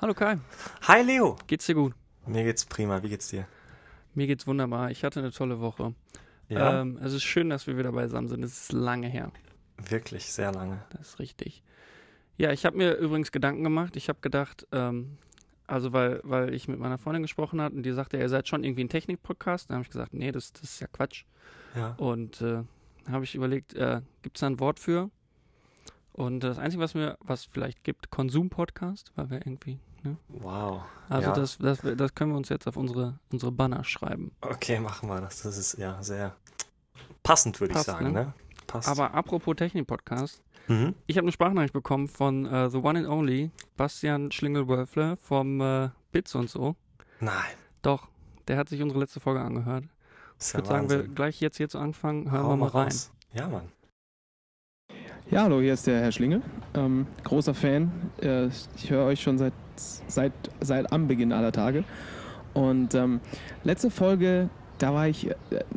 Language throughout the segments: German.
Hallo Kai, Hi Leo. geht's dir gut? Mir geht's prima. Wie geht's dir? Mir geht's wunderbar. Ich hatte eine tolle Woche. Ja, Ähm, es ist schön, dass wir wieder beisammen sind. Es ist lange her. wirklich sehr lange. Das ist richtig. Ja, ich habe mir übrigens Gedanken gemacht. Ich habe gedacht, ähm, also weil, weil ich mit meiner Freundin gesprochen hatte und die sagte, ihr seid schon irgendwie ein Technik-Podcast. Dann habe ich gesagt, nee, das, das ist ja Quatsch. Ja. Und äh, habe ich überlegt, äh, gibt es da ein Wort für? Und das Einzige, was mir, was vielleicht gibt, Konsum-Podcast, weil wir irgendwie, ne? Wow. Also ja. das, das, das können wir uns jetzt auf unsere, unsere Banner schreiben. Okay, machen wir das. Das ist ja sehr passend, würde ich sagen, ne? ne? Passt. Aber apropos Technik-Podcast, mhm. ich habe eine Sprachnachricht bekommen von äh, The One and Only, Bastian Schlingel-Wölfle vom äh, Bits und so. Nein. Doch, der hat sich unsere letzte Folge angehört. Ist Ich würde sagen, wir gleich jetzt hier zu Anfang, hören Hau wir mal rein. raus. Ja, Mann. Ja, hallo, hier ist der Herr Schlingel. Ähm, großer Fan. Äh, ich höre euch schon seit, seit, seit Anbeginn aller Tage. Und ähm, letzte Folge, da war ich, äh,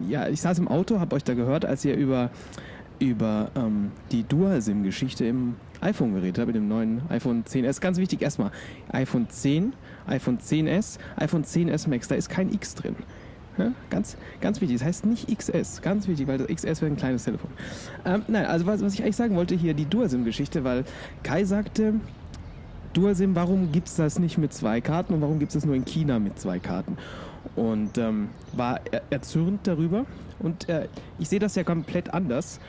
ja, ich saß im Auto, habe euch da gehört, als ihr über, über ähm, die Dual-SIM-Geschichte im iPhone geredet habt, mit dem neuen iPhone 10s. Ganz wichtig erstmal, iPhone 10, iPhone 10s, iPhone 10s Max, da ist kein X drin. Ja, ganz, ganz wichtig. Das heißt nicht XS. Ganz wichtig, weil das XS wäre ein kleines Telefon. Ähm, nein, also was, was ich eigentlich sagen wollte, hier die Dual-SIM-Geschichte, weil Kai sagte, Dual-SIM, warum gibt es das nicht mit zwei Karten und warum gibt es das nur in China mit zwei Karten? Und ähm, war er, erzürnt darüber. Und äh, ich sehe das ja komplett anders.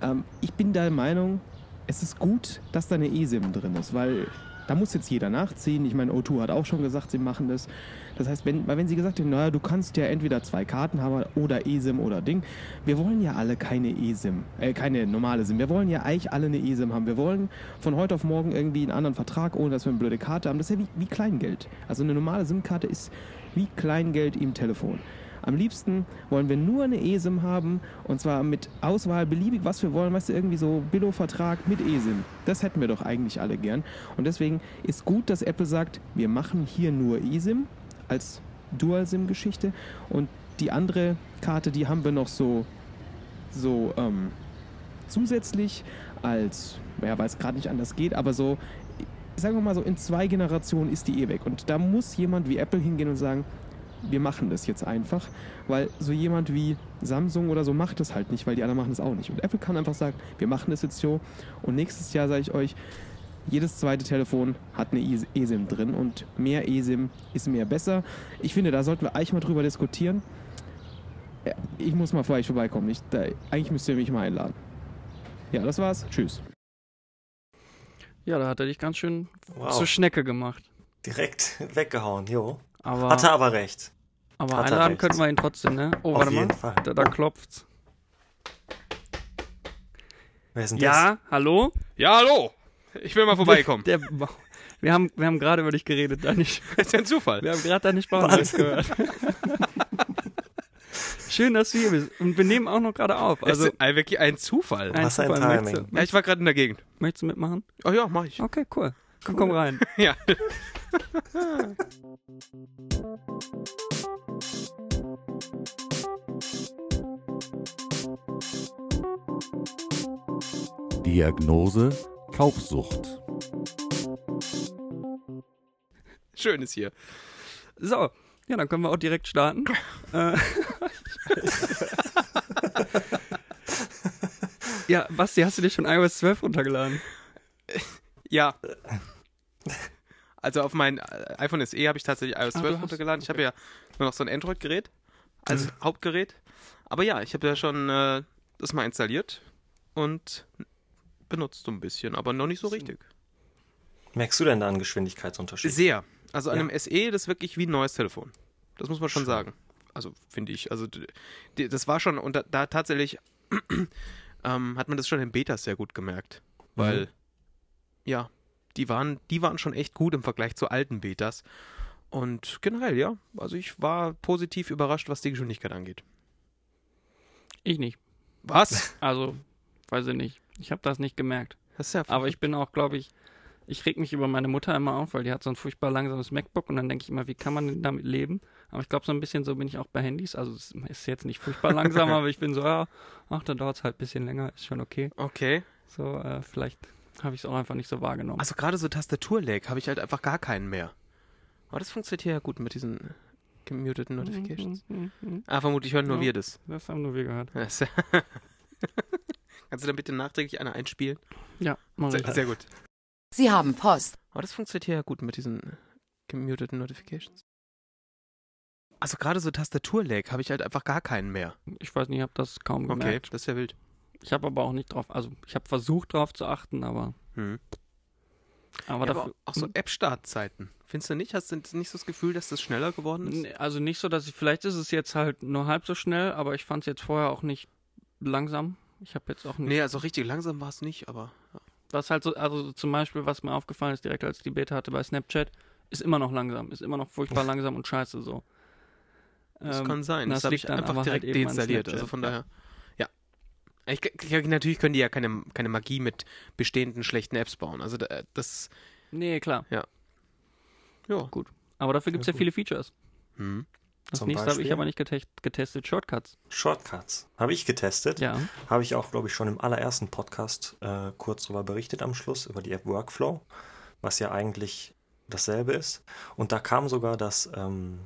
Ähm, ich bin der Meinung, es ist gut, dass da eine eSIM drin ist, weil da muss jetzt jeder nachziehen. Ich meine, O2 hat auch schon gesagt, sie machen das. Das heißt, wenn, weil wenn sie gesagt haben, naja, du kannst ja entweder zwei Karten haben oder eSIM oder Ding. Wir wollen ja alle keine eSIM, äh, keine normale SIM. Wir wollen ja eigentlich alle eine eSIM haben. Wir wollen von heute auf morgen irgendwie einen anderen Vertrag, ohne dass wir eine blöde Karte haben. Das ist ja wie, wie Kleingeld. Also eine normale SIM-Karte ist wie Kleingeld im Telefon. Am liebsten wollen wir nur eine eSIM haben und zwar mit Auswahl beliebig, was wir wollen. Weißt du, irgendwie so Billo-Vertrag mit eSIM. Das hätten wir doch eigentlich alle gern. Und deswegen ist gut, dass Apple sagt, wir machen hier nur eSIM als Dual-SIM-Geschichte und die andere Karte, die haben wir noch so, so ähm, zusätzlich als, ja, weil es gerade nicht anders geht, aber so, sagen wir mal so, in zwei Generationen ist die eh weg. Und da muss jemand wie Apple hingehen und sagen, wir machen das jetzt einfach, weil so jemand wie Samsung oder so macht das halt nicht, weil die anderen machen das auch nicht. Und Apple kann einfach sagen, wir machen das jetzt so und nächstes Jahr sage ich euch, jedes zweite Telefon hat eine E- eSIM drin und mehr eSIM ist mehr besser. Ich finde, da sollten wir eigentlich mal drüber diskutieren. Ja, Ich muss mal vor euch vorbeikommen. Ich, da, eigentlich müsst ihr mich mal einladen. Ja, das war's. Tschüss. Ja, da hat er dich ganz schön Wow. zur Schnecke gemacht. Direkt weggehauen, jo. Aber, Hatte aber recht. aber hat er einladen recht. könnten wir ihn trotzdem, ne? Oh, Auf warte jeden mal. Fall. Da, da klopft's. Wer ist denn Ja, hallo? Ja, hallo. Ich will mal vorbeikommen. Der, wir haben, wir haben gerade über dich geredet, deine, Das ist ja ein Zufall. wir haben gerade deine Sprachnachricht gehört. Schön, dass du hier bist. Und wir nehmen auch noch gerade auf. Also, ist ein- wirklich ein Zufall. ein Was ein Zufall. Timing. Möchtest, du, Ja, ich war gerade in der Gegend. möchtest du mitmachen? Oh ja, mach ich. Okay, cool. Komm, komm rein. Ja. Diagnose Kaufsucht. Schön ist hier. So, ja, dann können wir auch direkt starten. äh, ja, Basti, hast du dir schon iOS 12 runtergeladen? Ja. Also auf mein äh, iPhone SE habe ich tatsächlich iOS Ah, 12 du hast- runtergeladen. Ich habe ja nur noch so ein Android-Gerät als Hauptgerät. Aber ja, ich habe ja schon äh, das mal installiert und benutzt so ein bisschen, aber noch nicht so richtig. Merkst du denn da einen Geschwindigkeitsunterschied? Sehr. Also an Ja. einem SE, das ist wirklich wie ein neues Telefon. Das muss man schon sagen. Also finde ich. Also das war schon, und da, da tatsächlich ähm, hat man das schon in Betas sehr gut gemerkt. Weil, ja, die waren, die waren schon echt gut im Vergleich zu alten Betas. Und generell, ja. Also ich war positiv überrascht, was die Geschwindigkeit angeht. Ich nicht. Was? Also, weiß ich nicht. Ich habe das nicht gemerkt. Das ist ja Aber ich bin auch, glaube ich, ich reg mich über meine Mutter immer auf, weil die hat so ein furchtbar langsames MacBook und dann denke ich immer, wie kann man denn damit leben? Aber ich glaube, so ein bisschen so bin ich auch bei Handys. Also es ist jetzt nicht furchtbar langsam, aber ich bin so, ja, ach, dann dauert es halt ein bisschen länger, ist schon okay. Okay. So, äh, vielleicht habe ich es auch einfach nicht so wahrgenommen. Also gerade so Tastaturlag habe ich halt einfach gar keinen mehr. Oh, das funktioniert hier ja gut mit diesen gemuteten Notifications. Mhm, mhm, mhm. Ah, vermutlich hören nur Ja. wir das. Das haben nur wir gehört. Das- Kannst du da bitte nachträglich eine einspielen? Ja, mach ich. Sehr, sehr gut. Sie haben Post. Oh, das funktioniert hier ja gut mit diesen gemuteten Notifications. Also gerade so Tastaturlag habe ich halt einfach gar keinen mehr. Ich weiß nicht, ich habe das kaum Okay, gemerkt. das ist ja wild. Ich habe aber auch nicht drauf, also ich habe versucht drauf zu achten, aber, Hm. aber Ja, dafür, aber auch so App-Startzeiten. Findest du nicht? Hast du nicht so das Gefühl, dass das schneller geworden ist? Also nicht so, dass ich, vielleicht ist es jetzt halt nur halb so schnell, aber ich fand es jetzt vorher auch nicht langsam. Ich habe jetzt auch nicht. Nee, also richtig langsam war es nicht, aber. Ja. Was halt so, also zum Beispiel, was mir aufgefallen ist, direkt als ich die Beta hatte bei Snapchat, ist immer noch langsam, ist immer noch furchtbar langsam und scheiße so. Das Ähm, kann sein. das Das, habe ich dann einfach halt direkt an deinstalliert. Also von daher. Ja. Ich, ich, natürlich können die ja keine, keine Magie mit bestehenden schlechten Apps bauen. Also da- das. Nee, klar. Ja. Aber dafür gibt es ja gut. viele Features. Hm. Das Zum nächste habe ich aber nicht getest, getestet. Shortcuts. Shortcuts. Habe ich getestet. Ja. Habe ich auch, glaube ich, schon im allerersten Podcast äh, kurz darüber berichtet am Schluss, über die App Workflow, was ja eigentlich dasselbe ist. Und da kam sogar das, ähm,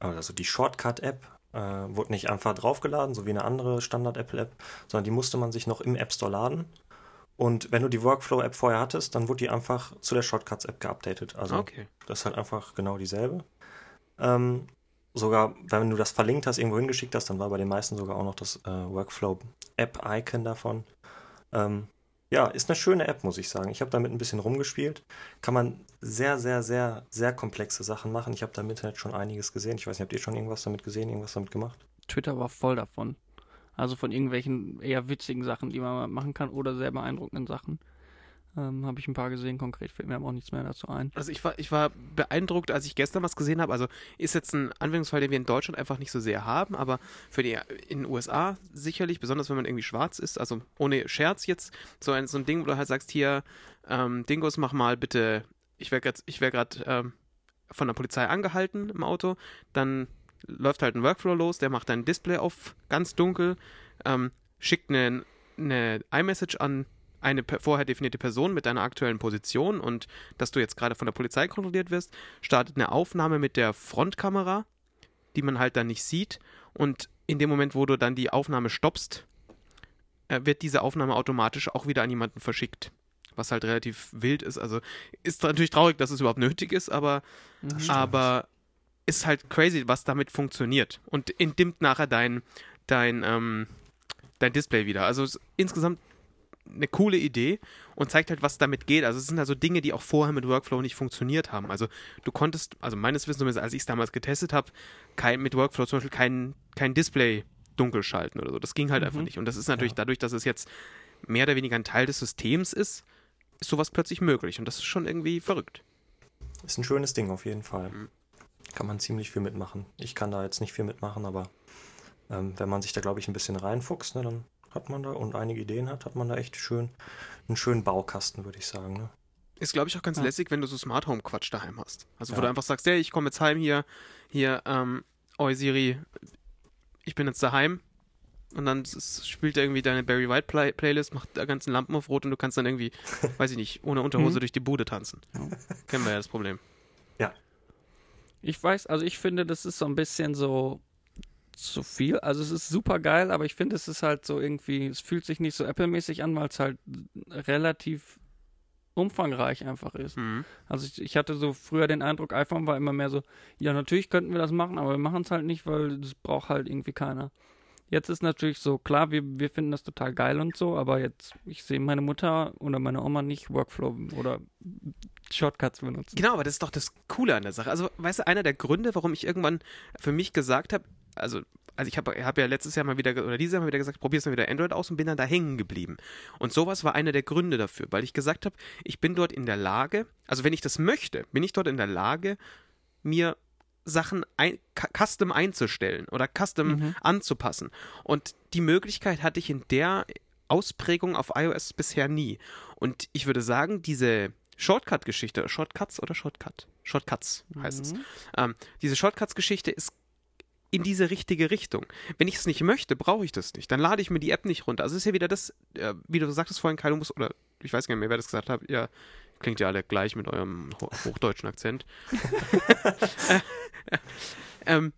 also die Shortcut-App, äh, wurde nicht einfach draufgeladen, so wie eine andere Standard-Apple-App, sondern die musste man sich noch im App Store laden. Und wenn du die Workflow-App vorher hattest, dann wurde die einfach zu der Shortcuts-App geupdatet. Also Okay. das ist halt einfach genau dieselbe. Ähm, sogar, wenn du das verlinkt hast, irgendwo hingeschickt hast, dann war bei den meisten sogar auch noch das äh, Workflow-App-Icon davon. Ähm, ja, ist eine schöne App, muss ich sagen. Ich habe damit ein bisschen rumgespielt. Kann man sehr, sehr, sehr, sehr komplexe Sachen machen. Ich habe da im Internet schon einiges gesehen. Ich weiß nicht, habt ihr schon irgendwas damit gesehen, irgendwas damit gemacht? Twitter war voll davon. Also von irgendwelchen eher witzigen Sachen, die man machen kann oder sehr beeindruckenden Sachen. Ähm, habe ich ein paar gesehen, konkret fällt mir aber auch nichts mehr dazu ein. Also ich war, ich war beeindruckt, als ich gestern was gesehen habe. Also ist jetzt ein Anwendungsfall, den wir in Deutschland einfach nicht so sehr haben, aber für die in den USA sicherlich, besonders wenn man irgendwie schwarz ist, also ohne Scherz jetzt, so ein, so ein Ding, wo du halt sagst, hier, ähm, Dingos, mach mal bitte, ich wäre gerade ich ähm, von der Polizei angehalten im Auto, dann läuft halt ein Workflow los, der macht dein Display auf ganz dunkel, ähm, schickt eine, eine iMessage an eine vorher definierte Person mit deiner aktuellen Position und dass du jetzt gerade von der Polizei kontrolliert wirst, startet eine Aufnahme mit der Frontkamera, die man halt dann nicht sieht und in dem Moment, wo du dann die Aufnahme stoppst, äh, wird diese Aufnahme automatisch auch wieder an jemanden verschickt. Was halt relativ wild ist. Also ist natürlich traurig, dass es überhaupt nötig ist, aber aber ist halt crazy, was damit funktioniert. Und entdimmt nachher dein, dein, ähm, dein Display wieder. Also insgesamt eine coole Idee und zeigt halt, was damit geht. Also es sind also Dinge, die auch vorher mit Workflow nicht funktioniert haben. Also du konntest, also meines Wissens, als ich es damals getestet habe, mit Workflow zum Beispiel kein, kein Display dunkel schalten oder so. Das ging halt einfach Mhm. nicht. Und das ist natürlich Ja. dadurch, dass es jetzt mehr oder weniger ein Teil des Systems ist, ist sowas plötzlich möglich. Und das ist schon irgendwie verrückt. Ist ein schönes Ding auf jeden Fall. Mhm. Kann man ziemlich viel mitmachen. Ich kann da jetzt nicht viel mitmachen, aber ähm, wenn man sich da, glaube ich, ein bisschen reinfuchst, ne, dann hat man da und einige Ideen hat, hat man da echt schön einen schönen Baukasten, würde ich sagen. Ne? Ist, glaube ich, auch ganz Ja. lässig, wenn du so Smart Home Quatsch daheim hast. Also, wo Ja. du einfach sagst, hey, ich komme jetzt heim hier, hier, ähm, oi Siri, ich bin jetzt daheim. Und dann spielt er irgendwie deine Barry White Play Playlist, macht da ganzen Lampen auf Rot und du kannst dann irgendwie, weiß ich nicht, ohne Unterhose Mhm. durch die Bude tanzen. Ja. Kennen wir ja das Problem. Ich weiß, also ich finde, das ist so ein bisschen so zu viel. Also es ist super geil, aber ich finde, es ist halt so irgendwie, es fühlt sich nicht so Apple-mäßig an, weil es halt relativ umfangreich einfach ist. Mhm. Also ich, ich hatte so früher den Eindruck, iPhone war immer mehr so, ja, natürlich könnten wir das machen, aber wir machen es halt nicht, weil das braucht halt irgendwie keiner. Jetzt ist natürlich so, klar, wir, wir finden das total geil und so, aber jetzt, ich sehe meine Mutter oder meine Oma nicht Workflow oder Shortcuts benutzen. Genau, aber das ist doch das Coole an der Sache. Also, weißt du, einer der Gründe, warum ich irgendwann für mich gesagt habe, also, also ich habe hab ja letztes Jahr mal wieder, oder dieses Jahr mal wieder gesagt, probier's mal wieder Android aus und bin dann da hängen geblieben. Und sowas war einer der Gründe dafür, weil ich gesagt habe, ich bin dort in der Lage, also wenn ich das möchte, bin ich dort in der Lage, mir Sachen ein, cu- custom einzustellen oder custom Mhm. anzupassen. Und die Möglichkeit hatte ich in der Ausprägung auf iOS bisher nie. Und ich würde sagen, diese Shortcut-Geschichte, Shortcuts oder Shortcut? Shortcuts heißt es. Mhm. Ähm, diese Shortcuts-Geschichte ist in diese richtige Richtung. Wenn ich es nicht möchte, brauche ich das nicht. Dann lade ich mir die App nicht runter. Also es ist ja wieder das, äh, wie du sagtest vorhin, Kai, du musst, oder ich weiß gar nicht mehr, wer das gesagt hat, ja, Klingt ja alle gleich mit eurem ho hochdeutschen Akzent. ähm,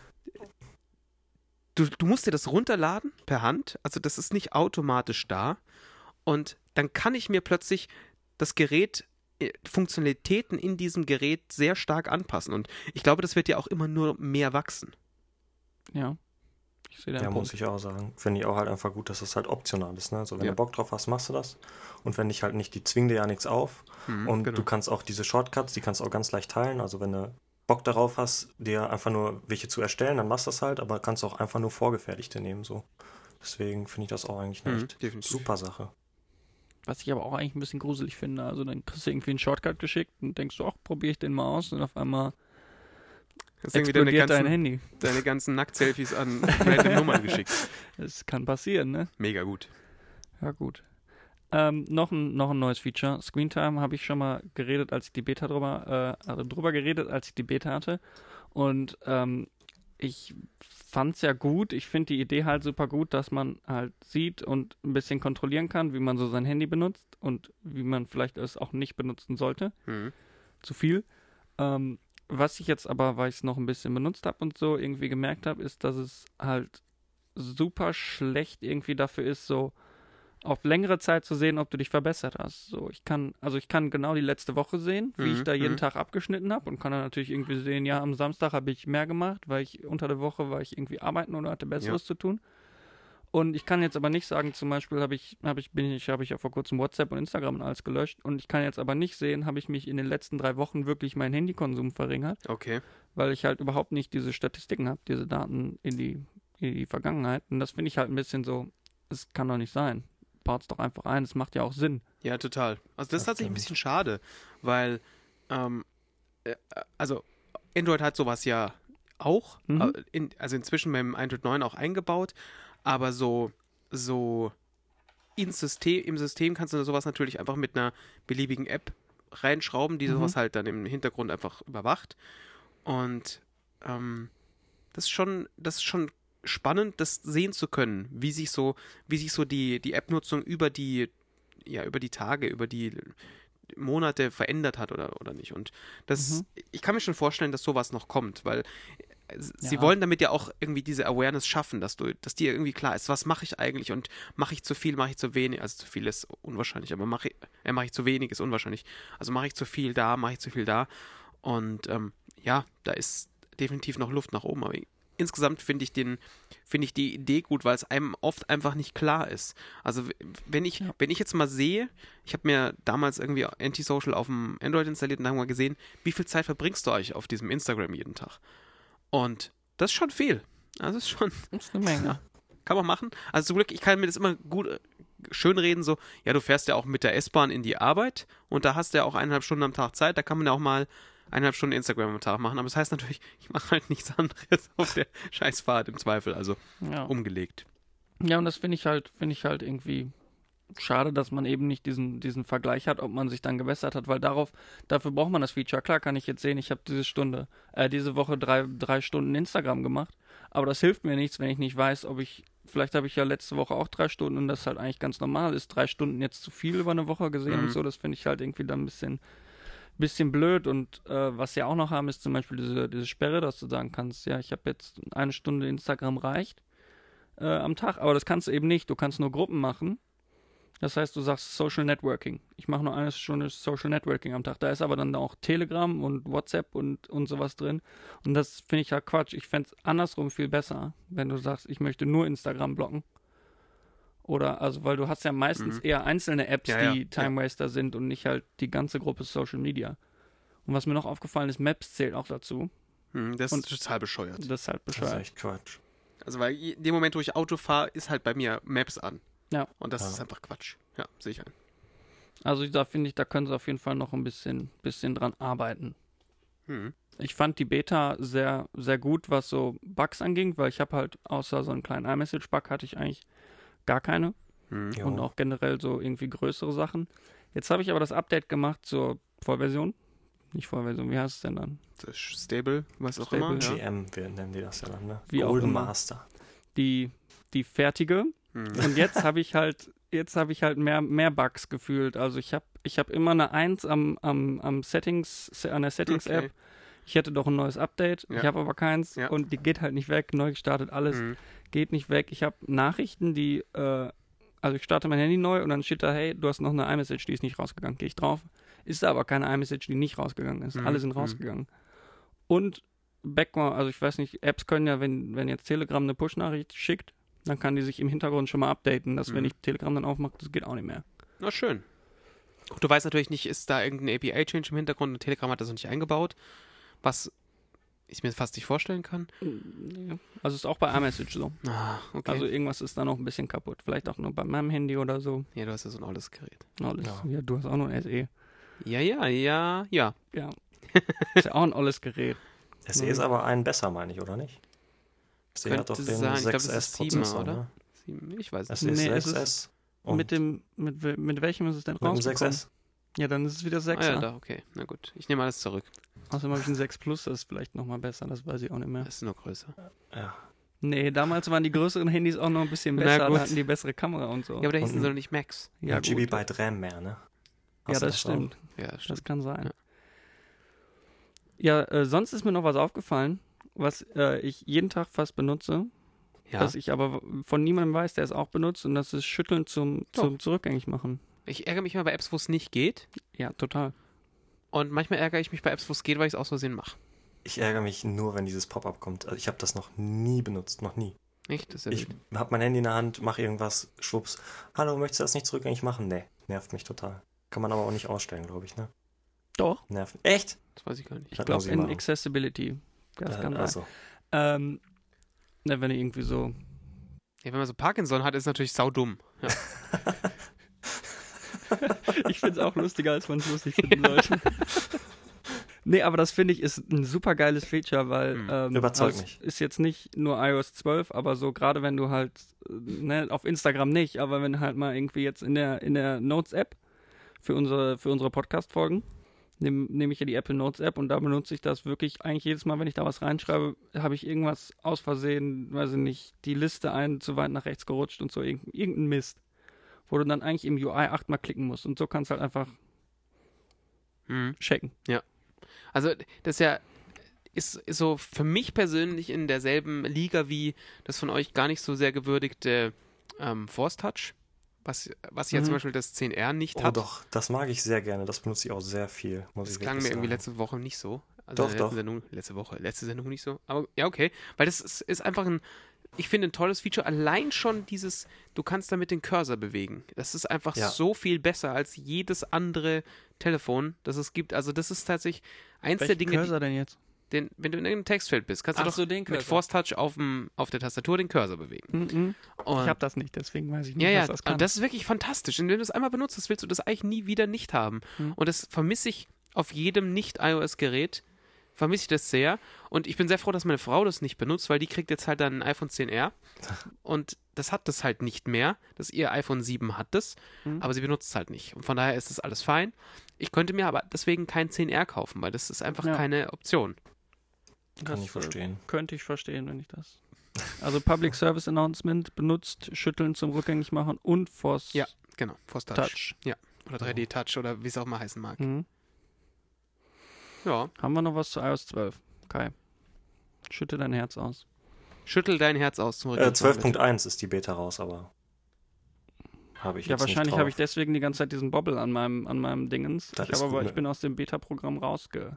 du, du musst dir das runterladen per Hand, also das ist nicht automatisch da. Und dann kann ich mir plötzlich das Gerät, äh, Funktionalitäten in diesem Gerät sehr stark anpassen. Und ich glaube, das wird ja auch immer nur mehr wachsen. Ja. Ich sehe Ja, deinen muss ich auch sagen. Finde ich auch halt einfach gut, dass das halt optional ist. Ne? Also wenn Ja. du Bock drauf hast, machst du das. Und wenn dich halt nicht, die zwingen dir ja nichts auf. Hm, Und genau. du kannst auch diese Shortcuts, die kannst du auch ganz leicht teilen. Also wenn du Bock darauf hast, dir einfach nur welche zu erstellen, dann machst du das halt, aber kannst auch einfach nur vorgefertigte nehmen. so. Deswegen finde ich das auch eigentlich eine Mhm, super Sache. Was ich aber auch eigentlich ein bisschen gruselig finde. Also dann kriegst du irgendwie einen Shortcut geschickt und denkst du, ach, probiere ich den mal aus und auf einmal Sind wieder deine explodiert dein ganzen, Handy. deine ganzen Nackt-Selfies an random Nummern geschickt. Das kann passieren, ne? Mega gut. Ja, gut. Ähm, noch, ein, noch ein neues Feature. Screentime habe ich schon mal geredet, als ich die Beta drüber, äh, also drüber geredet, als ich die Beta hatte. Und ähm, ich fand's ja gut. Ich finde die Idee halt super gut, dass man halt sieht und ein bisschen kontrollieren kann, wie man so sein Handy benutzt und wie man vielleicht es auch nicht benutzen sollte. Mhm. Zu viel. Ähm, was ich jetzt aber, weil ich es noch ein bisschen benutzt habe und so irgendwie gemerkt habe, ist, dass es halt super schlecht irgendwie dafür ist, so auf längere Zeit zu sehen, ob du dich verbessert hast. So, ich kann, also ich kann genau die letzte Woche sehen, wie Mhm, ich da jeden mhm. Tag abgeschnitten habe und kann dann natürlich irgendwie sehen, ja, am Samstag habe ich mehr gemacht, weil ich unter der Woche war ich irgendwie arbeiten oder hatte Besseres zu tun. Und ich kann jetzt aber nicht sagen, zum Beispiel habe ich, habe ich, bin ich, habe ich ja vor kurzem WhatsApp und Instagram und alles gelöscht und ich kann jetzt aber nicht sehen, habe ich mich in den letzten drei Wochen wirklich meinen Handykonsum verringert, Okay. weil ich halt überhaupt nicht diese Statistiken habe, diese Daten in die, in die Vergangenheit. Und das finde ich halt ein bisschen so, es kann doch nicht sein. Baut's doch einfach ein, es macht ja auch Sinn. Ja, total. Also das ist Ja, tatsächlich ein bisschen schade, weil, ähm, äh, also Android hat sowas ja auch, Mhm. äh, in, also inzwischen beim Android 9 auch eingebaut, aber so, so ins System, im System kannst du sowas natürlich einfach mit einer beliebigen App reinschrauben, die Mhm. sowas halt dann im Hintergrund einfach überwacht. Und ähm, das ist schon, das ist schon spannend, das sehen zu können, wie sich so, wie sich so die, die App-Nutzung über die, ja, über die Tage, über die Monate verändert hat oder, oder nicht. Und das, Mhm. ich kann mir schon vorstellen, dass sowas noch kommt, weil sie Ja. wollen damit ja auch irgendwie diese Awareness schaffen, dass du, dass dir irgendwie klar ist, was mache ich eigentlich und mache ich zu viel, mache ich zu wenig, also zu viel ist unwahrscheinlich, aber mache ich, äh, mache ich zu wenig ist unwahrscheinlich. Also mache ich zu viel da, mache ich zu viel da. Und ähm, ja, da ist definitiv noch Luft nach oben, aber insgesamt finde ich den, finde ich die Idee gut, weil es einem oft einfach nicht klar ist. Also wenn ich, Ja. wenn ich jetzt mal sehe, ich habe mir damals irgendwie Antisocial auf dem Android installiert und dann mal gesehen, wie viel Zeit verbringst du eigentlich auf diesem Instagram jeden Tag? Und das ist schon viel. Also das ist schon, Das ist eine Menge. kann man machen. Also zum Glück, ich kann mir das immer gut äh, schönreden, so, ja, du fährst ja auch mit der S-Bahn in die Arbeit und da hast du ja auch eineinhalb Stunden am Tag Zeit, da kann man ja auch mal eineinhalb Stunden Instagram am Tag machen. Aber das heißt natürlich, ich mache halt nichts anderes auf der Scheißfahrt im Zweifel, also Ja. umgelegt. Ja, und das finde ich halt, finde ich halt irgendwie schade, dass man eben nicht diesen, diesen Vergleich hat, ob man sich dann gewässert hat, weil darauf, dafür braucht man das Feature. Klar kann ich jetzt sehen, ich habe diese Stunde, äh, diese Woche drei, drei Stunden Instagram gemacht, aber das hilft mir nichts, wenn ich nicht weiß, ob ich, vielleicht habe ich ja letzte Woche auch drei Stunden und das halt eigentlich ganz normal ist, drei Stunden jetzt zu viel über eine Woche gesehen Mhm. und so, das finde ich halt irgendwie dann ein bisschen, bisschen blöd und äh, was sie auch noch haben, ist zum Beispiel diese, diese Sperre, dass du sagen kannst, ja, ich habe jetzt eine Stunde Instagram reicht äh, am Tag, aber das kannst du eben nicht. Du kannst nur Gruppen machen. Das heißt, du sagst Social Networking. Ich mache nur eine Stunde Social Networking am Tag. Da ist aber dann auch Telegram und WhatsApp und, und sowas drin. Und das finde ich ja Quatsch. Ich fände es andersrum viel besser, wenn du sagst, ich möchte nur Instagram blocken. Oder, also, weil du hast ja meistens Mhm. eher einzelne Apps, Ja, ja, die Time Waster sind und nicht halt die ganze Gruppe Social Media. Und was mir noch aufgefallen ist, Maps zählt auch dazu. Hm, das Und- ist total bescheuert. Das ist halt Das ist bescheuert. echt Quatsch. Also weil in dem Moment, wo ich Auto fahre, ist halt bei mir Maps an. Ja. Und das Ja. ist einfach Quatsch. Ja, sicher. Also da finde ich, da können sie auf jeden Fall noch ein bisschen, bisschen dran arbeiten. Hm. Ich fand die Beta sehr, sehr gut, was so Bugs anging, weil ich habe halt außer so einen kleinen iMessage-Bug hatte ich eigentlich gar keine Hm. Jo. und auch generell so irgendwie größere Sachen. Jetzt habe ich aber das Update gemacht zur Vollversion. Nicht Vollversion, wie heißt es denn dann? Das ist Stable, was auch Stable, immer. Ja. GM, wir nennen die das ja dann, ne? Wie auch Golden immer. Master. Die, die fertige. Hm. Und jetzt habe ich halt jetzt habe ich halt mehr, mehr Bugs gefühlt. Also ich habe ich hab immer eine 1 am, am, am Settings, an der Settings-App. Okay. Ich hätte doch ein neues Update. Ja. Ich habe aber keins Ja. und die geht halt nicht weg. Neu gestartet, alles Mhm. geht nicht weg. Ich habe Nachrichten, die, äh, also ich starte mein Handy neu und dann steht da, hey, du hast noch eine iMessage, die ist nicht rausgegangen. Gehe ich drauf. Ist da aber keine iMessage, die nicht rausgegangen ist. Mhm, Alle sind mhm. rausgegangen. Und Background, also ich weiß nicht, Apps können ja, wenn, wenn jetzt Telegram eine Push-Nachricht schickt, dann kann die sich im Hintergrund schon mal updaten, dass wenn Mhm. ich Telegram dann aufmache, das geht auch nicht mehr. Na schön. Du weißt natürlich nicht, ist da irgendein API-Change im Hintergrund und Telegram hat das noch nicht eingebaut, was ich mir fast nicht vorstellen kann. Ja. Also ist auch bei iMessage so. Ah, okay. Also irgendwas ist da noch ein bisschen kaputt. Vielleicht auch nur bei meinem Handy oder so. ja, du hast ja so ein altes Gerät. Alles. Ja. Ja. du hast auch noch ein SE. Ja, ja, ja, ja. Ja. ist ja auch ein olles Gerät. SE ist aber ein besser, meine ich, oder nicht? Hat doch Könnte den sein. Ich glaub, das ist 6S-Prozessor, Siebener, ne? Ich weiß nicht. SE ist Nee, es 6S und mit dem, mit, mit welchem ist es denn mit dem rausgekommen? 6S. Ja, dann ist es wieder 6 Ah, ja, da, okay. Na gut. Ich nehme alles zurück. Außerdem habe ich ein 6 Plus, das ist vielleicht nochmal besser, das weiß ich auch nicht mehr. Das ist nur größer. Ja. Nee, damals waren die größeren Handys auch noch ein bisschen besser, da hatten die bessere Kamera und so. Ja, aber da hießen sie doch nicht Max. Ja, gut. GB Byte RAM mehr, ne? ja Hast das auch? stimmt. Ja, Das stimmt. kann sein. Ja. Ja, äh, sonst ist mir noch was aufgefallen, was äh, ich jeden Tag fast benutze, Ja. was ich aber von niemandem weiß, der es auch benutzt, und das ist Schütteln zum, Doch. zum Zurückgängig machen. Ich ärgere mich immer bei Apps, wo es nicht geht. Ja, total. Und manchmal ärgere ich mich bei Apps, wo es geht, weil ich es aus Versehen mache. Ich ärgere mich nur, wenn dieses Pop-up kommt. Also ich habe das noch nie benutzt, noch nie. Nicht? Das ist ja Ich habe mein Handy in der Hand, mache irgendwas, schwupps. Hallo, möchtest du das nicht zurückgängig machen? Nee, nervt mich total. Kann man aber auch nicht ausstellen, glaube ich, ne? Doch. Nervt. Echt? Das weiß ich gar nicht. Ich Das glaube in machen. Accessibility. Das Äh, kann sein. also, Ähm, ne, wenn du irgendwie so. Ja, wenn man so Parkinson hat, ist es natürlich saudumm. Ja. ich finde es auch lustiger, als man es lustig finden sollte. Nee, aber das finde ich ist ein super geiles Feature, weil Mhm. ähm, Überzeugt das mich. ist jetzt nicht nur iOS 12, aber so gerade wenn du halt äh, ne, auf Instagram nicht, aber wenn halt mal irgendwie jetzt in der in der Notes App für unsere für unsere Podcast Folgen nehme nehm ich ja die Apple Notes App und da benutze ich das wirklich eigentlich jedes Mal, wenn ich da was reinschreibe, habe ich irgendwas aus Versehen, weiß ich nicht, die Liste ein zu weit nach rechts gerutscht und so irgend- irgendein Mist, wo du dann eigentlich im UI achtmal klicken musst und so kannst du halt einfach Mhm. checken. Also, das ist ja ist, ist so für mich persönlich in derselben Liga wie das von euch gar nicht so sehr gewürdigte ähm, Force Touch, was, was ja Mhm. zum Beispiel das 10R nicht oh hat. doch, das mag ich sehr gerne. Das benutze ich auch sehr viel, muss Das ich klang mir wirklich irgendwie sagen. letzte Woche nicht so. Also Doch, der doch. Sendung, letzte Woche, letzte Sendung nicht so. Aber ja, okay. Weil das ist, ist einfach ein, ich finde, ein tolles Feature. Allein schon dieses, du kannst damit den Cursor bewegen. Das ist einfach Ja. so viel besser als jedes andere Telefon, das es gibt. Also das ist tatsächlich eins der Welchen Dinge, Cursor denn jetzt? Den, wenn du in irgendeinem Textfeld bist, kannst du Ach doch so, den mit Cursor. Force Touch auf, dem, auf der Tastatur den Cursor bewegen. Mhm. Und Ich habe das nicht, deswegen weiß ich nicht, ja, ja, was das kann. und das ist wirklich fantastisch. Und wenn du es einmal benutzt, hast, willst du das eigentlich nie wieder nicht haben. Hm. Und das vermisse ich auf jedem Nicht-iOS-Gerät. Vermisse ich das sehr. Und ich bin sehr froh, dass meine Frau das nicht benutzt, weil die kriegt jetzt halt dann ein iPhone 10R. Und das hat das halt nicht mehr. Das ihr iPhone 7 hat das, Hm. aber sie benutzt es halt nicht. Und von daher ist das alles fein. Ich könnte mir aber deswegen kein 10R kaufen, weil das ist einfach Ja. keine Option. Kann Das, ich verstehen. Äh, könnte ich verstehen, wenn ich das. Also Public Service Announcement benutzt, schütteln zum rückgängig machen und Force Ja. Genau, Force Touch. Touch. Oder 3D Touch oder wie es auch mal heißen mag. Mhm. Ja. Haben wir noch was zu iOS 12? Kai. Schütte dein Herz aus. Schüttel dein Herz aus zum Äh, Rückwärts machen, bitte. 12.1 ist die Beta raus, aber habe ich Ja, jetzt wahrscheinlich habe ich deswegen die ganze Zeit diesen Bobble an meinem, an meinem Dingens. Das ich, aber, gut. ich bin aus dem Beta-Programm rausge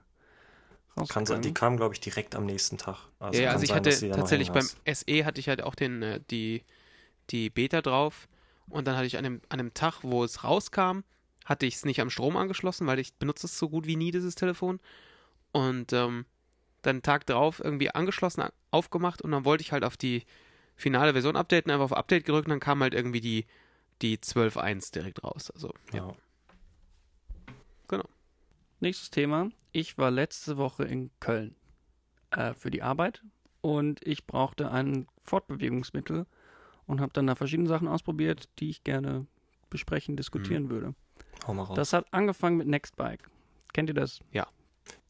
Kann, sein- die kam, glaube ich, direkt am nächsten Tag. Also ja, also ich sein, hatte tatsächlich beim SE hatte ich halt auch den, äh, die, die Beta drauf und dann hatte ich an dem, an dem Tag, wo es rauskam, hatte ich es nicht am Strom angeschlossen, weil ich benutze es so gut wie nie, dieses Telefon. Und ähm, dann Tag drauf irgendwie angeschlossen, aufgemacht und dann wollte ich halt auf die finale Version updaten, einfach auf Update gedrückt und dann kam halt irgendwie die, die 12.1 direkt raus. Also, ja. Ja. Nächstes Thema. Ich war letzte Woche in Köln äh, für die Arbeit und ich brauchte ein Fortbewegungsmittel und habe dann da verschiedene Sachen ausprobiert, die ich gerne besprechen, diskutieren würde. Hau mal raus. Das hat angefangen mit Nextbike. Kennt ihr das? Jo,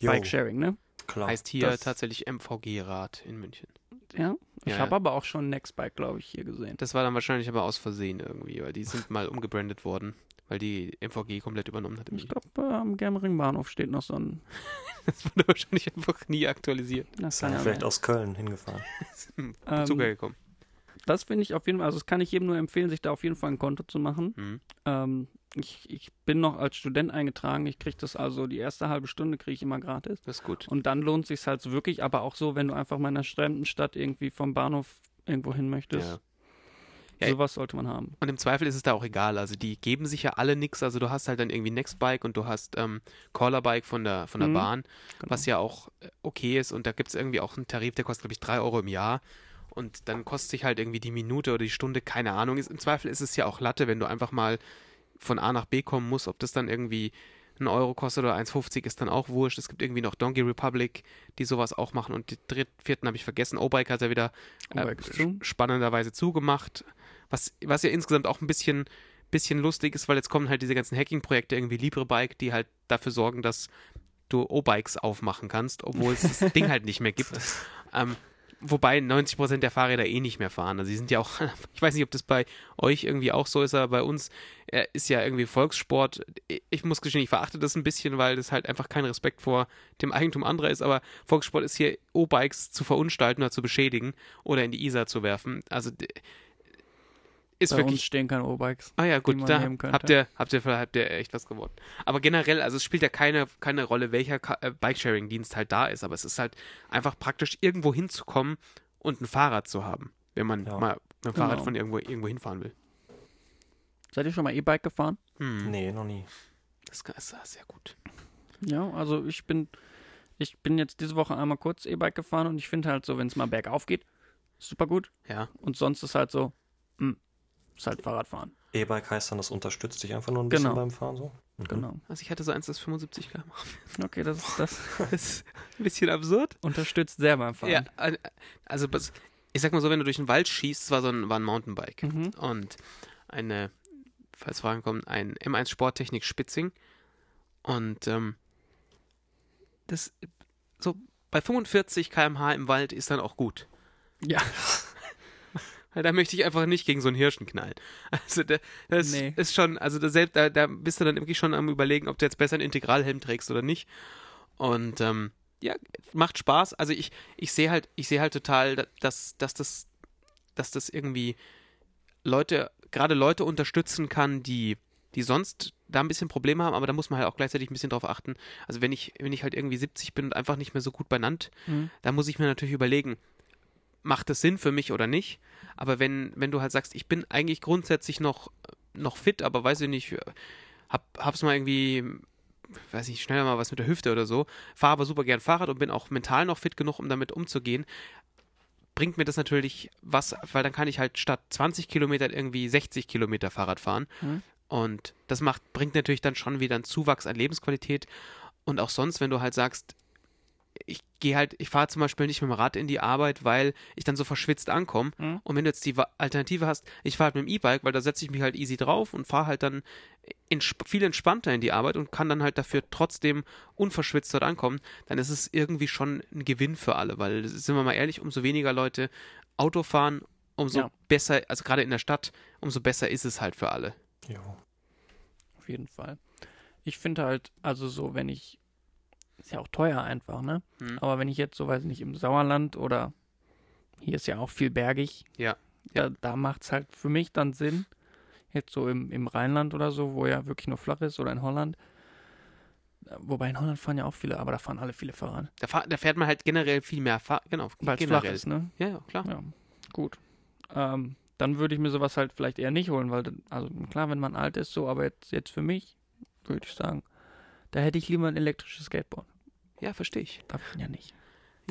Bike Sharing, ne? klar. heißt hier das- tatsächlich MVG-Rad in München. Ja, ich Ja, habe ja. aber auch schon Nextbike, glaube ich, hier gesehen. Das war dann wahrscheinlich aber aus Versehen irgendwie, weil die sind mal umgebrandet worden, weil die MVG komplett übernommen hat. Ich glaube, äh, am Germering Bahnhof steht noch so ein. Das wurde wahrscheinlich einfach nie aktualisiert. Das ja vielleicht sein. aus Köln hingefahren. Ähm, Zucker gekommen. Das finde ich auf jeden Fall, also das kann ich jedem nur empfehlen, sich da auf jeden Fall ein Konto zu machen. Mhm. Ähm, ich, ich bin noch als Student eingetragen. Ich kriege das also die erste halbe Stunde kriege ich immer gratis. Das ist gut. Und dann lohnt sich halt wirklich, aber auch so, wenn du einfach mal in einer fremden Stadt irgendwie vom Bahnhof irgendwo hin möchtest. Ja. Ja, Sowas sollte man haben. Und im Zweifel ist es da auch egal. Also die geben sich ja alle nix. Also du hast halt dann irgendwie Nextbike und du hast ähm, Callerbike von der, von der Mhm. Bahn, Genau. was ja auch äh, okay ist. Und da gibt es irgendwie auch einen Tarif, der kostet, glaube ich, 3 Euro im Jahr. Und dann kostet sich halt irgendwie die Minute oder die Stunde, keine Ahnung. Ist, Im Zweifel ist es ja auch Latte, wenn du einfach mal von A nach B kommen musst. Ob das dann irgendwie ein Euro kostet oder 1,50 ist dann auch wurscht. Es gibt irgendwie noch Donkey Republic, die sowas auch machen. Und die dritten, vierten habe ich vergessen. O-Bike hat ja wieder äh, spannenderweise zugemacht. Was, was ja insgesamt auch ein bisschen, bisschen lustig ist, weil jetzt kommen halt diese ganzen Hacking-Projekte, irgendwie LibreBike, die halt dafür sorgen, dass du O-Bikes aufmachen kannst, obwohl es das Ding halt nicht mehr gibt. Ähm, wobei 90% der Fahrräder eh nicht mehr fahren. Also sie sind ja auch, ich weiß nicht, ob das bei euch irgendwie auch so ist, aber bei uns äh, ist ja irgendwie Volkssport. Ich muss gestehen, ich verachte das ein bisschen, weil das halt einfach kein Respekt vor dem Eigentum anderer ist, aber Volkssport ist hier O-Bikes zu verunstalten oder zu beschädigen oder in die Isar zu werfen. Also ist Bei wirklich uns stehen keine O-Bikes. Ah ja, gut, da habt ihr, habt, ihr, habt ihr echt was gewonnen. Aber generell, also es spielt ja keine, keine Rolle, welcher äh, Bikesharing-Dienst halt da ist, aber es ist halt einfach praktisch, irgendwo hinzukommen und ein Fahrrad zu haben, wenn man Ja. mal mit dem Fahrrad Genau. von irgendwo, irgendwo hinfahren will. Seid ihr schon mal E-Bike gefahren? Hm, Nee, noch nie. Das ist sehr gut. Ja, also ich bin, ich bin jetzt diese Woche einmal kurz E-Bike gefahren und ich finde halt so, wenn es mal bergauf geht, super gut. Ja, Und sonst ist halt so, hm, ist halt Fahrradfahren. E-Bike heißt dann, das unterstützt dich einfach nur ein bisschen Genau. beim Fahren so? Mhm. Genau. also ich hatte so eins, das 75 km. Okay, das, das Das ist ein bisschen absurd. unterstützt sehr beim Fahren. Ja, also ich sag mal so, wenn du durch den Wald schießt, es war so ein, war ein Mountainbike. Mhm. und eine, falls Fragen kommen, ein M1 Sporttechnik Spitzing. Und ähm, das so bei 45 km/h im Wald ist dann auch gut. Ja. Weil da möchte ich einfach nicht gegen so einen Hirschen knallen. Also da, das Nee. ist schon, also da, selbst, da, da bist du dann wirklich schon am überlegen, ob du jetzt besser einen Integralhelm trägst oder nicht. Und ähm, ja, macht Spaß. Also ich, ich sehe halt, ich sehe halt total, da- dass, dass das, dass das irgendwie Leute, gerade Leute unterstützen kann, die, die sonst da ein bisschen Probleme haben, aber da muss man halt auch gleichzeitig ein bisschen drauf achten. Also wenn ich, wenn ich halt irgendwie 70 bin und einfach nicht mehr so gut benannt, Mhm. da muss ich mir natürlich überlegen, macht das Sinn für mich oder nicht? Aber wenn, wenn du halt sagst, ich bin eigentlich grundsätzlich noch, noch fit, aber weiß ich nicht, hab, hab's mal irgendwie, weiß ich, schneller mal was mit der Hüfte oder so, fahre aber super gern Fahrrad und bin auch mental noch fit genug, um damit umzugehen, bringt mir das natürlich was, weil dann kann ich halt statt 20 Kilometer irgendwie 60 Kilometer Fahrrad fahren. Mhm. Und das macht, bringt natürlich dann schon wieder einen Zuwachs an Lebensqualität. Und auch sonst, wenn du halt sagst, ich gehe halt, ich fahre zum Beispiel nicht mit dem Rad in die Arbeit, weil ich dann so verschwitzt ankomme. Mhm. Und wenn du jetzt die Alternative hast, ich fahre halt mit dem E-Bike, weil da setze ich mich halt easy drauf und fahre halt dann entsp viel entspannter in die Arbeit und kann dann halt dafür trotzdem unverschwitzt dort ankommen, dann ist es irgendwie schon ein Gewinn für alle, weil sind wir mal ehrlich, umso weniger Leute Auto fahren, umso Ja. besser, also gerade in der Stadt, umso besser ist es halt für alle. Jo. Auf jeden Fall. Ich finde halt, also so, wenn ich, ist ja auch teuer einfach, ne? Hm. Aber wenn ich jetzt so, weiß ich nicht, im Sauerland oder hier ist ja auch viel bergig. Ja. Da, da macht es halt für mich dann Sinn, jetzt so im, im Rheinland oder so, wo ja wirklich nur flach ist oder in Holland. Wobei in Holland fahren ja auch viele, aber da fahren alle viele Fahrrad. Da, fahr, da fährt man halt generell viel mehr Fahr genau, Weil es flach ist, ne? Ja, ja, klar. Ja, gut. Ähm, dann würde ich mir sowas halt vielleicht eher nicht holen, weil, also klar, wenn man alt ist, so, aber jetzt, jetzt für mich, würde ich sagen, da hätte ich lieber ein elektrisches Skateboard. Ja, verstehe ich. Darf ich ja nicht.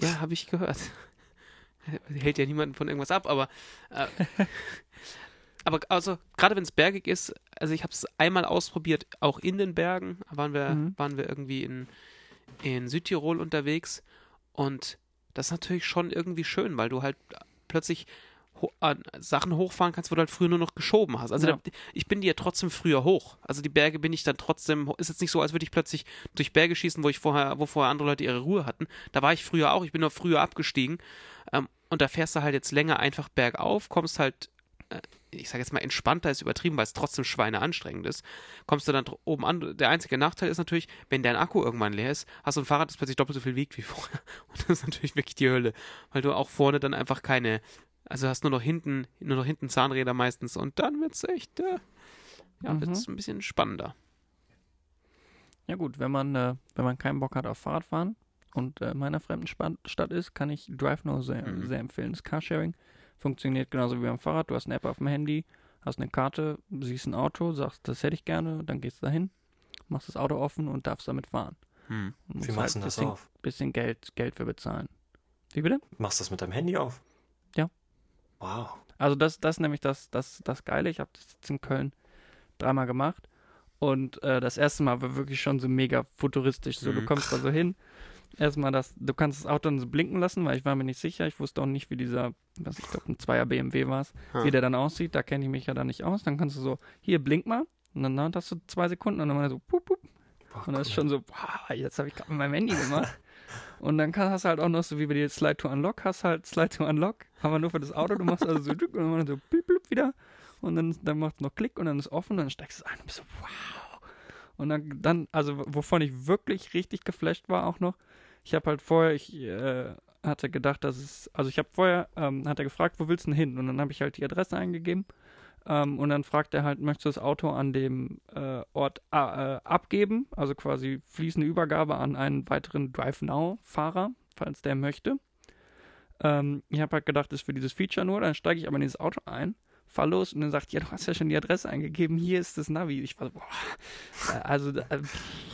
Ja, habe ich gehört. Hält ja niemanden von irgendwas ab, aber äh, aber also gerade wenn es bergig ist, also ich habe es einmal ausprobiert, auch in den Bergen, waren wir Mhm. waren wir irgendwie in in Südtirol unterwegs und das ist natürlich schon irgendwie schön, weil du halt plötzlich Sachen hochfahren kannst, wo du halt früher nur noch geschoben hast. Also Ja. da, ich bin die ja trotzdem früher hoch. Also die Berge bin ich dann trotzdem, ist jetzt nicht so, als würde ich plötzlich durch Berge schießen, wo ich vorher, wo vorher andere Leute ihre Ruhe hatten. Da war ich früher auch, ich bin nur früher abgestiegen. Ähm, und da fährst du halt jetzt länger einfach bergauf, kommst halt, äh, ich sage jetzt mal entspannter ist übertrieben, weil es trotzdem Schweine anstrengend ist, kommst du dann oben an. Der einzige Nachteil ist natürlich, wenn dein Akku irgendwann leer ist, hast du ein Fahrrad, das plötzlich doppelt so viel wiegt wie vorher. Und das ist natürlich wirklich die Hölle, weil du auch vorne dann einfach keine, also hast nur noch hinten, nur noch hinten Zahnräder meistens und dann wird's echt, äh, ja, Mhm. wird's ein bisschen spannender. Ja gut, wenn man, äh, wenn man keinen Bock hat auf Fahrradfahren und äh, in meiner fremden Stadt ist, kann ich DriveNow sehr, Mhm. sehr empfehlen. Das Carsharing funktioniert genauso wie beim Fahrrad. Du hast eine App auf dem Handy, hast eine Karte, siehst ein Auto, sagst, das hätte ich gerne, dann gehst du dahin, machst das Auto offen und darfst damit fahren. Hm. Wie machst du halt das bisschen, auf? bisschen Geld, Geld für bezahlen. Wie bitte? Machst du das mit deinem Handy auf? Wow. Also das, das ist nämlich das, das, das Geile. Ich habe das jetzt in Köln dreimal gemacht. Und äh, das erste Mal war wirklich schon so mega futuristisch. So, du Mhm. kommst da so hin. Erstmal das, du kannst das Auto dann so blinken lassen, weil ich war mir nicht sicher. Ich wusste auch nicht, wie dieser, was ich glaube, ein Zweier BMW war es, wie der dann aussieht. Da kenne ich mich ja dann nicht aus. Dann kannst du so, hier, blink mal. Und dann hast du zwei Sekunden und dann war so, pup, pup. Boah, Und das ist cool. schon so, wow, jetzt habe ich gerade mit meinem Handy gemacht. Und dann kann, hast du halt auch noch so, wie bei dir Slide to Unlock, hast halt Slide to Unlock, aber nur für das Auto. Du machst also so, und dann so, blip, blip wieder. Und dann, dann macht es noch Klick und dann ist offen dann steigst du ein und bist so, wow. Und dann, dann, also wovon ich wirklich richtig geflasht war auch noch, ich habe halt vorher, ich äh, hatte gedacht, dass es, also ich habe vorher, ähm, hat er gefragt, wo willst du denn hin? Und dann habe ich halt die Adresse eingegeben ähm, und dann fragt er halt, möchtest du das Auto an dem äh, Ort äh, abgeben? Also quasi fließende Übergabe an einen weiteren Drive-Now-Fahrer, falls der möchte. Ähm, ich habe halt gedacht, das ist für dieses Feature nur. Dann steige ich aber in dieses Auto ein, fahr los und dann sagt, ja, du hast ja schon die Adresse eingegeben, hier ist das Navi. Ich war so, boah. Äh, Also, äh,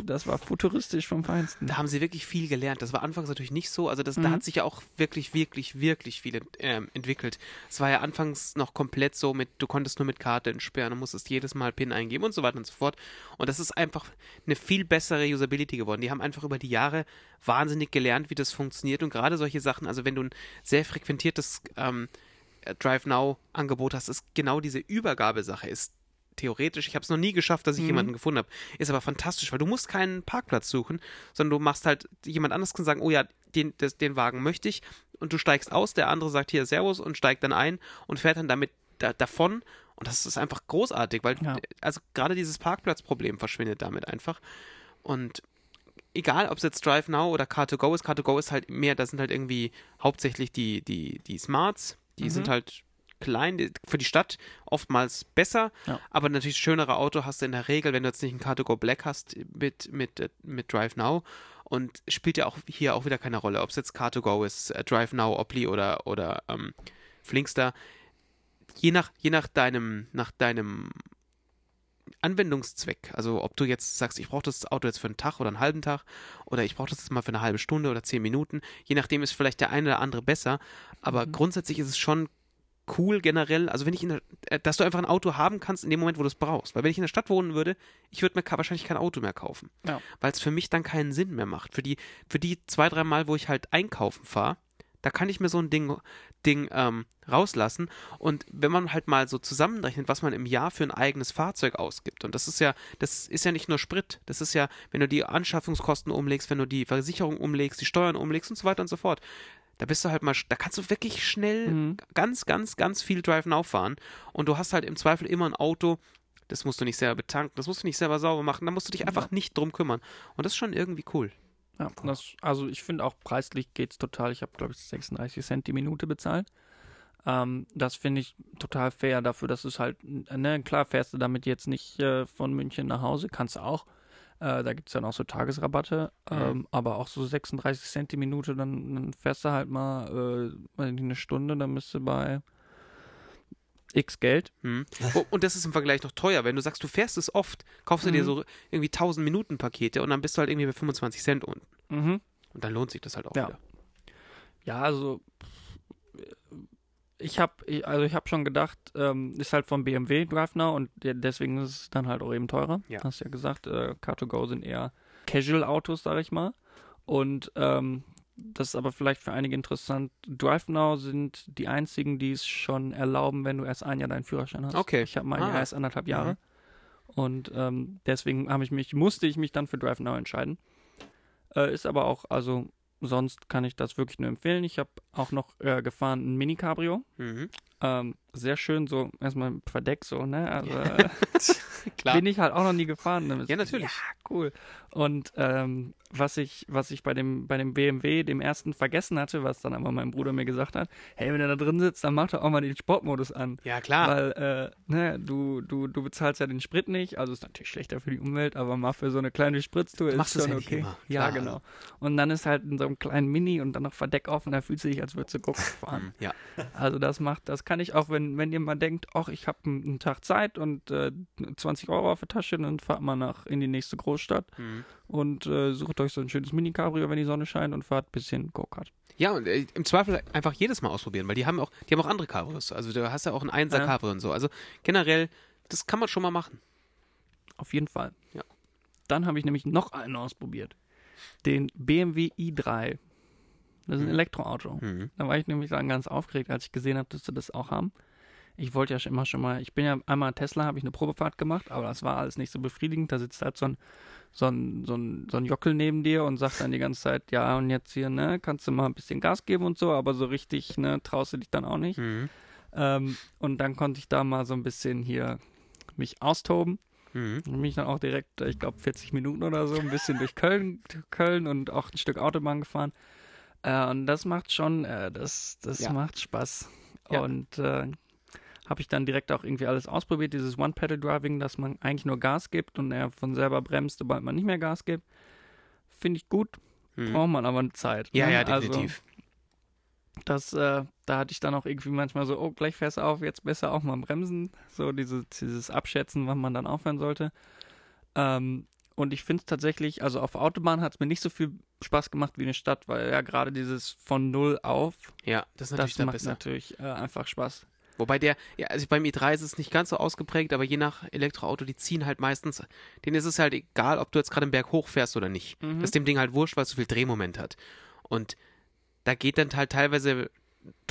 das war futuristisch vom Feinsten. Da haben sie wirklich viel gelernt. Das war anfangs natürlich nicht so. Also das, da Mhm. hat sich ja auch wirklich, wirklich, wirklich viel ähm, entwickelt. Es war ja anfangs noch komplett so mit, du konntest nur mit Karte entsperren und musstest jedes Mal PIN eingeben und so weiter und so fort. Und das ist einfach eine viel bessere Usability geworden. Die haben einfach über die Jahre wahnsinnig gelernt, wie das funktioniert. Und gerade solche Sachen, also wenn du ein sehr frequentiertes ähm, Drive Now Angebot hast, ist genau diese Übergabesache ist theoretisch, ich habe es noch nie geschafft, dass ich Mhm. jemanden gefunden habe. Ist aber fantastisch, weil du musst keinen Parkplatz suchen, sondern du machst halt, jemand anderes kann sagen, oh ja, den, das, den Wagen möchte ich und du steigst aus, der andere sagt hier Servus und steigt dann ein und fährt dann damit da, davon und das ist einfach großartig, weil Ja. also gerade dieses Parkplatzproblem verschwindet damit einfach und egal, ob es jetzt Drive Now oder Car2Go ist, Car2Go ist halt mehr, das sind halt irgendwie hauptsächlich die, die, die Smarts, die Mhm. sind halt klein, für die Stadt oftmals besser, Ja. aber natürlich schönere Auto hast du in der Regel, wenn du jetzt nicht ein Car2Go Black hast mit, mit, äh, mit Drive Now und spielt ja auch hier auch wieder keine Rolle, ob es jetzt Car2Go ist, äh, Drive Now, Opli oder, oder ähm, Flinkster, je nach, je nach deinem, nach deinem Anwendungszweck, also ob du jetzt sagst, ich brauche das Auto jetzt für einen Tag oder einen halben Tag oder ich brauche das jetzt mal für eine halbe Stunde oder zehn Minuten, je nachdem ist vielleicht der eine oder andere besser, aber Mhm. grundsätzlich ist es schon cool generell, also wenn ich in der, äh, dass du einfach ein Auto haben kannst in dem Moment, wo du es brauchst, weil wenn ich in der Stadt wohnen würde, ich würde mir wahrscheinlich kein Auto mehr kaufen, Ja. weil es für mich dann keinen Sinn mehr macht. Für die, für die zwei, drei Mal, wo ich halt einkaufen fahre, da kann ich mir so ein Ding, Ding ähm, rauslassen. Und wenn man halt mal so zusammenrechnet, was man im Jahr für ein eigenes Fahrzeug ausgibt, und das ist ja, das ist ja nicht nur Sprit, das ist ja, wenn du die Anschaffungskosten umlegst, wenn du die Versicherung umlegst, die Steuern umlegst und so weiter und so fort. Da bist du halt mal, da kannst du wirklich schnell Mhm. ganz, ganz, ganz viel Drive Now fahren. Und du hast halt im Zweifel immer ein Auto, das musst du nicht selber betanken, das musst du nicht selber sauber machen, da musst du dich einfach nicht drum kümmern. Und das ist schon irgendwie cool. Ja, das, also ich finde auch preislich geht's total. Ich habe, glaube ich, 36 Cent die Minute bezahlt. Ähm, das finde ich total fair dafür, dass es halt, ne, klar fährst du damit jetzt nicht äh, von München nach Hause, kannst du auch. Äh, da gibt es dann auch so Tagesrabatte, ähm, aber auch so 36 Cent die Minute, dann, dann fährst du halt mal äh, eine Stunde, dann bist du bei X Geld. Hm. Oh, und das ist im Vergleich noch teuer. Wenn du sagst, du fährst es oft, kaufst du dir Mhm. so irgendwie 1000 Minuten Pakete und dann bist du halt irgendwie bei 25 Cent unten. Mhm. Und dann lohnt sich das halt auch Ja. wieder. Ja, also ich habe also ich habe schon gedacht, ähm, ist halt vom BMW Drive Now und de- deswegen ist es dann halt auch eben teurer. Ja. Hast ja gesagt, äh, Car2Go sind eher Casual Autos, sage ich mal. Und ähm, das ist aber vielleicht für einige interessant. Drive Now sind die einzigen, die es schon erlauben, wenn du erst ein Jahr deinen Führerschein hast. Okay. Ich habe meinen Ah. ja erst anderthalb Jahre. Mhm. Und ähm, deswegen habe ich mich, musste ich mich dann für Drive Now entscheiden. Äh, ist aber auch, also sonst kann ich das wirklich nur empfehlen. Ich habe auch noch äh, gefahren ein Mini Cabrio. Mhm. Ähm, sehr schön, so erstmal im Verdeck so, ne? Also äh, Klar. bin ich halt auch noch nie gefahren. damit. Ja, natürlich. Ja, cool. Und ähm, was ich, was ich bei dem, bei dem BMW, dem ersten, vergessen hatte, was dann aber mein Bruder mir gesagt hat, hey, wenn er da drin sitzt, dann mach doch auch mal den Sportmodus an. ja, klar. Weil, äh, ne, du, du, du bezahlst ja den Sprit nicht, also ist natürlich schlechter für die Umwelt, aber mal für so eine kleine Spritztour ist schon ja okay. immer, Ja, genau. Und dann ist halt in so einem kleinen Mini und dann noch Verdeck offen, da fühlst du dich, als würdest du gucken fahren. ja. Also das macht, das kann ich auch, wenn, wenn ihr mal denkt, ach, ich habe einen, Tag Zeit und äh, 20 Euro auf der Tasche, dann fahrt mal nach in die nächste Großstadt Mhm. und äh, sucht euch so ein schönes Mini-Cabrio, wenn die Sonne scheint und fahrt ein bisschen Go-Kart. Ja, und äh, im Zweifel einfach jedes Mal ausprobieren, weil die haben auch, die haben auch andere Cabrios. Also du hast ja auch ein Einser Ja. Und so. Also generell, das kann man schon mal machen. Auf jeden Fall. Ja. Dann habe ich nämlich noch einen ausprobiert. Den BMW i3. Das ist ein Mhm. Elektroauto. Mhm. Da war ich nämlich dann ganz aufgeregt, als ich gesehen habe, dass sie das auch haben. Ich wollte ja schon immer schon mal, ich bin ja einmal Tesla, habe ich eine Probefahrt gemacht, aber das war alles nicht so befriedigend. Da sitzt halt so ein, so ein, so ein, so ein Jockel neben dir und sagt dann die ganze Zeit, ja, und jetzt hier, ne, kannst du mal ein bisschen Gas geben und so, aber so richtig, ne, traust du dich dann auch nicht. Mhm. Ähm, und dann konnte ich da mal so ein bisschen hier mich austoben. Mhm. Dann bin ich dann auch direkt, äh, ich glaube, 40 Minuten oder so, ein bisschen durch Köln, Köln und auch ein Stück Autobahn gefahren. Äh, und das macht schon, äh, das, das Ja. macht Spaß. Ja. Und äh, habe ich dann direkt auch irgendwie alles ausprobiert, dieses One-Pedal-Driving, dass man eigentlich nur Gas gibt und er von selber bremst, sobald man nicht mehr Gas gibt. Finde ich gut, Mhm. braucht man aber eine Zeit. Ja, ne? ja, Also, definitiv. das, äh, da hatte ich dann auch irgendwie manchmal so, oh, gleich fährst du auf, jetzt besser auch mal bremsen. So diese, dieses Abschätzen, wann man dann aufhören sollte. Ähm, und ich finde es tatsächlich, also auf Autobahn hat es mir nicht so viel Spaß gemacht wie in der Stadt, weil ja gerade dieses von null auf, ja, das ist natürlich das macht besser. natürlich äh, einfach Spaß. Wobei der, ja, also beim i3 ist es nicht ganz so ausgeprägt, aber je nach Elektroauto, die ziehen halt meistens, denen ist es halt egal, ob du jetzt gerade den Berg hochfährst oder nicht. Mhm. Das ist dem Ding halt wurscht, weil es so viel Drehmoment hat. Und da geht dann halt teilweise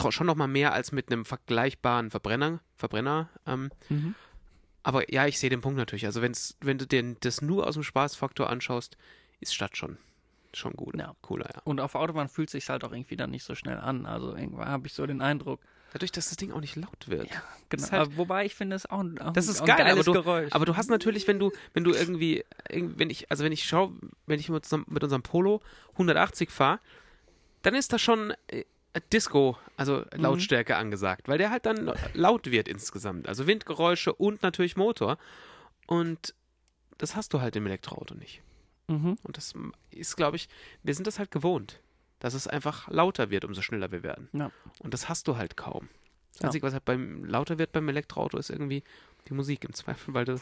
schon noch mal mehr als mit einem vergleichbaren Verbrenner. Verbrenner ähm, Mhm. aber ja, ich sehe den Punkt natürlich. Also wenn's, wenn du dir das nur aus dem Spaßfaktor anschaust, ist Stadt schon, schon gut. Ja. Cooler, ja. Und auf Autobahn fühlt es sich halt auch irgendwie dann nicht so schnell an. Also irgendwann habe ich so den Eindruck. Dadurch, dass das Ding auch nicht laut wird. Ja, genau. halt- Aber wobei ich finde es auch, ein- auch, Das ist auch geil, ein aber geiles du- Geräusch. Aber du hast natürlich, wenn du, wenn du irgendwie, irgend- wenn ich, also wenn ich schaue, wenn ich mit unserem, mit unserem Polo 180 fahre, dann ist da schon äh, Disco, also Lautstärke angesagt, weil der halt dann laut wird insgesamt. Also Windgeräusche und natürlich Motor. Und das hast du halt im Elektroauto nicht. mhm. Und das ist, glaube ich, wir sind das halt gewohnt, dass es einfach lauter wird, umso schneller wir werden. Ja. Und das hast du halt kaum. Das Ja. Einzige, was halt beim lauter wird beim Elektroauto, ist irgendwie die Musik im Zweifel, weil du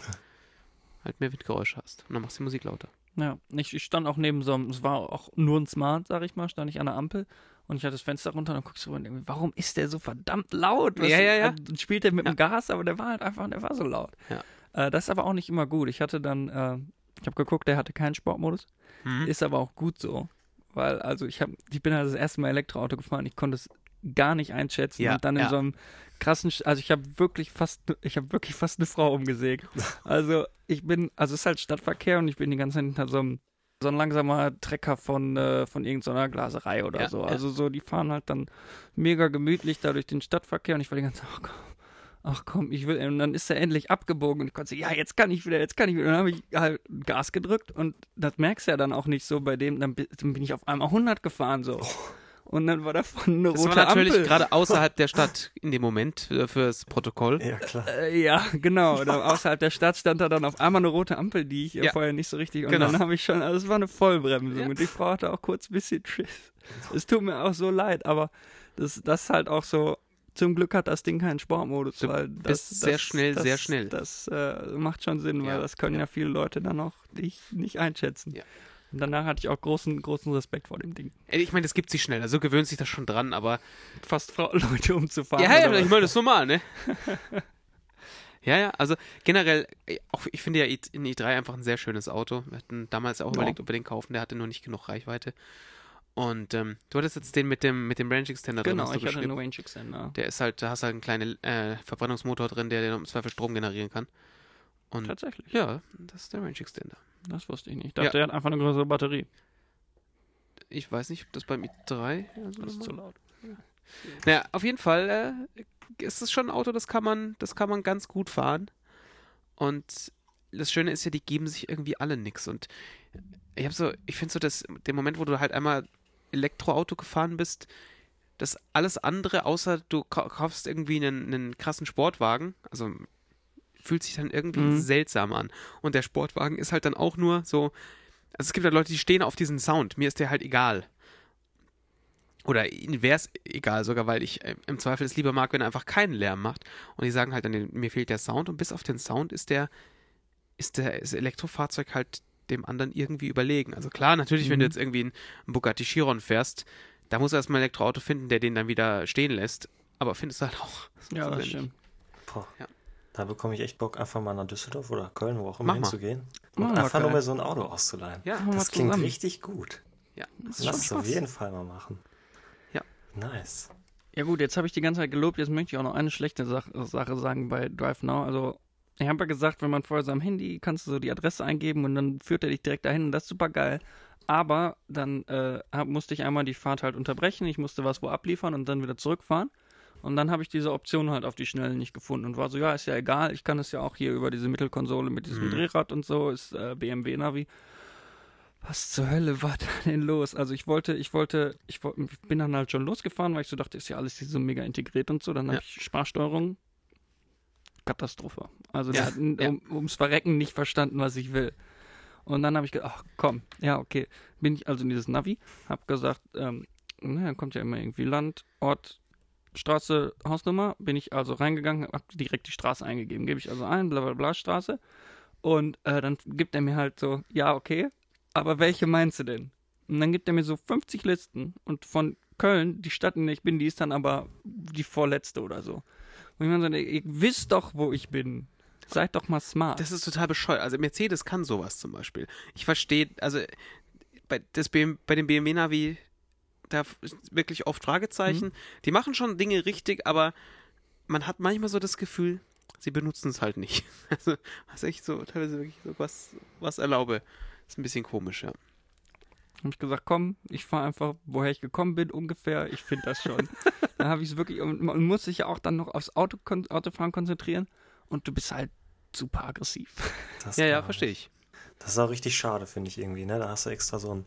halt mehr Windgeräusche hast. Und dann machst du die Musik lauter. Ja, ich, ich stand auch neben so einem, es war auch nur ein Smart, sag ich mal, stand ich an der Ampel und ich hatte das Fenster runter und dann guckst du und irgendwie, warum ist der so verdammt laut? Ja, ja, ja. Also, spielt der mit Ja. dem Gas, aber der war halt einfach, der war so laut. Ja. Äh, das ist aber auch nicht immer gut. Ich hatte dann, äh, ich habe geguckt, der hatte keinen Sportmodus, Mhm. ist aber auch gut so, weil also ich habe, ich bin halt das erste Mal Elektroauto gefahren, ich konnte es gar nicht einschätzen Ja, und dann in ja. so einem krassen, Sch- also ich habe wirklich fast, ich habe wirklich fast eine Frau umgesägt. Also ich bin, also es ist halt Stadtverkehr und ich bin die ganze Zeit hinter so einem so ein langsamer Trecker von, äh, von irgendeiner Glaserei oder Ja, so. Also so, die fahren halt dann mega gemütlich da durch den Stadtverkehr und ich war die ganze Zeit, ach komm, ach komm, ich will, und dann ist er endlich abgebogen und ich konnte sagen, ja, jetzt kann ich wieder, jetzt kann ich wieder. Und dann habe ich halt Gas gedrückt und das merkst du ja dann auch nicht so bei dem, dann, dann bin ich auf einmal 100 gefahren so. Und dann war davon eine Das rote war natürlich Ampel. gerade außerhalb der Stadt in dem Moment äh, fürs Protokoll. Ja, klar. Äh, ja, genau. Da außerhalb der Stadt stand da dann auf einmal eine rote Ampel, die ich äh, Ja. vorher nicht so richtig. Und Genau. dann habe ich schon, also es war eine Vollbremsung Ja. und die Frau hatte auch kurz ein bisschen Schiss. Es tut mir auch so leid, aber das, das ist halt auch so. Zum Glück hat das Ding keinen Sportmodus, Du weil das, bist sehr das, schnell, das, sehr schnell. Das äh, macht schon Sinn, weil Ja, das können ja. ja. viele Leute dann auch nicht, nicht einschätzen. Ja. Und danach hatte ich auch großen, großen Respekt vor dem Ding. Ich meine, das gibt sich schnell, also gewöhnt sich das schon dran, aber. Fast Frau Leute umzufahren. ja, ja, ich meine, das ist normal, ne? ja, ja, also generell, auch, ich finde ja i- ein i3 einfach ein sehr schönes Auto. Wir hatten damals auch überlegt, ob wir den kaufen, der hatte nur nicht genug Reichweite. Und ähm, du hattest jetzt den mit dem, mit dem Range Extender drin, Genau, hast du ich hatte einen Range Extender. Der ist halt, da hast du halt einen kleinen äh, Verbrennungsmotor drin, der dir im Zweifel Strom generieren kann. Und Tatsächlich. ja, das ist der Range Extender. Das wusste ich nicht. Ich Ja. dachte, der hat einfach eine größere Batterie. Ich weiß nicht, ob das beim i3. Also Das ist zu laut. Naja, auf jeden Fall äh, ist es schon ein Auto, das kann man, das kann man ganz gut fahren. Und das Schöne ist ja, die geben sich irgendwie alle nix. Und ich habe so, ich finde so, dass der Moment, wo du halt einmal Elektroauto gefahren bist, dass alles andere, außer du kau- kaufst irgendwie einen, einen krassen Sportwagen, also fühlt sich dann irgendwie Mhm. seltsam an. Und der Sportwagen ist halt dann auch nur so, also es gibt halt Leute, die stehen auf diesen Sound. Mir ist der halt egal. Oder ihnen wäre es egal, sogar weil ich äh, im Zweifel es lieber mag, wenn er einfach keinen Lärm macht. Und die sagen halt dann, mir fehlt der Sound. Und bis auf den Sound ist der, ist der das Elektrofahrzeug halt dem anderen irgendwie überlegen. Also klar, natürlich, wenn du Mhm. jetzt irgendwie einen Bugatti Chiron fährst, da musst du erstmal ein Elektroauto finden, der den dann wieder stehen lässt. Aber findest du halt auch. Ja, das stimmt. Boah. Ja. Da bekomme ich echt Bock, einfach mal nach Düsseldorf oder Köln, wo auch immer Mach hinzugehen. Mach Und mal, einfach nur mal so ein Auto auszuleihen. Ja, Das klingt zusammen. richtig gut. ja. Das ist Lass schon es auf jeden Fall mal machen. Ja. Nice. Ja gut, jetzt habe ich die ganze Zeit gelobt, jetzt möchte ich auch noch eine schlechte Sach Sache sagen bei Drive Now. Also ich habe ja gesagt, wenn man vorher so am Handy kannst du so die Adresse eingeben und dann führt er dich direkt dahin und das ist super geil. Aber dann äh, musste ich einmal die Fahrt halt unterbrechen, ich musste was wo abliefern und dann wieder zurückfahren. Und dann habe ich diese Option halt auf die Schnelle nicht gefunden und war so, ja, ist ja egal, ich kann es ja auch hier über diese Mittelkonsole mit diesem Mhm. Drehrad und so, ist äh, BMW-Navi. Was zur Hölle war da denn los? Also ich wollte, ich wollte, ich, ich bin dann halt schon losgefahren, weil ich so dachte, ist ja alles hier so mega integriert und so. Dann habe Ja. ich Sprachsteuerung. Katastrophe. Also Ja, der hat ja. um, ums Verrecken nicht verstanden, was ich will. Und dann habe ich gedacht, ach komm, ja, okay. Bin ich also in dieses Navi, hab gesagt, ähm, na, dann kommt ja immer irgendwie Land, Ort, Straße, Hausnummer. Bin ich also reingegangen, hab direkt die Straße eingegeben. Gebe ich also ein, bla bla bla Straße. Und äh, dann gibt er mir halt so, ja, okay, aber welche meinst du denn? Und dann gibt er mir so 50 Listen und von Köln, die Stadt, in der ich bin, die ist dann aber die vorletzte oder so. Und ich meine, so, ihr wisst doch, wo ich bin. Seid doch mal smart. Das ist total bescheuert. Also Mercedes kann sowas zum Beispiel. Ich verstehe, also bei, das BM, bei dem BMW Navi, da wirklich oft Fragezeichen. Die machen schon Dinge richtig, aber man hat manchmal so das Gefühl, sie benutzen es halt nicht. Also, was ich so teilweise wirklich so was, was erlaube. Ist ein bisschen komisch, ja. habe ich gesagt, komm, ich fahre einfach, woher ich gekommen bin, ungefähr. Ich finde das schon. dann habe ich es wirklich, und man muss sich ja auch dann noch aufs Auto, kon Autofahren konzentrieren. Und du bist halt super aggressiv. Das Ja, ja, verstehe ich. Das ist auch richtig schade, finde ich irgendwie, ne? Da hast du extra so ein,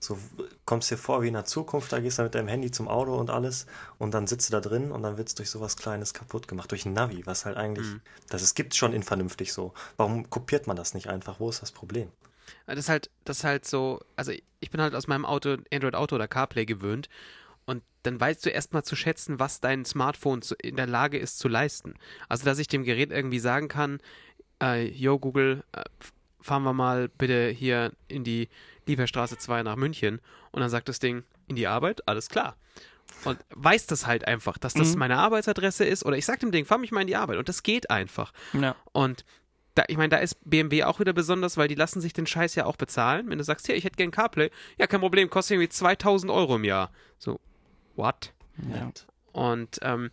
so kommst dir vor wie in der Zukunft, da gehst du mit deinem Handy zum Auto und alles und dann sitzt du da drin und dann wird's durch sowas Kleines kaputt gemacht, durch ein Navi, was halt eigentlich, Mhm. das es gibt schon in vernünftig so. Warum kopiert man das nicht einfach? Wo ist das Problem? Das ist halt, das ist halt so, also ich bin halt aus meinem Auto, Android Auto oder CarPlay gewöhnt und dann weißt du erstmal zu schätzen, was dein Smartphone in der Lage ist zu leisten. Also, dass ich dem Gerät irgendwie sagen kann, äh, yo Google, äh, fahren wir mal bitte hier in die Lieferstraße 2 nach München und dann sagt das Ding, in die Arbeit, alles klar. Und weiß das halt einfach, dass das Mhm. meine Arbeitsadresse ist oder ich sag dem Ding, fahr mich mal in die Arbeit und das geht einfach. Ja. Und da, ich meine, da ist BMW auch wieder besonders, weil die lassen sich den Scheiß ja auch bezahlen. Wenn du sagst, hier, ich hätte gern CarPlay, ja, kein Problem, kostet irgendwie 2000 Euro im Jahr. So, what? ja. Und ähm,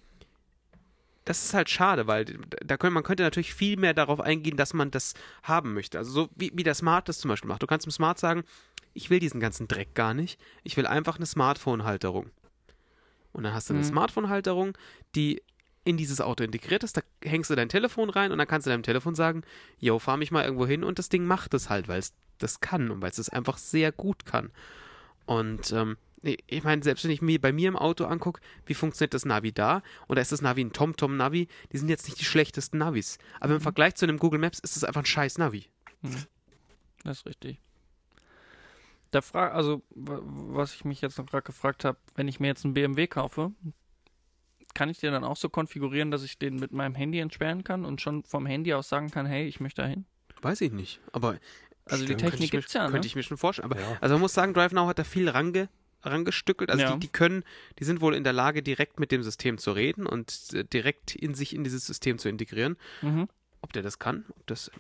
das ist halt schade, weil da könnte, man könnte natürlich viel mehr darauf eingehen, dass man das haben möchte. Also so wie, wie der Smart das zum Beispiel macht. Du kannst im Smart sagen, ich will diesen ganzen Dreck gar nicht. Ich will einfach eine Smartphone-Halterung. Und dann hast du eine Mhm. Smartphone-Halterung, die in dieses Auto integriert ist. Da hängst du dein Telefon rein und dann kannst du deinem Telefon sagen, yo, fahr mich mal irgendwo hin und das Ding macht es halt, weil es das kann und weil es es einfach sehr gut kann. Und ähm, ich meine, selbst wenn ich mir bei mir im Auto angucke, wie funktioniert das Navi da? Und da ist das Navi ein TomTom-Navi, die sind jetzt nicht die schlechtesten Navis. Aber im Vergleich zu einem Google Maps ist es einfach ein scheiß Navi. Das ist richtig. Da fra also, wa- was ich mich jetzt noch gerade gefragt habe, wenn ich mir jetzt einen BMW kaufe, kann ich den dann auch so konfigurieren, dass ich den mit meinem Handy entsperren kann und schon vom Handy aus sagen kann, hey, ich möchte dahin? Weiß ich nicht. Aber Also Stimmt, die Technik mir, gibt's ja, ne? könnte ich mir schon vorstellen. Aber Ja. also man muss sagen, DriveNow hat da viel range, rangestückelt. Also Ja. die, die können, die sind wohl in der Lage, direkt mit dem System zu reden und äh, direkt in sich in dieses System zu integrieren. Mhm. Ob der das kann, ob das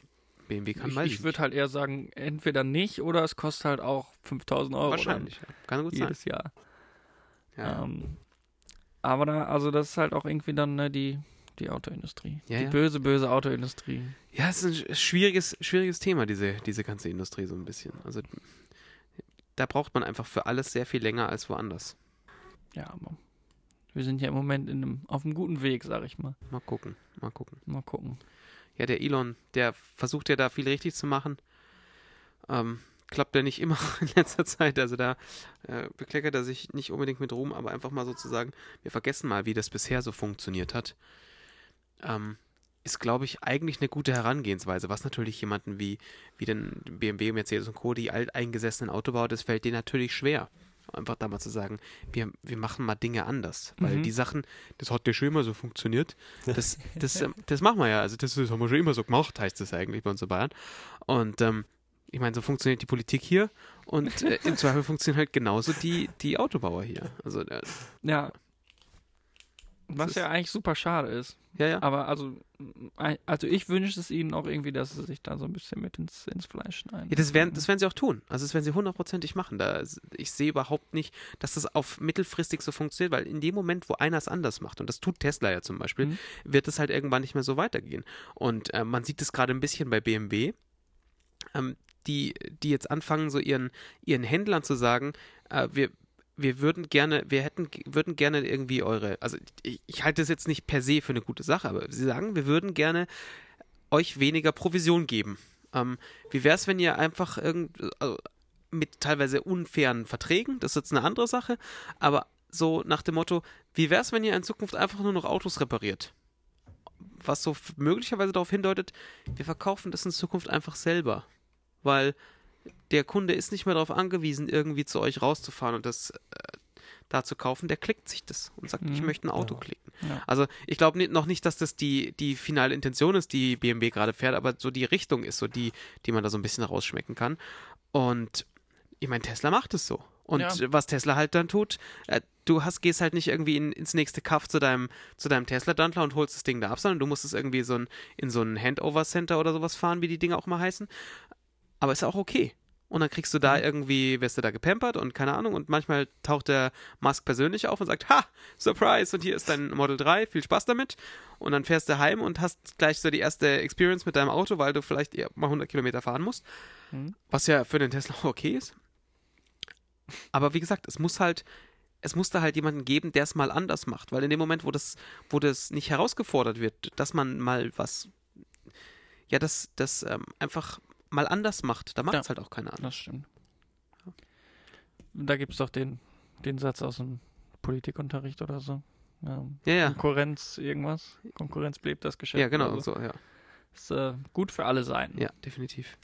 BMW kann, weiß Ich, ich, ich würde halt eher sagen, entweder nicht oder es kostet halt auch 5000 Euro. Wahrscheinlich. Ja. Kann gut sein. jedes Jahr. Ja. Ähm, aber da, also das ist halt auch irgendwie dann ne, die, die Autoindustrie. Ja, die ja. böse, böse Autoindustrie. Ja, es ist ein sch- schwieriges, schwieriges Thema, diese, diese ganze Industrie so ein bisschen. Also da braucht man einfach für alles sehr viel länger als woanders. Ja, aber wir sind ja im Moment in einem, auf einem guten Weg, sag ich mal. Mal gucken, mal gucken. Mal gucken. Ja, der Elon, der versucht ja da viel richtig zu machen. Ähm, klappt ja nicht immer in letzter Zeit. Also da äh, bekleckert er sich nicht unbedingt mit Ruhm, aber einfach mal sozusagen, wir vergessen mal, wie das bisher so funktioniert hat. Ähm, ist, glaube ich, eigentlich eine gute Herangehensweise. Was natürlich jemanden wie, wie den BMW, Mercedes und Co., die alteingesessenen Autobauer, das fällt denen natürlich schwer. Einfach da mal zu sagen, wir, wir machen mal Dinge anders. Weil Mhm. die Sachen, das hat ja schon immer so funktioniert. Das, das, ähm, das machen wir ja. Also das, das haben wir schon immer so gemacht, heißt das eigentlich bei uns in Bayern. Und ähm, ich meine, so funktioniert die Politik hier und äh, im Zweifel funktionieren halt genauso die, die Autobauer hier. Also, äh, Ja. Was ja eigentlich super schade ist. ja, ja. Aber also, also ich wünsche es ihnen auch irgendwie, dass sie sich da so ein bisschen mit ins, ins Fleisch schneiden. Ja, das werden, das werden sie auch tun. Also das werden sie hundertprozentig machen. Da, ich sehe überhaupt nicht, dass das auf mittelfristig so funktioniert, weil in dem Moment, wo einer es anders macht, und das tut Tesla ja zum Beispiel, Mhm. wird es halt irgendwann nicht mehr so weitergehen. Und äh, man sieht es gerade ein bisschen bei BMW, ähm, die, die jetzt anfangen, so ihren, ihren Händlern zu sagen, äh, wir, wir würden gerne, wir hätten, würden gerne irgendwie eure, also ich, ich halte das jetzt nicht per se für eine gute Sache, aber sie sagen, wir würden gerne euch weniger Provision geben. Ähm, wie wäre es, wenn ihr einfach irgend, also mit teilweise unfairen Verträgen, das ist jetzt eine andere Sache, aber so nach dem Motto, wie wäre es, wenn ihr in Zukunft einfach nur noch Autos repariert? Was so möglicherweise darauf hindeutet, wir verkaufen das in Zukunft einfach selber. Weil der Kunde ist nicht mehr darauf angewiesen, irgendwie zu euch rauszufahren und das äh, da zu kaufen. Der klickt sich das und sagt, ich Mhm. möchte ein Auto Ja. klicken. Ja. Also ich glaube nicht, noch nicht, dass das die, die finale Intention ist, die BMW gerade fährt, aber so die Richtung ist so die, die man da so ein bisschen rausschmecken kann. Und ich meine, Tesla macht es so. Und Ja. was Tesla halt dann tut, äh, du hast, gehst halt nicht irgendwie in, ins nächste Kaff zu deinem, zu deinem Tesla-Dantler und holst das Ding da ab, sondern du musst es irgendwie so ein, in so ein Handover-Center oder sowas fahren, wie die Dinge auch mal heißen. Aber ist auch okay. Und dann kriegst du Mhm. da irgendwie, wirst du da gepampert und keine Ahnung. Und manchmal taucht der Musk persönlich auf und sagt, ha, Surprise, und hier ist dein Model 3, viel Spaß damit. Und dann fährst du heim und hast gleich so die erste Experience mit deinem Auto, weil du vielleicht mal 100 Kilometer fahren musst. Mhm. Was ja für den Tesla auch okay ist. Aber wie gesagt, es muss halt, es muss da halt jemanden geben, der es mal anders macht. Weil in dem Moment, wo das, wo das nicht herausgefordert wird, dass man mal was, ja, das, das ähm, einfach mal anders macht, da macht es Ja. halt auch keiner anders. Das stimmt. Da gibt es doch den, den Satz aus dem Politikunterricht oder so. Ja, Ja, ja. Konkurrenz, irgendwas. Konkurrenz belebt das Geschäft. Ja, genau, oder so, ja. Ist äh, gut für alle Seiten. Ja, definitiv.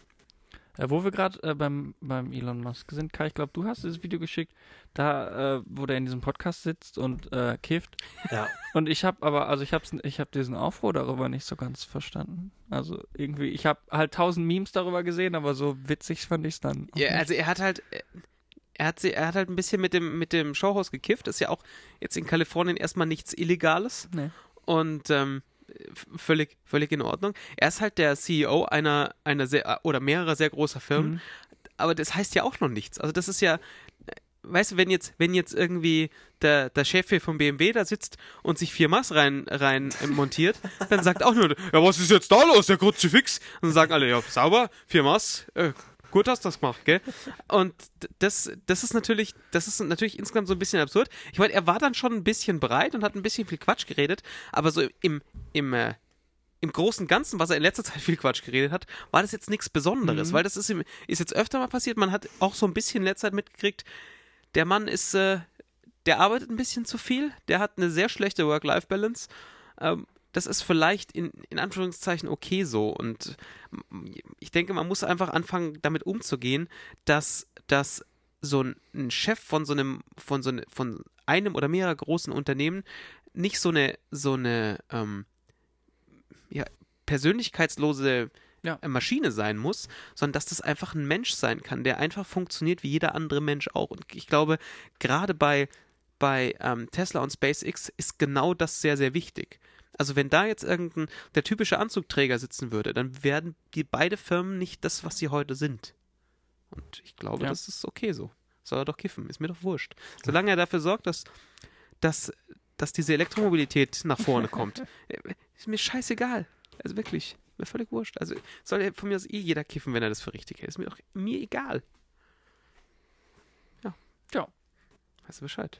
Äh, wo wir gerade äh, beim, beim Elon Musk sind, Kai, ich glaube, du hast dieses Video geschickt, da, äh, wo der in diesem Podcast sitzt und äh, kifft. Ja, Und ich habe aber, also ich habe ich hab diesen Aufruhr darüber nicht so ganz verstanden. Also irgendwie, ich habe halt tausend Memes darüber gesehen, aber so witzig fand ich es dann. Ja, nicht. also er hat halt, er hat, sie- er hat halt ein bisschen mit dem, mit dem Showhaus gekifft. Ist ja auch jetzt in Kalifornien erstmal nichts Illegales. Nee. Und ähm, völlig, völlig in Ordnung. Er ist halt der CEO einer, einer sehr, oder mehrerer sehr großer Firmen. Mhm. aber das heißt ja auch noch nichts. Also das ist ja, weißt du, wenn jetzt, wenn jetzt irgendwie der, der Chef hier vom BMW da sitzt und sich vier Maß rein, rein äh, montiert, dann sagt auch nur, ja, was ist jetzt da los, der Kruzifix? Und dann sagen alle, ja, sauber, vier Maß, äh, gut hast du das gemacht, gell? Und das, das ist natürlich, das ist natürlich insgesamt so ein bisschen absurd. Ich meine, er war dann schon ein bisschen bereit und hat ein bisschen viel Quatsch geredet, aber so im, im, äh, im großen und Ganzen, was er in letzter Zeit viel Quatsch geredet hat, war das jetzt nichts Besonderes, Mhm. weil das ist, ihm, ist jetzt öfter mal passiert. Man hat auch so ein bisschen in letzter Zeit mitgekriegt, der Mann ist, äh, der arbeitet ein bisschen zu viel, der hat eine sehr schlechte Work-Life-Balance. Ähm, das ist vielleicht in, in Anführungszeichen okay so. Und ich denke, man muss einfach anfangen, damit umzugehen, dass, dass so ein, Chef von so einem, von so ne, von einem oder mehrerer großen Unternehmen nicht so eine, so eine ähm, ja, persönlichkeitslose Ja. äh, Maschine sein muss, sondern dass das einfach ein Mensch sein kann, der einfach funktioniert wie jeder andere Mensch auch. Und ich glaube, gerade bei, bei ähm, Tesla und SpaceX ist genau das sehr, sehr wichtig. Also wenn da jetzt irgendein der typische Anzugträger sitzen würde, dann werden die beide Firmen nicht das, was sie heute sind. Und ich glaube, Ja. das ist okay so. Soll er doch kiffen, ist mir doch wurscht. Solange er dafür sorgt, dass, dass, dass diese Elektromobilität nach vorne kommt, äh, ist mir scheißegal. Also wirklich, mir völlig wurscht. Also soll ja von mir aus eh jeder kiffen, wenn er das für richtig hält. Ist mir doch mir egal. Weißt du Bescheid?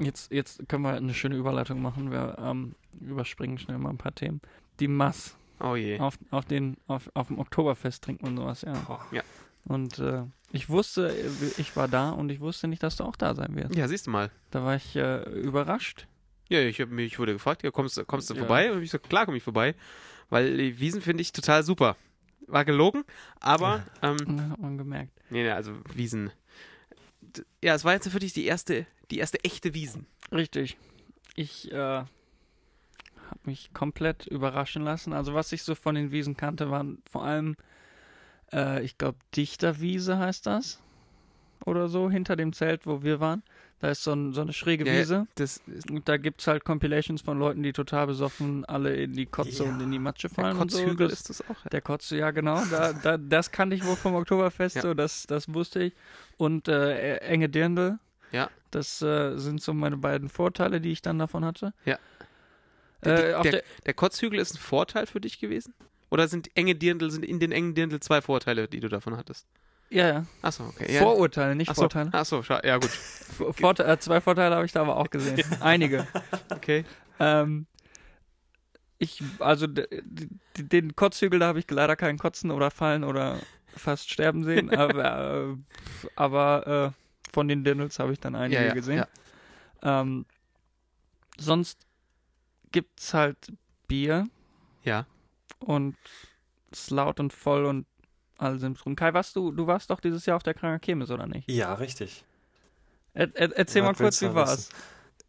Jetzt, jetzt können wir eine schöne Überleitung machen. Wir ähm, überspringen schnell mal ein paar Themen. Die Mass. Oh je. Auf, auf, den, auf, auf dem Oktoberfest trinkt man sowas, ja. Boah. Und äh, ich wusste, ich war da und ich wusste nicht, dass du auch da sein wirst. Ja, siehst du mal. Da war ich äh, überrascht. Ja, ich, hab, ich wurde gefragt, ja, kommst, du- kommst du Ja. vorbei? Und ich so, klar komme ich vorbei. Weil die Wiesen finde ich total super. War gelogen, aber, ähm, Und hat man gemerkt. nee, nee, also Wiesen. Ja, es war jetzt für dich die erste, die erste echte Wiesen. Richtig. Ich äh, habe mich komplett überraschen lassen. Also was ich so von den Wiesen kannte, waren vor allem, äh, ich glaube, Dichterwiese heißt das. Oder so, hinter dem Zelt, wo wir waren. Da ist so, ein, so eine schräge Ja, ja. Wiese. Und da gibt's halt Compilations von Leuten, die total besoffen alle in die Kotze Ja. und in die Matsche der fallen. so. Kotzhügel Das- ist das auch. Der Kotze, ja genau. Da, da, das kannte ich wohl vom Oktoberfest, Ja. so das, das wusste ich. Und äh, enge Dirndl. Ja. Das äh, sind so meine beiden Vorteile, die ich dann davon hatte. Ja. Äh, auf der, der, der Kotzhügel ist ein Vorteil für dich gewesen? Oder sind enge Dirndl, sind in den engen Dirndl zwei Vorteile, die du davon hattest? ja, ja. Achso, okay. Ja. Vorurteile, nicht Achso, Vorteile. achso, ja gut. Vor- Vorte äh, zwei Vorteile habe ich da aber auch gesehen. Einige. Okay. Ähm, ich, also den Kotzhügel, da habe ich leider keinen Kotzen oder Fallen oder fast sterben sehen. aber äh, aber äh, von den Dirndls habe ich dann einige Ja, ja, gesehen. ja. Ähm, sonst gibt's halt Bier Ja. und es ist laut und voll und alle sind rum. Kai, warst du, du warst doch dieses Jahr auf der Kranker Kirmes, oder nicht? Ja, richtig. Er, er, erzähl mal kurz, wie du war's? wissen?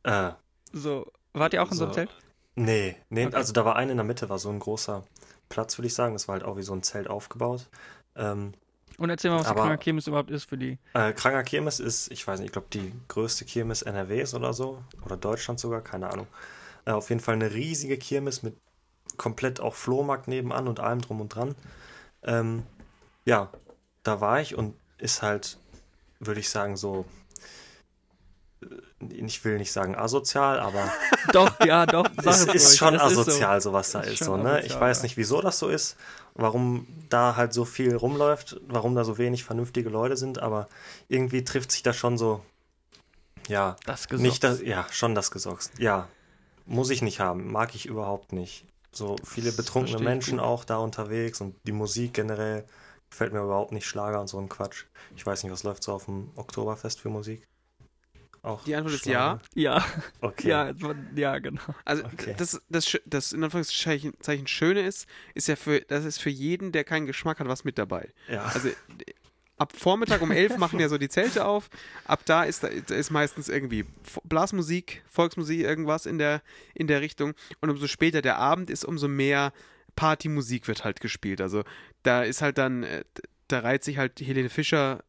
Äh, So, wart ihr auch in so einem So. Zelt? nee, nee, Okay. also da war eine in der Mitte, war so ein großer Platz, würde ich sagen. Das war halt auch wie so ein Zelt aufgebaut. Ähm, Und erzähl mal, was die Aber- Kranker Kirmes überhaupt ist für die. äh, Kranger Kirmes ist, ich weiß nicht, ich glaube, die größte Kirmes NRWs oder so. Oder Deutschland sogar, keine Ahnung. Äh, auf jeden Fall eine riesige Kirmes mit komplett auch Flohmarkt nebenan und allem drum und dran. Ähm, ja, da war ich und ist halt, würde ich sagen, so. Äh, Ich will nicht sagen asozial, aber Doch, ja, doch. Es ist ruhig. schon asozial, so. was da Ist ist. So, ne? Ich asozial, weiß ja. nicht, wieso das so ist, warum da halt so viel rumläuft, warum da so wenig vernünftige Leute sind, aber irgendwie trifft sich da schon so, ja, Das gesagt. nicht das, ja, schon das Gesocks. Ja, muss ich nicht haben, mag ich überhaupt nicht. So viele betrunkene ich Menschen gut. auch da unterwegs und die Musik generell gefällt mir überhaupt nicht, Schlager und so ein Quatsch. Ich weiß nicht, was läuft so auf dem Oktoberfest für Musik? Auch Die Antwort ist Schlager? Ja, Okay. ja, ja, genau. Also Okay. das, das, das in Anführungszeichen Zeichen Schöne ist, ist ja für, das ist für jeden, der keinen Geschmack hat, was mit dabei. ja. Also ab Vormittag um elf machen ja so die Zelte auf. Ab da ist, da ist meistens irgendwie Blasmusik, Volksmusik, irgendwas in der, in der Richtung. Und umso später der Abend ist, umso mehr Partymusik wird halt gespielt. Also da ist halt dann, äh, da reiht sich halt Helene Fischer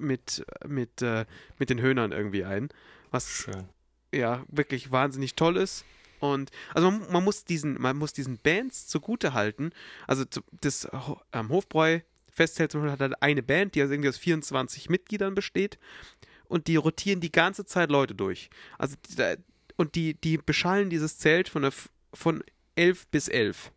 mit, mit, äh, mit den Höhnern irgendwie ein. Was Schön. ja wirklich wahnsinnig toll ist. Und also man, man muss diesen, man muss diesen Bands zugute halten. Also das ähm, Hofbräu Festzelt zum Beispiel hat halt eine Band, die also irgendwie aus 24 Mitgliedern besteht und die rotieren die ganze Zeit Leute durch. Also und die, die beschallen dieses Zelt von, der, von 11 bis 11.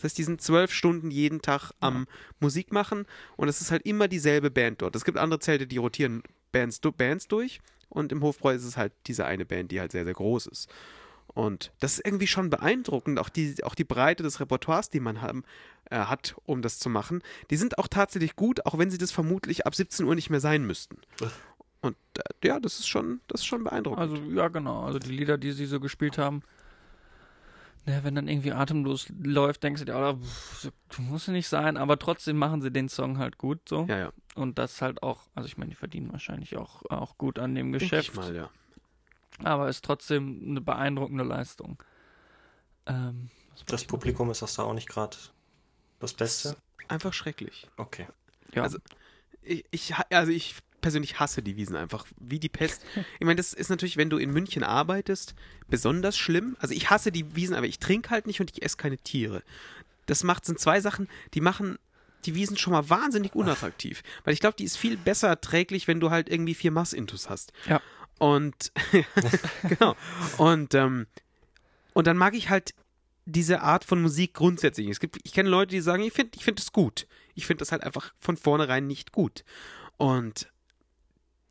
Das heißt, die sind zwölf Stunden jeden Tag am Musik machen und es ist halt immer dieselbe Band dort. Es gibt andere Zelte, die rotieren Bands, Bands durch und im Hofbräu ist es halt diese eine Band, die halt sehr, sehr groß ist. Und das ist irgendwie schon beeindruckend, auch die, auch die Breite des Repertoires, die man haben, äh, hat, um das zu machen. Die sind auch tatsächlich gut, auch wenn sie das vermutlich ab 17 Uhr nicht mehr sein müssten. Und äh, ja, das ist schon, das ist schon beeindruckend. Also, ja, genau. Also die Lieder, die sie so gespielt haben, naja, wenn dann irgendwie atemlos läuft, denkst du dir, oh, pff, muss ja nicht sein, aber trotzdem machen sie den Song halt gut so. ja, ja. Und das halt auch, also ich meine, die verdienen wahrscheinlich auch, auch gut an dem Denk Geschäft, Ich mal, ja. aber ist trotzdem eine beeindruckende Leistung. Ähm, Das? Publikum ist das da auch nicht gerade das Beste? Einfach schrecklich. Okay. Ja. also- Ich, ich, also ich persönlich hasse die Wiesen einfach wie die Pest. Ich meine, das ist natürlich, wenn du in München arbeitest, besonders schlimm. Also ich hasse die Wiesen, aber ich trinke halt nicht und ich esse keine Tiere. Das macht sind zwei Sachen, die machen die Wiesen schon mal wahnsinnig unattraktiv. Weil ich glaube, die ist viel besser erträglich, wenn du halt irgendwie vier Mass-Intus hast. Ja. Und genau. Und, ähm, und dann mag ich halt diese Art von Musik grundsätzlich. Es gibt, ich kenne Leute, die sagen, ich finde ich find das gut. Ich finde das halt einfach von vornherein nicht gut. Und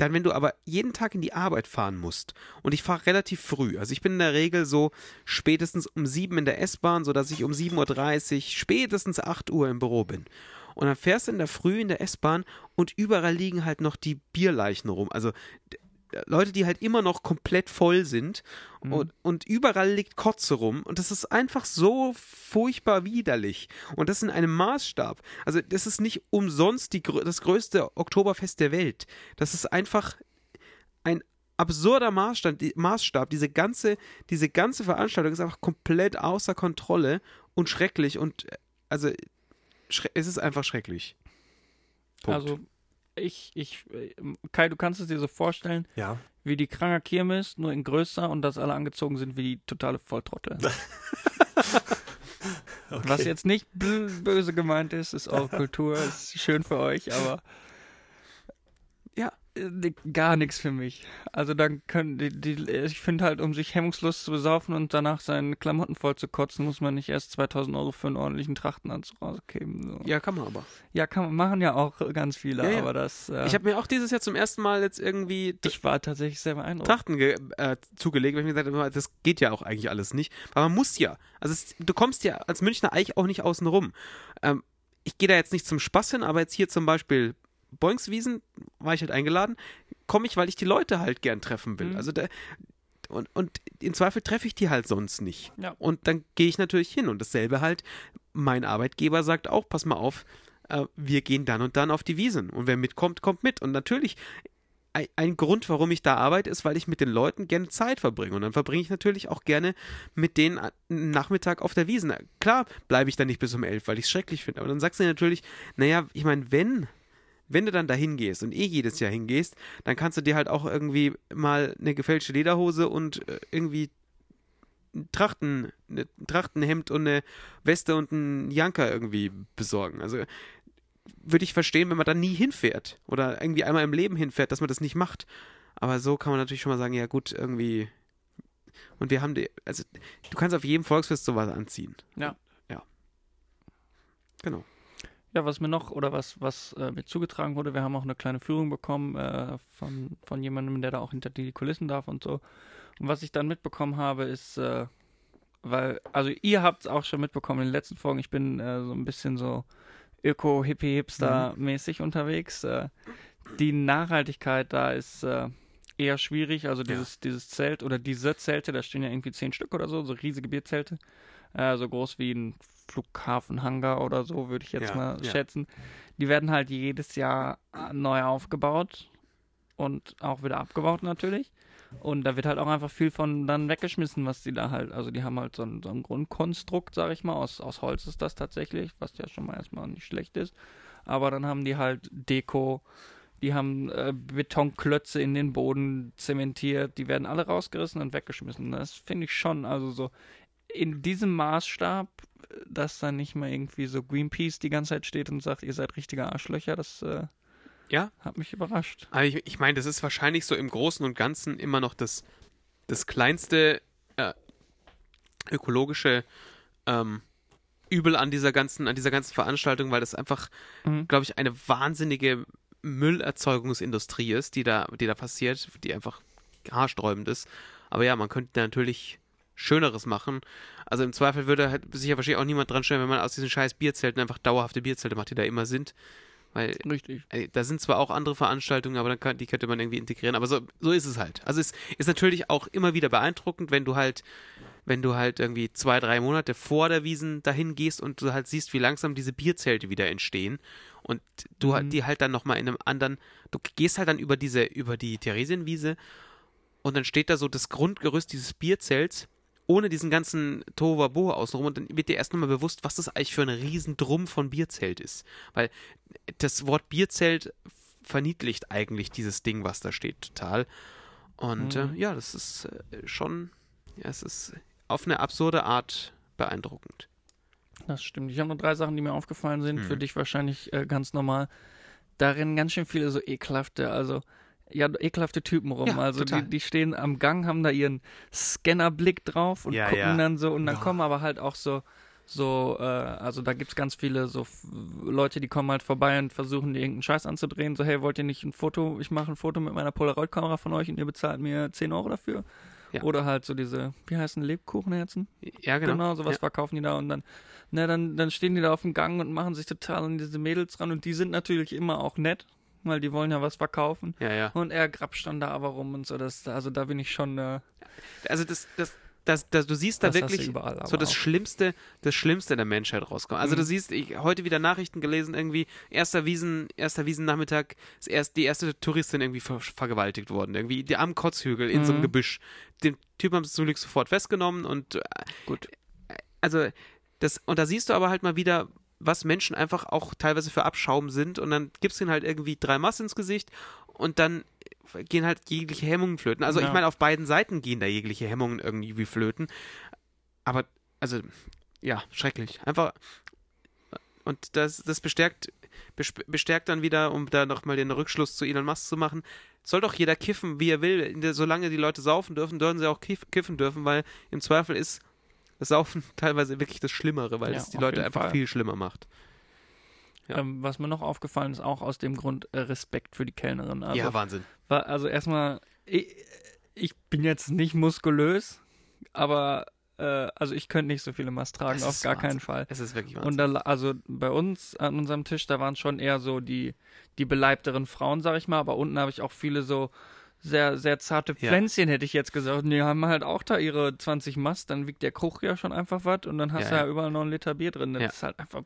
dann, wenn du aber jeden Tag in die Arbeit fahren musst, und ich fahre relativ früh, also ich bin in der Regel so spätestens um sieben in der S-Bahn, sodass ich um 7.30 Uhr, spätestens 8 Uhr im Büro bin. Und dann fährst du in der Früh in der S-Bahn und überall liegen halt noch die Bierleichen rum. Also Leute, die halt immer noch komplett voll sind Mhm. und, und überall liegt Kotze rum und das ist einfach so furchtbar widerlich und das in einem Maßstab. Also das ist nicht umsonst die, das größte Oktoberfest der Welt. Das ist einfach ein absurder Maßstab, Maßstab. Diese ganze, diese ganze Veranstaltung ist einfach komplett außer Kontrolle und schrecklich und äh, also es ist einfach schrecklich. Punkt. Also ich, ich, äh, Kai, du kannst es dir so vorstellen, Ja. wie die kranker Kirmes, nur in größer und dass alle angezogen sind wie die totale Volltrottel. Okay. Was jetzt nicht böse gemeint ist, ist eure Kultur, ist schön für euch, aber gar nichts für mich. Also dann können die, die ich finde halt, um sich hemmungslos zu besaufen und danach seine Klamotten voll zu kotzen, muss man nicht erst 2000 Euro für einen ordentlichen Trachtenanzug rausgeben. So. ja, kann man aber. Ja, kann man machen ja auch ganz viele, Ja, ja. aber das. Äh, Ich habe mir auch dieses Jahr zum ersten Mal jetzt irgendwie ich war tatsächlich sehr beeindruckt. Trachten äh, zugelegt, weil ich mir gesagt habe, das geht ja auch eigentlich alles nicht. Aber man muss ja. Also es, du kommst ja als Münchner eigentlich auch nicht außen rum. Ähm, ich gehe da jetzt nicht zum Spaß hin, aber jetzt hier zum Beispiel Boinkswiesen war ich halt eingeladen, komme ich, weil ich die Leute halt gern treffen will. Mhm. Also da, und, und im Zweifel treffe ich die halt sonst nicht. Ja. Und dann gehe ich natürlich hin. Und dasselbe halt, mein Arbeitgeber sagt auch, pass mal auf, äh, wir gehen dann und dann auf die Wiesen. Und wer mitkommt, kommt mit. Und natürlich, ein, ein Grund, warum ich da arbeite, ist, weil ich mit den Leuten gerne Zeit verbringe. Und dann verbringe ich natürlich auch gerne mit denen einen Nachmittag auf der Wiesen. Klar bleibe ich da nicht bis um elf, weil ich es schrecklich finde. Aber dann sagst du natürlich, naja, ich meine, wenn wenn du dann da hingehst und eh jedes Jahr hingehst, dann kannst du dir halt auch irgendwie mal eine gefälschte Lederhose und äh, irgendwie ein Trachten, ne, ein Trachtenhemd und eine Weste und einen Janker irgendwie besorgen. Also würde ich verstehen, wenn man da nie hinfährt oder irgendwie einmal im Leben hinfährt, dass man das nicht macht. Aber so kann man natürlich schon mal sagen, ja gut, irgendwie. Und wir haben die, also du kannst auf jedem Volksfest sowas anziehen. Ja. Ja. Genau. Ja, was mir noch oder was, was äh, mir zugetragen wurde, wir haben auch eine kleine Führung bekommen äh, von, von jemandem, der da auch hinter die Kulissen darf und so. Und was ich dann mitbekommen habe, ist, äh, weil, also ihr habt es auch schon mitbekommen in den letzten Folgen, ich bin äh, so ein bisschen so Öko-Hippie-Hipster-mäßig unterwegs. Äh, die Nachhaltigkeit da ist äh, eher schwierig. Also dieses, dieses Zelt oder diese Zelte, da stehen ja irgendwie zehn Stück oder so, so riesige Bierzelte. Äh, so groß wie ein Flughafenhangar oder so, würde ich jetzt Ja, mal ja. schätzen. Die werden halt jedes Jahr äh, neu aufgebaut und auch wieder abgebaut natürlich. Und da wird halt auch einfach viel von dann weggeschmissen, was die da halt, also die haben halt so ein, so ein Grundkonstrukt, sag ich mal, aus, aus Holz ist das tatsächlich, was ja schon mal erstmal nicht schlecht ist. Aber dann haben die halt Deko, die haben äh, Betonklötze in den Boden zementiert, die werden alle rausgerissen und weggeschmissen. Das finde ich schon, also so in diesem Maßstab, dass dann nicht mal irgendwie so Greenpeace die ganze Zeit steht und sagt, ihr seid richtige Arschlöcher, das äh, Ja. hat mich überrascht. Aber ich, ich meine, das ist wahrscheinlich so im Großen und Ganzen immer noch das, das kleinste äh, ökologische ähm, Übel an dieser ganzen, an dieser ganzen Veranstaltung, weil das einfach, Mhm. glaube ich, eine wahnsinnige Müllerzeugungsindustrie ist, die da, die da passiert, die einfach haarsträubend ist. Aber ja, man könnte natürlich Schöneres machen. Also im Zweifel würde halt sich ja wahrscheinlich auch niemand dran stellen, wenn man aus diesen scheiß Bierzelten einfach dauerhafte Bierzelte macht, die da immer sind. Weil Richtig. Da sind zwar auch andere Veranstaltungen, aber dann kann, die könnte man irgendwie integrieren. Aber so, so ist es halt. Also es ist natürlich auch immer wieder beeindruckend, wenn du halt, wenn du halt irgendwie zwei, drei Monate vor der Wiesen dahin gehst und du halt siehst, wie langsam diese Bierzelte wieder entstehen und du halt Mhm. die halt dann nochmal in einem anderen, du gehst halt dann über diese, über die Theresienwiese und dann steht da so das Grundgerüst dieses Bierzelts ohne diesen ganzen Tohuwabohu außenrum und dann wird dir erst nochmal bewusst, was das eigentlich für ein Riesendrum von Bierzelt ist. Weil das Wort Bierzelt verniedlicht eigentlich dieses Ding, was da steht, total. Und Mhm. äh, ja, das ist äh, schon, ja, es ist auf eine absurde Art beeindruckend. Das stimmt. Ich habe noch drei Sachen, die mir aufgefallen sind. Mhm. Für dich wahrscheinlich äh, ganz normal. Da rennen ganz schön viele so ekelhafte, also ja, ekelhafte Typen rum. Ja, also die, die stehen am Gang, haben da ihren Scannerblick drauf und Ja, gucken ja. dann so und dann kommen aber halt auch so so, äh, also da gibt's ganz viele so f- Leute, die kommen halt vorbei und versuchen dir irgendeinen Scheiß anzudrehen. So, hey, wollt ihr nicht ein Foto? Ich mache ein Foto mit meiner Polaroid-Kamera von euch und ihr bezahlt mir 10 Euro dafür. Ja. Oder halt so diese, wie heißen Lebkuchenherzen? Ja, genau. Genau, sowas Ja. verkaufen die da und dann, na, dann, dann stehen die da auf dem Gang und machen sich total an diese Mädels ran und die sind natürlich immer auch nett, weil die wollen ja was verkaufen. Ja, ja. Und er grapscht dann da aber rum und so, das, also da bin ich schon, äh, Also das, das, das, das, du siehst da wirklich überall, so das auch. Schlimmste, das Schlimmste der Menschheit rauskommen. Also Mhm. du siehst, ich heute wieder Nachrichten gelesen, irgendwie erster Wiesen, erster Wiesennachmittag ist erst die erste Touristin irgendwie ver vergewaltigt worden, irgendwie die am Kotzhügel in so einem Mhm. Gebüsch. Den Typ haben sie zum Glück sofort festgenommen und äh, Gut. also das und da siehst du aber halt mal wieder was Menschen einfach auch teilweise für Abschaum sind und dann gibst du ihnen halt irgendwie drei Mass ins Gesicht und dann gehen halt jegliche Hemmungen flöten. Also ich Ja. meine, auf beiden Seiten gehen da jegliche Hemmungen irgendwie flöten. Aber, also, ja, schrecklich. Einfach, und das, das bestärkt, bes- bestärkt dann wieder, um da nochmal den Rückschluss zu Elon Musk zu machen, soll doch jeder kiffen, wie er will. Solange die Leute saufen dürfen, dürfen sie auch kiff, kiffen dürfen, weil im Zweifel ist das Saufen teilweise wirklich das Schlimmere, weil Ja, es die Leute einfach Fall. viel schlimmer macht. Ja. Ähm, was mir noch aufgefallen ist, auch aus dem Grund äh, Respekt für die Kellnerin. Also, ja, Wahnsinn. war, also erstmal, ich, ich bin jetzt nicht muskulös, aber äh, also ich könnte nicht so viele Mast tragen, auf gar Wahnsinn. keinen Fall. Es ist wirklich Und Wahnsinn. da, la- also bei uns an unserem Tisch, da waren schon eher so die, die beleibteren Frauen, sag ich mal, aber unten habe ich auch viele so sehr, sehr zarte Ja. Pflänzchen, hätte ich jetzt gesagt. Und die haben halt auch da ihre 20 Mast, dann wiegt der Kruch ja schon einfach was und dann hast Ja, du ja, ja. überall noch ein Liter Bier drin. Das Ja. ist halt einfach.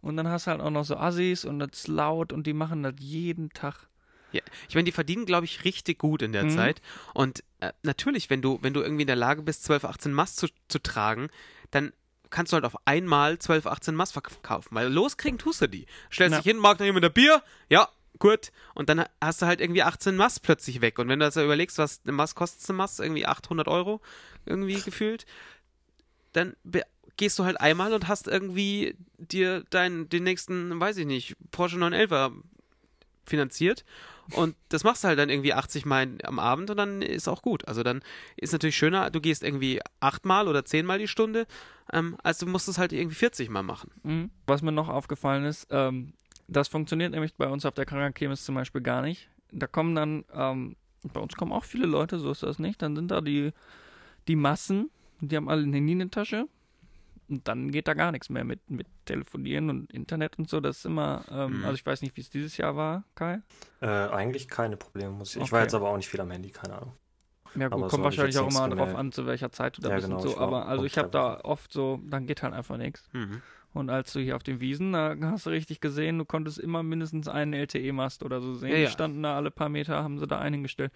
Und dann hast du halt auch noch so Assis und das ist laut und die machen das jeden Tag. Ja, ich meine, die verdienen, glaube ich, richtig gut in der Mhm. Zeit. Und äh, natürlich, wenn du, wenn du irgendwie in der Lage bist, 12, 18 Mast zu, zu tragen, dann kannst du halt auf einmal 12, 18 Mast verkaufen. Weil loskriegen tust du die. Stellst Ja. dich hin, mag noch jemand ein Bier? Ja, gut. Und dann hast du halt irgendwie 18 Mast plötzlich weg. Und wenn du das überlegst, was eine Mast kostet, eine Mast, irgendwie 800 Euro, irgendwie gefühlt, dann gehst du halt einmal und hast irgendwie dir deinen, den nächsten, weiß ich nicht, Porsche 911er finanziert. Und das machst du halt dann irgendwie 80 Mal am Abend und dann ist auch gut. Also dann ist natürlich schöner, du gehst irgendwie achtmal oder zehnmal die Stunde, ähm, als du musst es halt irgendwie 40 Mal machen. Mhm. Was mir noch aufgefallen ist, ähm, das funktioniert nämlich bei uns auf der Krankenchemis zum Beispiel gar nicht. Da kommen dann, ähm, bei uns kommen auch viele Leute, so ist das nicht. Dann sind da die, die Massen, die haben alle eine Linientasche. Und dann geht da gar nichts mehr mit, mit Telefonieren und Internet und so. Das ist immer, ähm, Mhm. also ich weiß nicht, wie es dieses Jahr war, Kai. Äh, eigentlich keine Probleme, muss ich. Ich Okay. war jetzt aber auch nicht viel am Handy, keine Ahnung. Ja gut, Aber so kommt ich wahrscheinlich auch immer drauf gemerkt. an, zu welcher Zeit du da Ja, bist genau, und so. Aber also ich habe da oft so, dann geht halt einfach nichts. Mhm. Und als du hier auf den Wiesen, da hast du richtig gesehen, du konntest immer mindestens einen LTE-Mast oder so sehen. Ja, Die ja. standen da alle paar Meter, haben sie da einen hingestellt.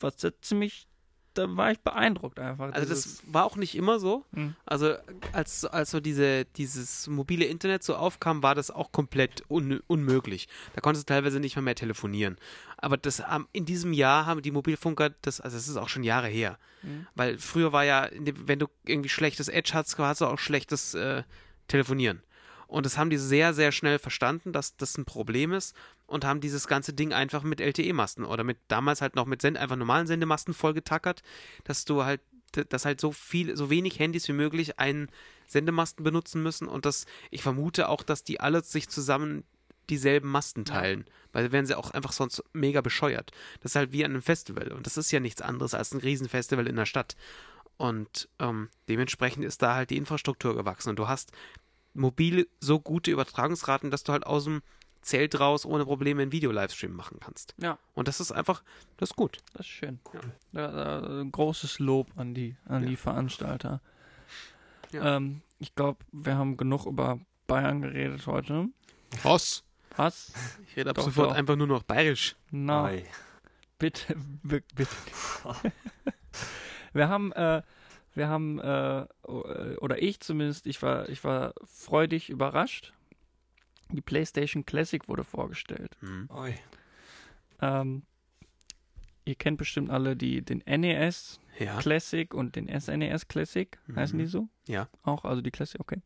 Was ziemlich, da war ich beeindruckt einfach. Also das war auch nicht immer so. Hm. Also als, als so diese, dieses mobile Internet so aufkam, war das auch komplett un, unmöglich. Da konntest du teilweise nicht mal mehr telefonieren. Aber das in diesem Jahr haben die Mobilfunker, das, also es ist auch schon Jahre her. Mhm. Weil früher war ja, wenn du irgendwie schlechtes Edge hattest, hast du auch schlechtes äh, Telefonieren. Und das haben die sehr, sehr schnell verstanden, dass das ein Problem ist und haben dieses ganze Ding einfach mit LTE-Masten oder mit damals halt noch mit Send einfach normalen Sendemasten vollgetackert, dass du halt, dass halt so viel, so wenig Handys wie möglich einen Sendemasten benutzen müssen und das, ich vermute auch, dass die alle sich zusammen dieselben Masten teilen, weil dann wären sie auch einfach sonst mega bescheuert. Das ist halt wie an einem Festival und das ist ja nichts anderes als ein Riesenfestival in der Stadt. Und ähm, dementsprechend ist da halt die Infrastruktur gewachsen und du hast mobil so gute Übertragungsraten, dass du halt aus dem Zelt raus ohne Probleme einen Video-Livestream machen kannst. Ja. Und das ist einfach, das ist gut. Das ist schön. Cool. Da, da, großes Lob an die, an Ja. die Veranstalter. Ja. Ähm, ich glaube, wir haben genug über Bayern geredet heute. Was? Was? Ich rede ab Doch, sofort doch. einfach nur noch bayerisch. Na, Ei. bitte, bi- bitte. wir haben, äh, wir haben, äh, oder ich zumindest, ich war, ich war freudig überrascht. Die PlayStation Classic wurde vorgestellt. Hm. Oi. Ähm, ihr kennt bestimmt alle die, den NES Ja. Classic und den SNES Classic. Heißen Mhm. die so? Ja. Auch, also die Classic, okay.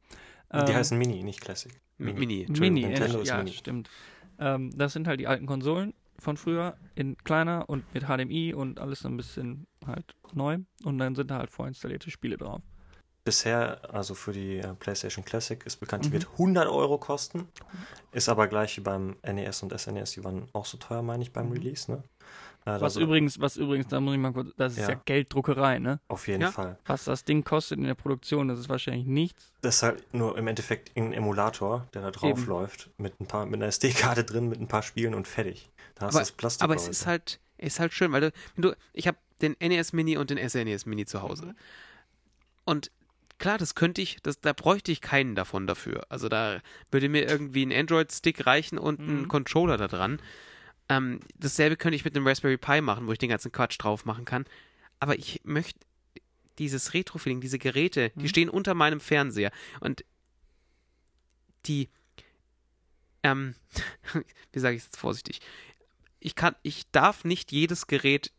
Die Ähm, heißen Mini, nicht Classic. Mi- Mini. Mini, Nintendo äh, ist ja, Mini. stimmt. Ähm, das sind halt die alten Konsolen von früher in kleiner und mit HDMI und alles ein bisschen halt neu. Und dann sind da halt vorinstallierte Spiele drauf. bisher, also für die äh, PlayStation Classic, ist bekannt, die Mhm. wird 100 Euro kosten. Ist aber gleich wie beim NES und SNES, die waren auch so teuer, meine ich, beim Mhm. Release, ne? Äh, Was übrigens, was übrigens, da muss ich mal kurz, das ist ja, Ja. Gelddruckerei, ne? Auf jeden Ja. Fall. Was das Ding kostet in der Produktion, das ist wahrscheinlich nichts. Das ist halt nur im Endeffekt ein Emulator, der da drauf Eben. läuft, mit ein paar, mit einer SD-Karte drin, mit ein paar Spielen und fertig. Da hast du Aber- das Plastik. Aber es ist halt, ist halt schön, weil du, wenn du ich habe den NES Mini und den SNES Mini zu Hause. Mhm. Und klar, das könnte ich, das, da bräuchte ich keinen davon dafür. Also da würde mir irgendwie ein Android-Stick reichen und ein Mhm. Controller da dran. Ähm, dasselbe könnte ich mit einem Raspberry Pi machen, wo ich den ganzen Quatsch drauf machen kann. Aber ich möchte dieses Retro-Feeling, diese Geräte, die Mhm. stehen unter meinem Fernseher. Und die, ähm, wie sage ich es jetzt vorsichtig? Ich kann, ich darf nicht jedes Gerät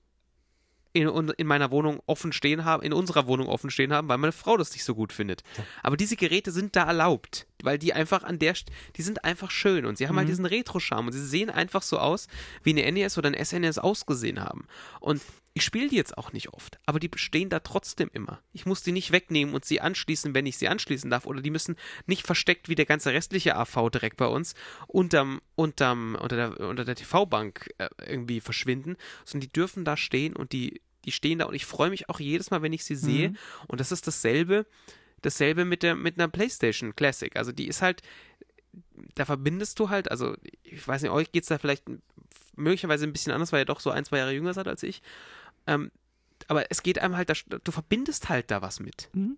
in, in meiner Wohnung offen stehen haben, in unserer Wohnung offen stehen haben, weil meine Frau das nicht so gut findet. Aber diese Geräte sind da erlaubt, weil die einfach an der, St- die sind einfach schön und sie haben halt Mhm. diesen Retro-Charme und sie sehen einfach so aus, wie eine NES oder ein SNES ausgesehen haben. Und ich spiele die jetzt auch nicht oft, aber die stehen da trotzdem immer. Ich muss die nicht wegnehmen und sie anschließen, wenn ich sie anschließen darf. Oder die müssen nicht versteckt wie der ganze restliche AV direkt bei uns unterm, unterm, unter der, unter der TV-Bank äh, irgendwie verschwinden, sondern die dürfen da stehen und die, die stehen da und ich freue mich auch jedes Mal, wenn ich sie sehe. Mhm. Und das ist dasselbe, dasselbe mit der, mit einer PlayStation Classic. Also die ist halt, da verbindest du halt, also ich weiß nicht, euch geht es da vielleicht möglicherweise ein bisschen anders, weil ihr doch so ein, zwei Jahre jünger seid als ich. Ähm, aber es geht einem halt, da, du verbindest halt da was mit. Mhm.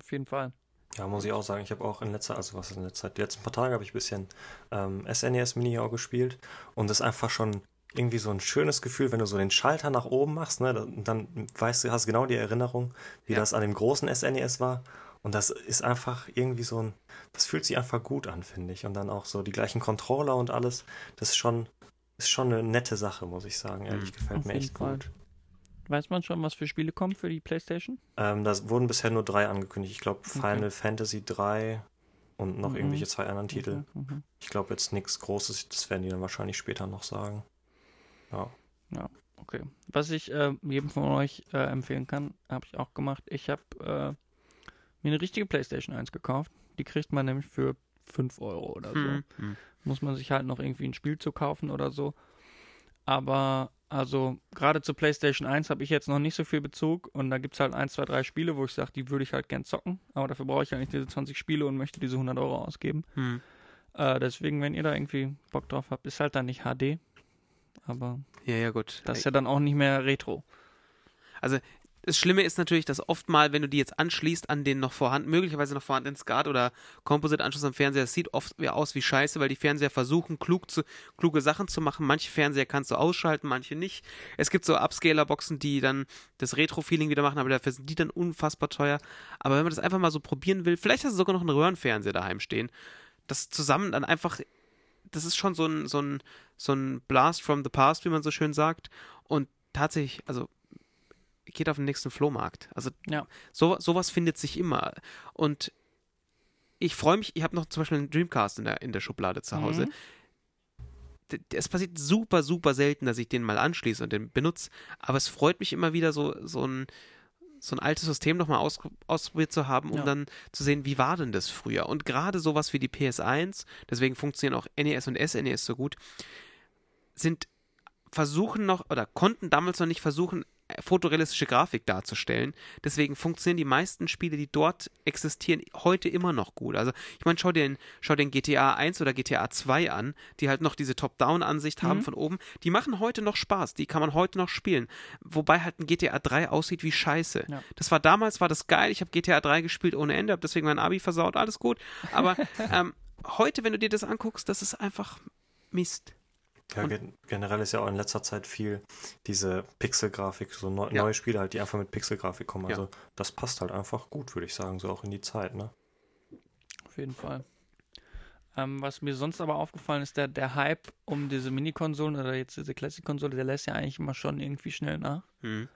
Auf jeden Fall. Ja, muss ich auch sagen. Ich habe auch in letzter, also was ist in letzter Zeit, die letzten paar Tage habe ich ein bisschen ähm, SNES Mini auch gespielt und das ist einfach schon irgendwie so ein schönes Gefühl, wenn du so den Schalter nach oben machst, ne, dann, weißt du, hast genau die Erinnerung, wie Ja. das an dem großen SNES war und das ist einfach irgendwie so ein, das fühlt sich einfach gut an, finde ich und dann auch so die gleichen Controller und alles, das ist schon, ist schon eine nette Sache, muss ich sagen, ehrlich, Mhm. gefällt Auf mir echt Fall. gut. Weiß man schon, was für Spiele kommen für die Playstation? Ähm, da wurden bisher nur drei angekündigt. Ich glaube Okay. Final Fantasy 3 und noch Mhm. irgendwelche zwei anderen Titel. Mhm. Mhm. Ich glaube jetzt nichts Großes, das werden die dann wahrscheinlich später noch sagen. Ja. Okay. Was ich äh, jedem von euch äh, empfehlen kann, habe ich auch gemacht. Ich habe äh, mir eine richtige PlayStation 1 gekauft. Die kriegt man nämlich für 5 Euro oder so. Hm, hm. Muss man sich halt noch irgendwie ein Spiel zu kaufen oder so. Aber also gerade zur PlayStation 1 habe ich jetzt noch nicht so viel Bezug und da gibt es halt 1, 2, 3 Spiele, wo ich sage, die würde ich halt gern zocken. Aber dafür brauche ich halt nicht diese 20 Spiele und möchte diese 100 Euro ausgeben. Hm. Äh, deswegen, wenn ihr da irgendwie Bock drauf habt, ist halt dann nicht HD. Aber Ja, ja, gut. das ist ja dann auch nicht mehr Retro. das Schlimme ist natürlich, dass oft mal, wenn du die jetzt anschließt an den noch vorhanden, möglicherweise noch vorhandenen SCART oder Composite-Anschluss am Fernseher, das sieht oft aus wie Scheiße, weil die Fernseher versuchen, klug zu, kluge Sachen zu machen. Manche Fernseher kannst du ausschalten, manche nicht. Es gibt so Upscaler-Boxen, die dann das Retro-Feeling wieder machen, aber dafür sind die dann unfassbar teuer. Aber wenn man das einfach mal so probieren will, vielleicht hast du sogar noch einen Röhrenfernseher daheim stehen, das zusammen dann einfach, das ist schon so ein, so ein, so ein Blast from the past, wie man so schön sagt. Und tatsächlich, also geht auf den nächsten Flohmarkt. Also Ja. so, sowas findet sich immer. Und ich freue mich, ich habe noch zum Beispiel einen Dreamcast in der, in der Schublade zu Hause. Mhm. Es passiert super, super selten, dass ich den mal anschließe und den benutze. Aber es freut mich immer wieder, so, so, ein, so ein altes System nochmal aus, ausprobiert zu haben, um Ja. dann zu sehen, wie war denn das früher. Und gerade sowas wie die PS1, deswegen funktionieren auch NES und SNES so gut, sind versuchen noch oder konnten damals noch nicht versuchen, fotorealistische Grafik darzustellen. Deswegen funktionieren die meisten Spiele, die dort existieren, heute immer noch gut. Also ich meine, schau dir den, schau den GTA 1 oder GTA 2 an, die halt noch diese Top-Down-Ansicht haben Mhm. von oben. Die machen heute noch Spaß, die kann man heute noch spielen. Wobei halt ein GTA 3 aussieht wie Scheiße. Ja. Das war damals, war das geil. Ich habe GTA 3 gespielt ohne Ende, habe deswegen mein Abi versaut, alles gut. Aber ähm, heute, wenn du dir das anguckst, das ist einfach Mist. Ja, gen generell ist ja auch in letzter Zeit viel diese Pixelgrafik, so neu Ja. neue Spiele halt, die einfach mit Pixelgrafik kommen. Ja. Also das passt halt einfach gut, würde ich sagen, so auch in die Zeit, ne? Auf jeden Fall. Ähm, was mir sonst aber aufgefallen ist, der, der Hype um diese Mini-Konsolen oder jetzt diese Classic-Konsole, der lässt ja eigentlich immer schon irgendwie schnell nach. Hm.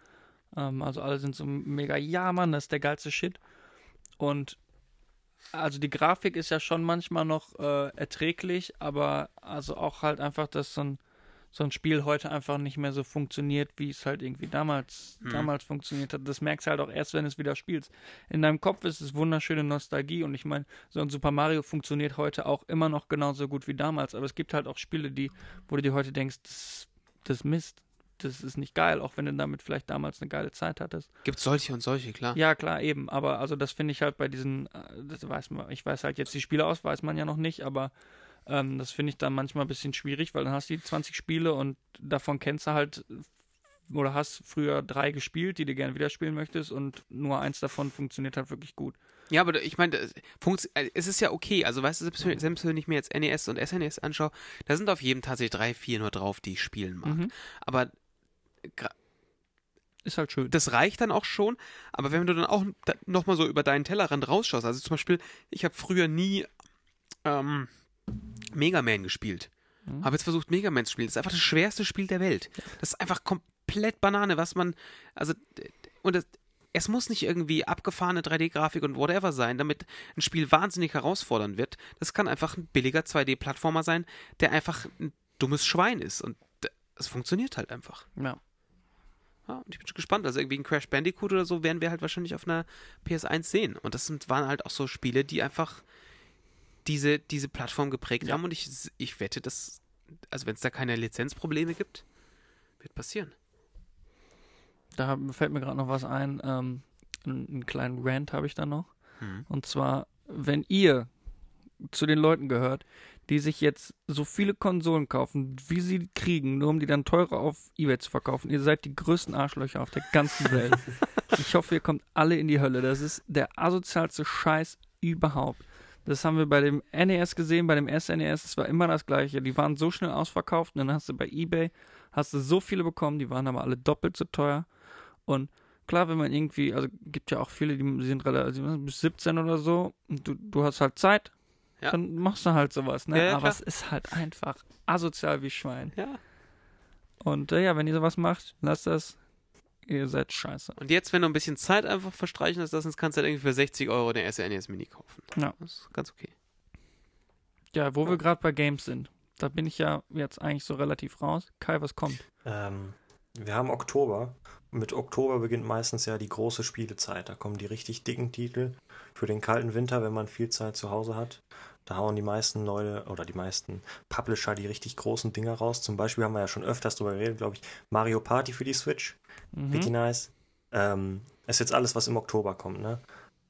Ähm, also alle sind so mega, ja Mann, das ist der geilste Shit. Und also die Grafik ist ja schon manchmal noch äh, erträglich, aber also auch halt einfach, dass so ein, so ein Spiel heute einfach nicht mehr so funktioniert, wie es halt irgendwie damals, Hm. damals funktioniert hat. Das merkst du halt auch erst, wenn du es wieder spielst. In deinem Kopf ist es wunderschöne Nostalgie und ich meine, so ein Super Mario funktioniert heute auch immer noch genauso gut wie damals, aber es gibt halt auch Spiele, die, wo du dir heute denkst, das, das ist Mist. Das ist nicht geil, auch wenn du damit vielleicht damals eine geile Zeit hattest. Gibt solche und solche, klar. Ja, klar, eben. Aber also das finde ich halt bei diesen, äh, das weiß man, ich weiß halt jetzt die Spiele aus, weiß man ja noch nicht, aber ähm, das finde ich dann manchmal ein bisschen schwierig, weil dann hast du die 20 Spiele und davon kennst du halt oder hast früher drei gespielt, die du gerne wieder spielen möchtest und nur eins davon funktioniert halt wirklich gut. Ja, aber ich meine, äh, es ist ja okay. Also, weißt du, selbst, wenn- wenn ich mir jetzt NES und SNES anschaue, da sind auf jedem tatsächlich drei, vier nur drauf, die ich spielen mag. Mhm. Aber Ist halt schön. das reicht dann auch schon. Aber wenn du dann auch da, nochmal so über deinen Tellerrand rausschaust, also zum Beispiel, ich habe früher nie ähm, Mega Man gespielt. Mhm. Habe jetzt versucht, Mega Man zu spielen. Das ist einfach das schwerste Spiel der Welt. Das ist einfach komplett Banane, was man. Also, und das, es muss nicht irgendwie abgefahrene 3D-Grafik und whatever sein, damit ein Spiel wahnsinnig herausfordernd wird. Das kann einfach ein billiger 2D-Plattformer sein, der einfach ein dummes Schwein ist. Und es funktioniert halt einfach. Ja. Ja, und ich bin schon gespannt. Also irgendwie ein Crash Bandicoot oder so werden wir halt wahrscheinlich auf einer PS1 sehen. Und das sind, waren halt auch so Spiele, die einfach diese, diese Plattform geprägt Ja. haben. Und ich, ich wette, dass, also wenn es da keine Lizenzprobleme gibt, wird passieren. Da fällt mir gerade noch was ein. Ähm, einen, einen kleinen Rant habe ich da noch. Hm. Und zwar, wenn ihr zu den Leuten gehört, die sich jetzt so viele Konsolen kaufen, wie sie kriegen, nur um die dann teurer auf Ebay zu verkaufen. Ihr seid die größten Arschlöcher auf der ganzen Welt. ich hoffe, ihr kommt alle in die Hölle. Das ist der asozialste Scheiß überhaupt. Das haben wir bei dem NES gesehen, bei dem SNES, es war immer das gleiche. Die waren so schnell ausverkauft und dann hast du bei Ebay, hast du so viele bekommen, die waren aber alle doppelt so teuer. Und klar, wenn man irgendwie, also gibt ja auch viele, die sind relativ bis 17 oder so, und du, du hast halt Zeit, Ja. dann machst du halt sowas, ne? Ja, ja, Aber klar. es ist halt einfach asozial wie Schwein. Ja. Und äh, ja, wenn ihr sowas macht, lasst das. Ihr seid scheiße. Und jetzt, wenn du ein bisschen Zeit einfach verstreichen lässt, lassen, kannst du halt irgendwie für 60 Euro den SNES Mini kaufen. Ja. Das ist ganz okay. Ja, wo Ja. wir gerade bei Games sind, da bin ich ja jetzt eigentlich so relativ raus. Kai, was kommt? Ähm, wir haben Oktober. Mit Oktober beginnt meistens ja die große Spielezeit. Da kommen die richtig dicken Titel für den kalten Winter, wenn man viel Zeit zu Hause hat. Da hauen die meisten Leute oder die meisten Publisher die richtig großen Dinger raus. Zum Beispiel haben wir ja schon öfters drüber geredet, glaube ich, Mario Party für die Switch. Mhm. nice. Ähm, ist jetzt alles, was im Oktober kommt, ne?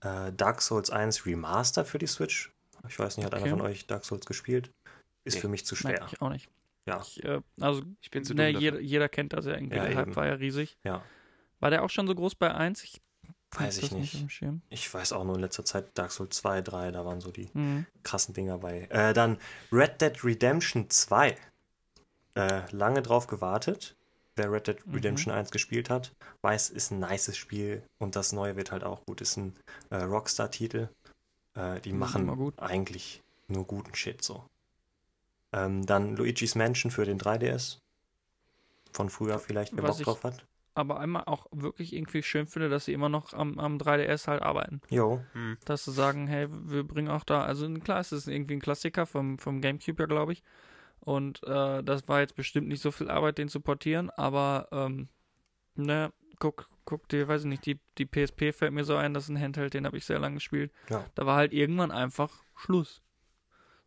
Äh, Dark Souls 1 Remastered für die Switch. Ich weiß nicht, hat Okay. einer von euch Dark Souls gespielt? Ist Nee. für mich zu Nein, schwer. ich auch nicht. Ja. Ich, äh, also, Ich bin zu ne, jeder, jeder kennt das ja irgendwie. Ja, der Hype war ja riesig. Ja. War der auch schon so groß bei 1? Ich Weiß ich nicht. Ich weiß auch nur in letzter Zeit Dark Souls 2, 3, da waren so die Mhm. krassen Dinger bei. Äh, dann Red Dead Redemption 2. Äh, lange drauf gewartet. Wer Red Dead Mhm. Redemption 1 gespielt hat, weiß, ist ein nices Spiel und das neue wird halt auch gut. Ist ein äh, Rockstar-Titel. Äh, die Mhm, machen eigentlich nur guten Shit so. Ähm, dann Luigi's Mansion für den 3DS. Von früher vielleicht, wer Was Bock ich- drauf hat. Aber einmal auch wirklich irgendwie schön finde, dass sie immer noch am, am 3DS halt arbeiten. Jo, Hm. Dass sie sagen, hey, wir bringen auch da, also klar, es ist irgendwie ein Klassiker vom, vom Gamecube ja, glaube ich. Und äh, das war jetzt bestimmt nicht so viel Arbeit, den zu portieren, aber ähm, ne, guck, guck dir, weiß ich nicht, die, die PSP fällt mir so ein, das ist ein Handheld, den habe ich sehr lange gespielt. Ja. Da war halt irgendwann einfach Schluss.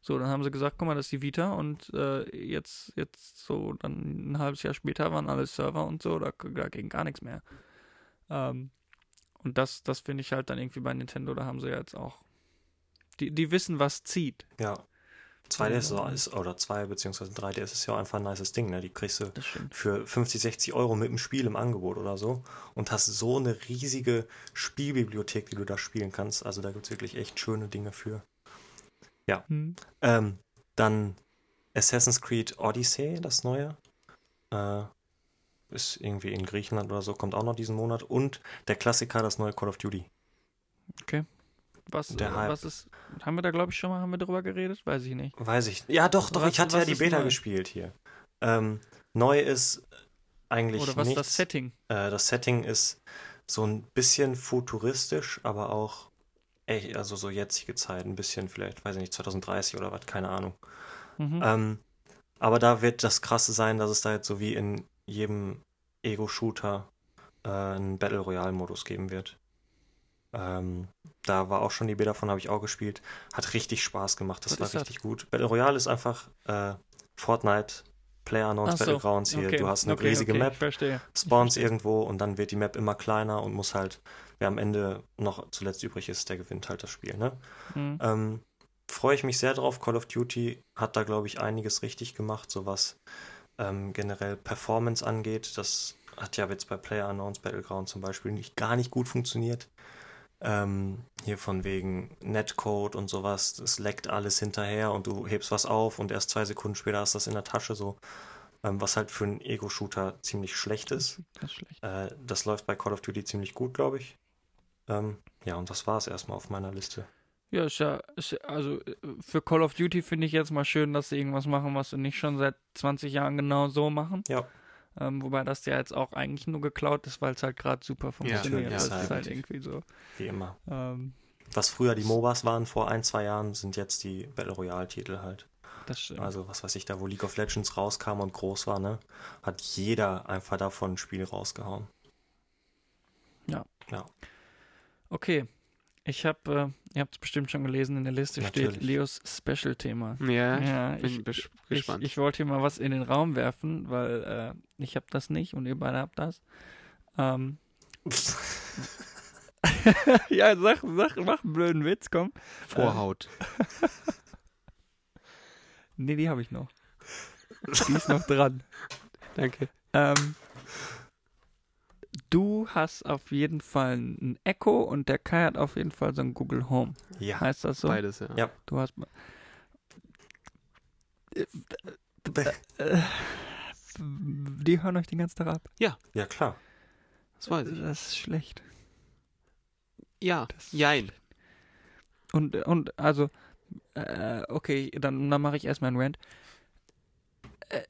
So, dann haben sie gesagt, guck mal, das ist die Vita und äh, jetzt, jetzt so dann ein halbes Jahr später waren alle Server und so, da, da ging gar nichts mehr. Ähm, und das, das finde ich halt dann irgendwie bei Nintendo, da haben sie ja jetzt auch. Die, die wissen, was zieht. ja. 2DS ist, Ja. auch- ist, oder 2 beziehungsweise 3DS ist ja auch einfach ein nices Ding, ne? Die kriegst du für 50, 60 Euro mit dem Spiel im Angebot oder so und hast so eine riesige Spielbibliothek, die du da spielen kannst. Also da gibt es wirklich echt schöne Dinge für. Hm. Ähm, dann Assassin's Creed Odyssey, das neue. Äh, ist irgendwie in Griechenland oder so, kommt auch noch diesen Monat. Und der Klassiker, das neue Call of Duty. Was, Der äh, was ist. Haben wir da, glaube ich, schon mal haben wir drüber geredet? Weiß ich nicht. Weiß ich. Ja, doch, doch, Was- ich hatte ja die ist Beta neu? gespielt hier. Ähm, neu ist eigentlich Oder was ist nichts. das Setting? Äh, das Setting ist so ein bisschen futuristisch, aber auch echt, also so jetzige Zeit, ein bisschen vielleicht, weiß ich nicht, 2030 oder was, keine Ahnung. Mhm. Ähm, Aber da wird das Krasse sein, dass es da jetzt so wie in jedem Ego-Shooter äh, einen Battle Royale-Modus geben wird. Ähm, da war auch schon die Beta davon, habe ich auch gespielt. Hat richtig Spaß gemacht, das Was war ist das? richtig gut. Battle Royale ist einfach äh, Fortnite, Player Unknowns so, Battlegrounds hier. okay, Du hast eine okay, riesige okay, Map, spawnst irgendwo und dann wird die Map immer kleiner und muss halt, wer am Ende noch zuletzt übrig ist, der gewinnt halt das Spiel. Ne? Mhm. Ähm, Freue ich mich sehr drauf. Call of Duty hat da, glaube ich, einiges richtig gemacht, so was ähm, generell Performance angeht. Das hat ja jetzt bei Player Unknowns Battleground zum Beispiel nicht, gar nicht gut funktioniert. Ähm, hier von wegen Netcode und sowas, es leckt alles hinterher und du hebst was auf und erst zwei Sekunden später hast du das in der Tasche so. Ähm, was halt für einen Ego-Shooter ziemlich schlecht ist. Das ist schlecht. Äh, das läuft bei Call of Duty ziemlich gut, glaube ich. Ähm, ja, und das war es erstmal auf meiner Liste. Ja, ist ja, ist, ja- also äh, für Call of Duty finde ich jetzt mal schön, dass sie irgendwas machen, was sie nicht schon seit 20 Jahren genau so machen. Ja. Ähm, wobei das ja jetzt auch eigentlich nur geklaut ist, weil es halt gerade super funktioniert. ja, das ist halt. halt irgendwie so. Wie immer. Ähm, Was früher die MOBAs waren vor ein, zwei Jahren, sind jetzt die Battle Royale-Titel halt. das stimmt. Also, was weiß ich, da wo League of Legends rauskam und groß war, ne, hat jeder einfach davon ein Spiel rausgehauen. Okay. Ich habe, äh, ihr habt es bestimmt schon gelesen, in der Liste steht Natürlich. Leos Special-Thema. Ja, Ja, ich bin ich- bes- Ich, gespannt. ich wollte hier mal was in den Raum werfen, weil äh, ich habe das nicht und ihr beide habt das. Ähm, ja, sag, sag, mach einen blöden Witz, komm. Vorhaut. Nee, die habe ich noch. Die ist noch dran. Danke. Ähm, du hast auf jeden Fall ein Echo und der Kai hat auf jeden Fall so ein Google Home. ja. Heißt das so? Beides, ja. Ja. Du hast. Die hören euch den ganzen Tag ab. Ja, klar. Das weiß ich. Das ist schlecht. Ja, Das- jein. Und, und also, äh, okay, dann, dann mache ich erstmal einen Rant.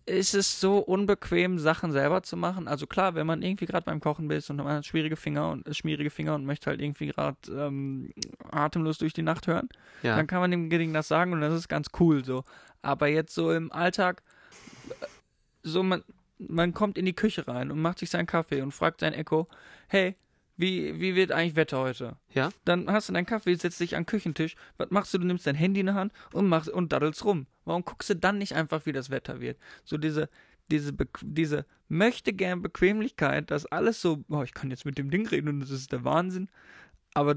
Äh, Ist es so unbequem, Sachen selber zu machen? Also klar, wenn man irgendwie gerade beim Kochen ist und man hat schwierige Finger und äh, schmierige Finger und möchte halt irgendwie gerade ähm, atemlos durch die Nacht hören, Ja. dann kann man dem Ding das sagen und das ist ganz cool so. Aber jetzt so im Alltag, äh, so man, man kommt in die Küche rein und macht sich seinen Kaffee und fragt sein Echo, hey, wie, wie wird eigentlich Wetter heute? Ja. Dann hast du deinen Kaffee, setzt dich an den Küchentisch, was machst du? Du nimmst dein Handy in der Hand und machst und daddelst rum. Warum guckst du dann nicht einfach, wie das Wetter wird? So diese, diese, diese möchte gern Bequemlichkeit, dass alles so, oh, ich kann jetzt mit dem Ding reden und das ist der Wahnsinn. Aber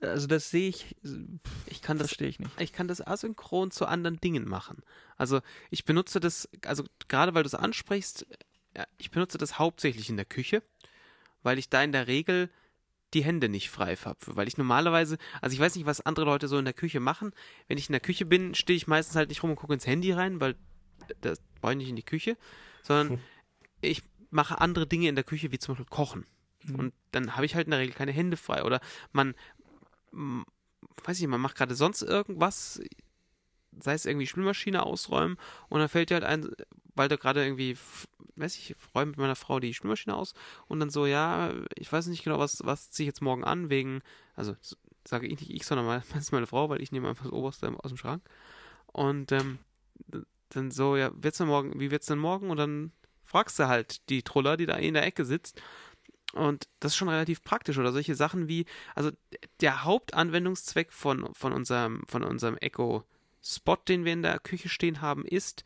also das sehe ich, Ich kann das verstehe ich nicht. ich kann das asynchron zu anderen Dingen machen. Also ich benutze das, also gerade weil du es ansprichst, ich benutze das hauptsächlich in der Küche, weil ich da in der Regel die Hände nicht frei habe. Weil ich normalerweise, also ich weiß nicht, was andere Leute so in der Küche machen. Wenn ich in der Küche bin, stehe ich meistens halt nicht rum und gucke ins Handy rein, weil das brauche ich nicht in die Küche, sondern ich mache andere Dinge in der Küche, wie zum Beispiel kochen. Mhm. Und dann habe ich halt in der Regel keine Hände frei. Oder man, weiß ich, man macht gerade sonst irgendwas, sei es irgendwie Spülmaschine ausräumen und dann fällt dir halt ein, weil du gerade irgendwie, weiß ich, räume mit meiner Frau die Spülmaschine aus und dann so, ja, ich weiß nicht genau, was, was ziehe ich jetzt morgen an, wegen, also sage ich nicht ich, sondern meistens meine Frau, weil ich nehme einfach das Oberste aus dem Schrank. Und ähm, dann so, ja, wird's denn morgen, wie wird's denn morgen? Und dann fragst du halt die Truller, die da in der Ecke sitzt. Und das ist schon relativ praktisch. Oder solche Sachen wie, also der Hauptanwendungszweck von, von unserem, von unserem Echo-Spot, den wir in der Küche stehen haben, ist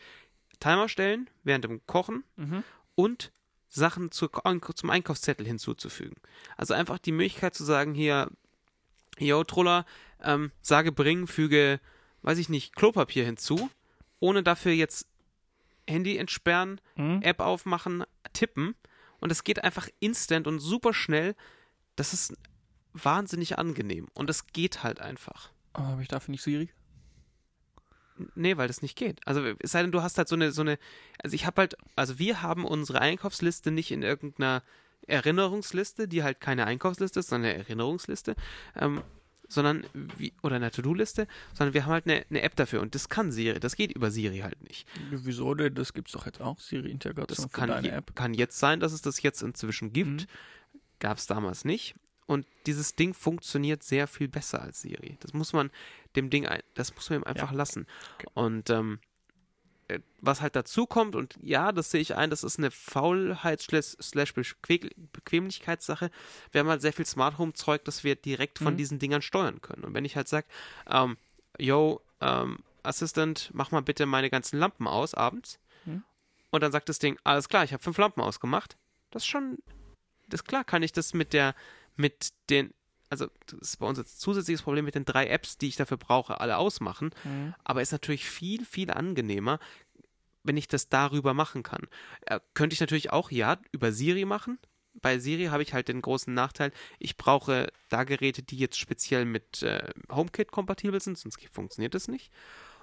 Timer stellen während dem Kochen Mhm. und Sachen zur, zum Einkaufszettel hinzuzufügen. Also einfach die Möglichkeit zu sagen, hier, yo, Truller, ähm, sage bringen, füge, weiß ich nicht, Klopapier hinzu, ohne dafür jetzt Handy entsperren, Mhm. App aufmachen, tippen und es geht einfach instant und super schnell. Das ist wahnsinnig angenehm und es geht halt einfach. Aber habe ich dafür nicht Siri? Nee, weil das nicht geht. Also es sei denn, du hast halt so eine, so eine, also ich habe halt, also wir haben unsere Einkaufsliste nicht in irgendeiner Erinnerungsliste, die halt keine Einkaufsliste ist, sondern eine Erinnerungsliste, ähm, sondern wie, oder eine To-Do-Liste, sondern wir haben halt eine, eine App dafür und das kann Siri, das geht über Siri halt nicht. Wieso denn? Das gibt's doch jetzt auch, Siri-Integration Das kann, deine App. kann jetzt sein, dass es das jetzt inzwischen gibt. Mhm. Gab es damals nicht. Und dieses Ding funktioniert sehr viel besser als Siri. Das muss man dem Ding, ein, das muss man ihm einfach lassen. Okay. Und ähm, äh, was halt dazu kommt, und ja, das sehe ich ein, das ist eine Faulheits-Bequemlichkeitssache. Wir haben halt sehr viel Smart Home-Zeug, das wir direkt von Mhm. diesen Dingern steuern können. Und wenn ich halt sage, ähm, yo, ähm, Assistant, mach mal bitte meine ganzen Lampen aus abends. Mhm. Und dann sagt das Ding, alles klar, ich habe fünf Lampen ausgemacht. Das ist schon, das ist klar, kann ich das mit der, mit den, also das ist bei uns jetzt zusätzliches Problem mit den drei Apps, die ich dafür brauche, alle ausmachen. Mhm. Aber ist natürlich viel, viel angenehmer, wenn ich das darüber machen kann. Äh, könnte ich natürlich auch, ja, über Siri machen. Bei Siri habe ich halt den großen Nachteil, ich brauche da Geräte, die jetzt speziell mit äh, HomeKit kompatibel sind, sonst funktioniert das nicht.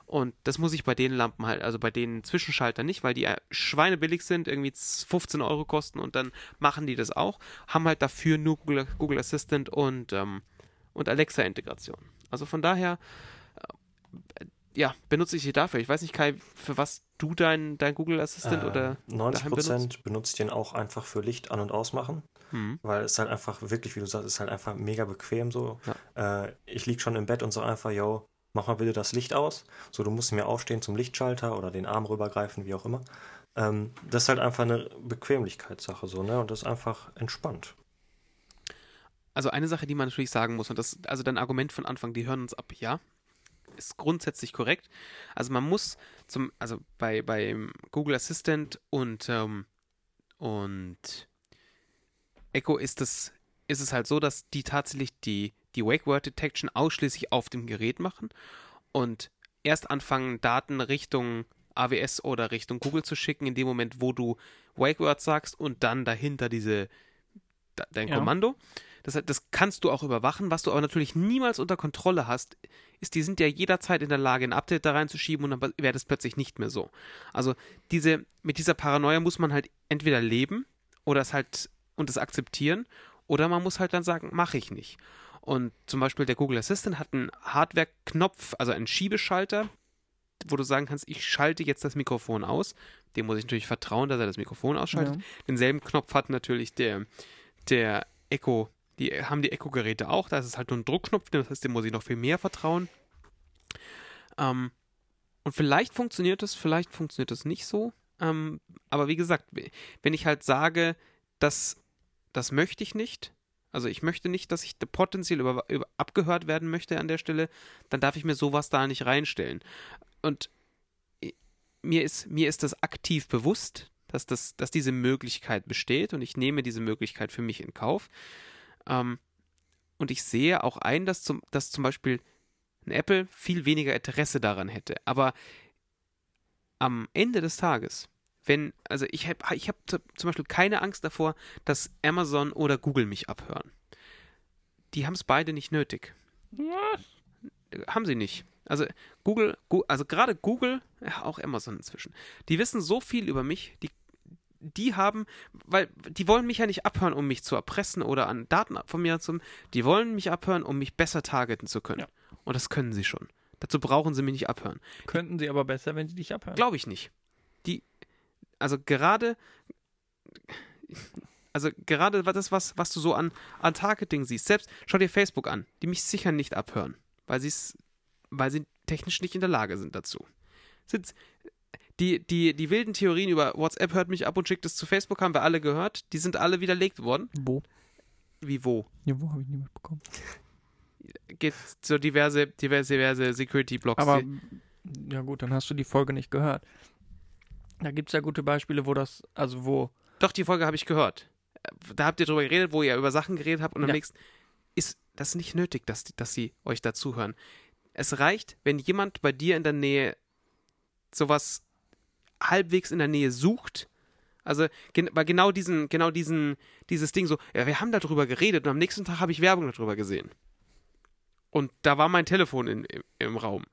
Und das muss ich bei den Lampen halt, also bei den Zwischenschaltern nicht, weil die äh, schweinebillig sind, irgendwie 15 Euro kosten und dann machen die das auch. Haben halt dafür nur Google, Google Assistant und, ähm, und Alexa-Integration. Also von daher, äh, ja, benutze ich sie dafür. Ich weiß nicht, Kai, für was du dein, dein Google Assistant Äh, oder 90 daheim benutzt? Prozent benutze ich den auch einfach für Licht an- und ausmachen, Hm. weil es halt einfach wirklich, wie du sagst, ist halt einfach mega bequem so. Äh, ich lieg schon im Bett und so einfach, yo, mach mal bitte das Licht aus. So, du musst mir aufstehen zum Lichtschalter oder den Arm rübergreifen, wie auch immer. Ähm, das ist halt einfach eine Bequemlichkeitssache so, ne? Und das ist einfach entspannt. Also eine Sache, die man natürlich sagen muss, und das, also dein Argument von Anfang, die hören uns ab, ja, ist grundsätzlich korrekt. Also man muss zum, also bei, beim Google Assistant und, ähm, und Echo ist es, ist es halt so, dass die tatsächlich die, die Wake Word Detection ausschließlich auf dem Gerät machen und erst anfangen, Daten Richtung AWS oder Richtung Google zu schicken, in dem Moment, wo du Wake Word sagst und dann dahinter diese dein Ja. Kommando. Das, das kannst du auch überwachen. Was du aber natürlich niemals unter Kontrolle hast, ist, die sind ja jederzeit in der Lage, ein Update da reinzuschieben und dann wäre das plötzlich nicht mehr so. Also diese, mit dieser Paranoia muss man halt entweder leben oder es halt und es akzeptieren oder man muss halt dann sagen, mache ich nicht. Und zum Beispiel der Google Assistant hat einen Hardware-Knopf, also einen Schiebeschalter, wo du sagen kannst, ich schalte jetzt das Mikrofon aus. Dem muss ich natürlich vertrauen, dass er das Mikrofon ausschaltet. Ja. Denselben Knopf hat natürlich der, der Echo, die haben die Echo-Geräte auch. Da ist es halt nur ein Druckknopf, das heißt, dem muss ich noch viel mehr vertrauen. Ähm, und vielleicht funktioniert es, vielleicht funktioniert es nicht so. Ähm, aber wie gesagt, wenn ich halt sage, dass das möchte ich nicht, also ich möchte nicht, dass ich potenziell über, über, abgehört werden möchte an der Stelle, dann darf ich mir sowas da nicht reinstellen. Und mir ist, mir ist das aktiv bewusst, dass, das, dass diese Möglichkeit besteht und ich nehme diese Möglichkeit für mich in Kauf. Ähm, und ich sehe auch ein, dass zum, dass zum Beispiel ein Apple viel weniger Interesse daran hätte. Aber am Ende des Tages, wenn, also ich habe ich hab zum Beispiel keine Angst davor, dass Amazon oder Google mich abhören. Die haben es beide nicht nötig. Haben sie nicht. Also Google, also gerade Google, ja, auch Amazon inzwischen, die wissen so viel über mich, die, die haben, weil die wollen mich ja nicht abhören, um mich zu erpressen oder an Daten von mir zu, die wollen mich abhören, um mich besser targeten zu können. Ja. Und das können sie schon. Dazu brauchen sie mich nicht abhören. Könnten sie aber besser, wenn sie dich abhören. Glaube ich nicht. Also gerade, also gerade das, was, was du so an, an Targeting siehst, selbst schau dir Facebook an, die mich sicher nicht abhören, weil sie es, weil sie technisch nicht in der Lage sind dazu. Sind, die, die, die wilden Theorien über WhatsApp hört mich ab und schickt es zu Facebook, haben wir alle gehört, die sind alle widerlegt worden. Wo? Wie wo? Ja, wo habe ich nie mitbekommen. Geht so diverse, diverse, diverse Security-Blocks. Aber ja gut, dann hast du die Folge nicht gehört. Da gibt es ja gute Beispiele, wo das, also wo, Doch, die Folge habe ich gehört. Äh, Da habt ihr drüber geredet, wo ihr über Sachen geredet habt und am Ja. nächsten ist das nicht nötig, dass, dass sie euch dazuhören. Es reicht, wenn jemand bei dir in der Nähe sowas halbwegs in der Nähe sucht. Also gen bei genau diesen, genau diesen, dieses Ding so, ja, wir haben darüber geredet und am nächsten Tag habe ich Werbung darüber gesehen. Und da war mein Telefon in, im, im Raum.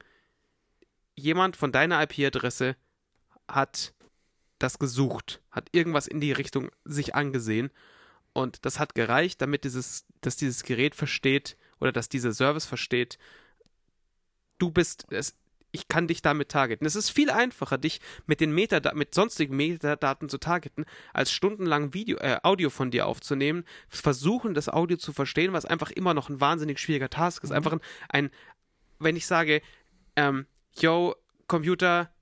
Jemand von deiner IP-Adresse hat das gesucht, hat irgendwas in die Richtung sich angesehen und das hat gereicht, damit dieses, dass dieses Gerät versteht oder dass dieser Service versteht, du bist es, ich kann dich damit targeten. Es ist viel einfacher, dich mit den Metadaten, mit sonstigen Metadaten zu targeten, als stundenlang Video, äh, Audio von dir aufzunehmen, versuchen, das Audio zu verstehen, was einfach immer noch ein wahnsinnig schwieriger Task ist. Einfach ein, ein wenn ich sage, ähm, yo, Computer,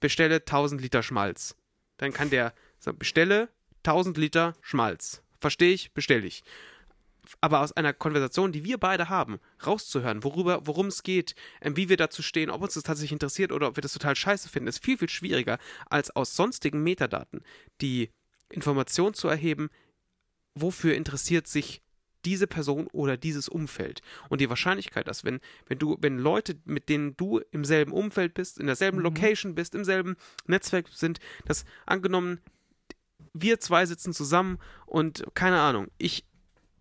bestelle 1000 Liter Schmalz. Dann kann der sagen, bestelle 1000 Liter Schmalz. Verstehe ich, bestelle ich. Aber aus einer Konversation, die wir beide haben, rauszuhören, worüber, worum es geht, ähm, wie wir dazu stehen, ob uns das tatsächlich interessiert oder ob wir das total scheiße finden, ist viel, viel schwieriger, als aus sonstigen Metadaten die Information zu erheben, wofür interessiert sich diese Person oder dieses Umfeld. Und die Wahrscheinlichkeit, dass wenn, wenn du, wenn Leute, mit denen du im selben Umfeld bist, in derselben Mhm. Location bist, im selben Netzwerk sind, dass angenommen, wir zwei sitzen zusammen und keine Ahnung, ich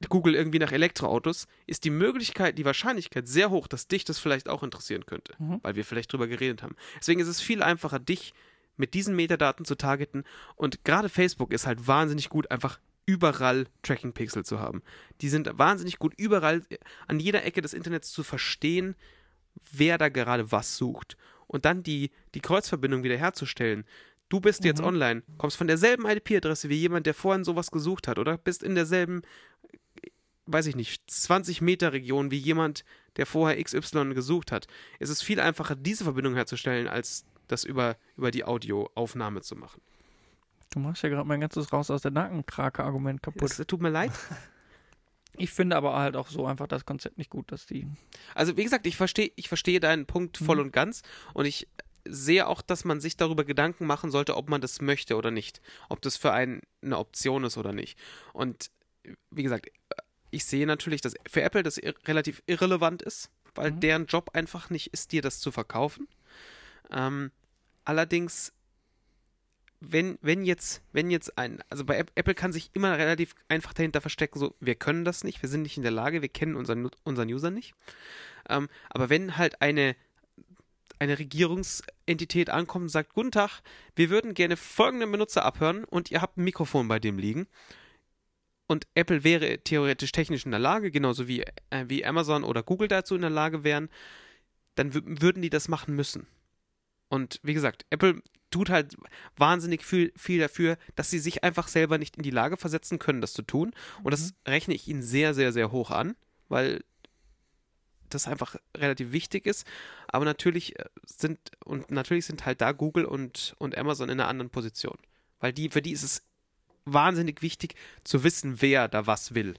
google irgendwie nach Elektroautos, ist die Möglichkeit, die Wahrscheinlichkeit sehr hoch, dass dich das vielleicht auch interessieren könnte, Mhm. weil wir vielleicht drüber geredet haben. Deswegen ist es viel einfacher, dich mit diesen Metadaten zu targeten und gerade Facebook ist halt wahnsinnig gut, einfach überall Tracking-Pixel zu haben. Die sind wahnsinnig gut, überall an jeder Ecke des Internets zu verstehen, wer da gerade was sucht. Und dann die, die Kreuzverbindung wieder herzustellen. Du bist jetzt Mhm. online, kommst von derselben IP-Adresse wie jemand, der vorhin sowas gesucht hat, oder? Bist in derselben, weiß ich nicht, 20 Meter Region wie jemand, der vorher XY gesucht hat. Es ist viel einfacher, diese Verbindung herzustellen, als das über, über die Audioaufnahme zu machen. Du machst ja gerade mein ganzes Raus aus der Nackenkrake-Argument kaputt. Es tut mir leid. Ich finde aber halt auch so einfach das Konzept nicht gut, dass die. Also wie gesagt, ich verstehe, ich verstehe deinen Punkt voll Mhm. und ganz und ich sehe auch, dass man sich darüber Gedanken machen sollte, ob man das möchte oder nicht, ob das für einen eine Option ist oder nicht. Und wie gesagt, ich sehe natürlich, dass für Apple das relativ irrelevant ist, weil Mhm. deren Job einfach nicht ist, dir das zu verkaufen. Ähm, allerdings wenn, wenn jetzt, wenn jetzt ein, also bei App- Apple kann sich immer relativ einfach dahinter verstecken, so, wir können das nicht, wir sind nicht in der Lage, wir kennen unseren, unseren User nicht. Ähm, aber wenn halt eine, eine Regierungsentität ankommt und sagt, guten Tag, wir würden gerne folgenden Benutzer abhören und ihr habt ein Mikrofon bei dem liegen. Und Apple wäre theoretisch technisch in der Lage, genauso wie, äh, wie Amazon oder Google dazu in der Lage wären, dann wü- würden die das machen müssen. Und wie gesagt, Apple tut halt wahnsinnig viel, viel dafür, dass sie sich einfach selber nicht in die Lage versetzen können, das zu tun. Und das rechne ich ihnen sehr, sehr, sehr hoch an, weil das einfach relativ wichtig ist. Aber natürlich äh, sind, und natürlich sind halt da Google und, und Amazon in einer anderen Position. Weil die, für die ist es wahnsinnig wichtig zu wissen, wer da was will.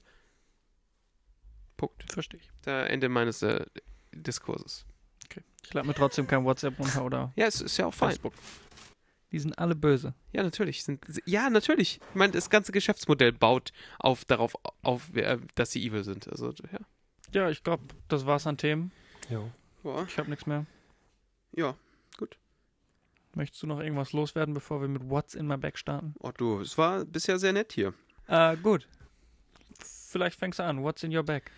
Punkt. Verstehe ich. Der Ende meines äh, Diskurses. Ich lade mir trotzdem kein WhatsApp runter oder Ja, es ist ja auch fein. Facebook. Die sind alle böse. Ja, natürlich. Sind, ja, natürlich. Ich meine, das ganze Geschäftsmodell baut auf darauf auf, äh, dass sie evil sind. Also, ja. Ja, ich glaube, das war's an Themen. Jo. Ja. Ich habe nichts mehr. ja. Möchtest du noch irgendwas loswerden, bevor wir mit What's in my bag starten? Oh, du, es war bisher sehr nett hier. Äh, gut. Vielleicht fängst du an. What's in your bag?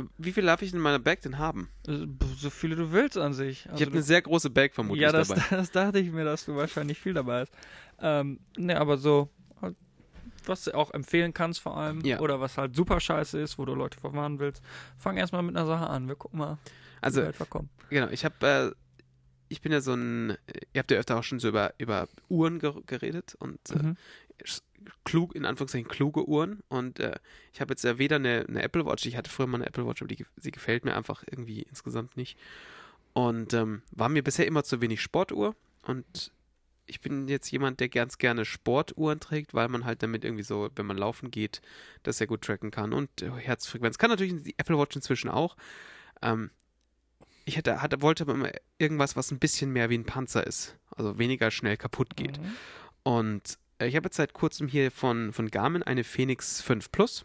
Äh, Wie viel darf ich in meiner Bag denn haben? Äh, So viele du willst an sich. ich Also habe eine sehr große Bag vermutlich ja, das, dabei. das dachte ich mir, dass du wahrscheinlich viel dabei hast. Ähm, ne, aber so, was du auch empfehlen kannst vor allem, Ja. oder was halt super scheiße ist, wo du Leute verwarnen willst, fang erstmal mit einer Sache an. Wir gucken mal, Also, wie weit wir kommen. genau, ich habe, äh, ich bin ja so ein, ihr habt ja öfter auch schon so über, über Uhren ge geredet und äh, Mhm. Klug, in Anführungszeichen kluge Uhren. Und äh, ich habe jetzt ja weder eine, eine Apple Watch, ich hatte früher mal eine Apple Watch, aber die, sie gefällt mir einfach irgendwie insgesamt nicht. Und ähm, war mir bisher immer zu wenig Sportuhr. Und ich bin jetzt jemand, der ganz gerne Sportuhren trägt, weil man halt damit irgendwie so, wenn man laufen geht, das sehr gut tracken kann. Und äh, Herzfrequenz kann natürlich die Apple Watch inzwischen auch. Ähm, ich hätte, hatte, wollte aber immer irgendwas, was ein bisschen mehr wie ein Panzer ist. Also weniger schnell kaputt geht. Mhm. Und ich habe jetzt seit kurzem hier von, von Garmin eine Phoenix 5 Plus.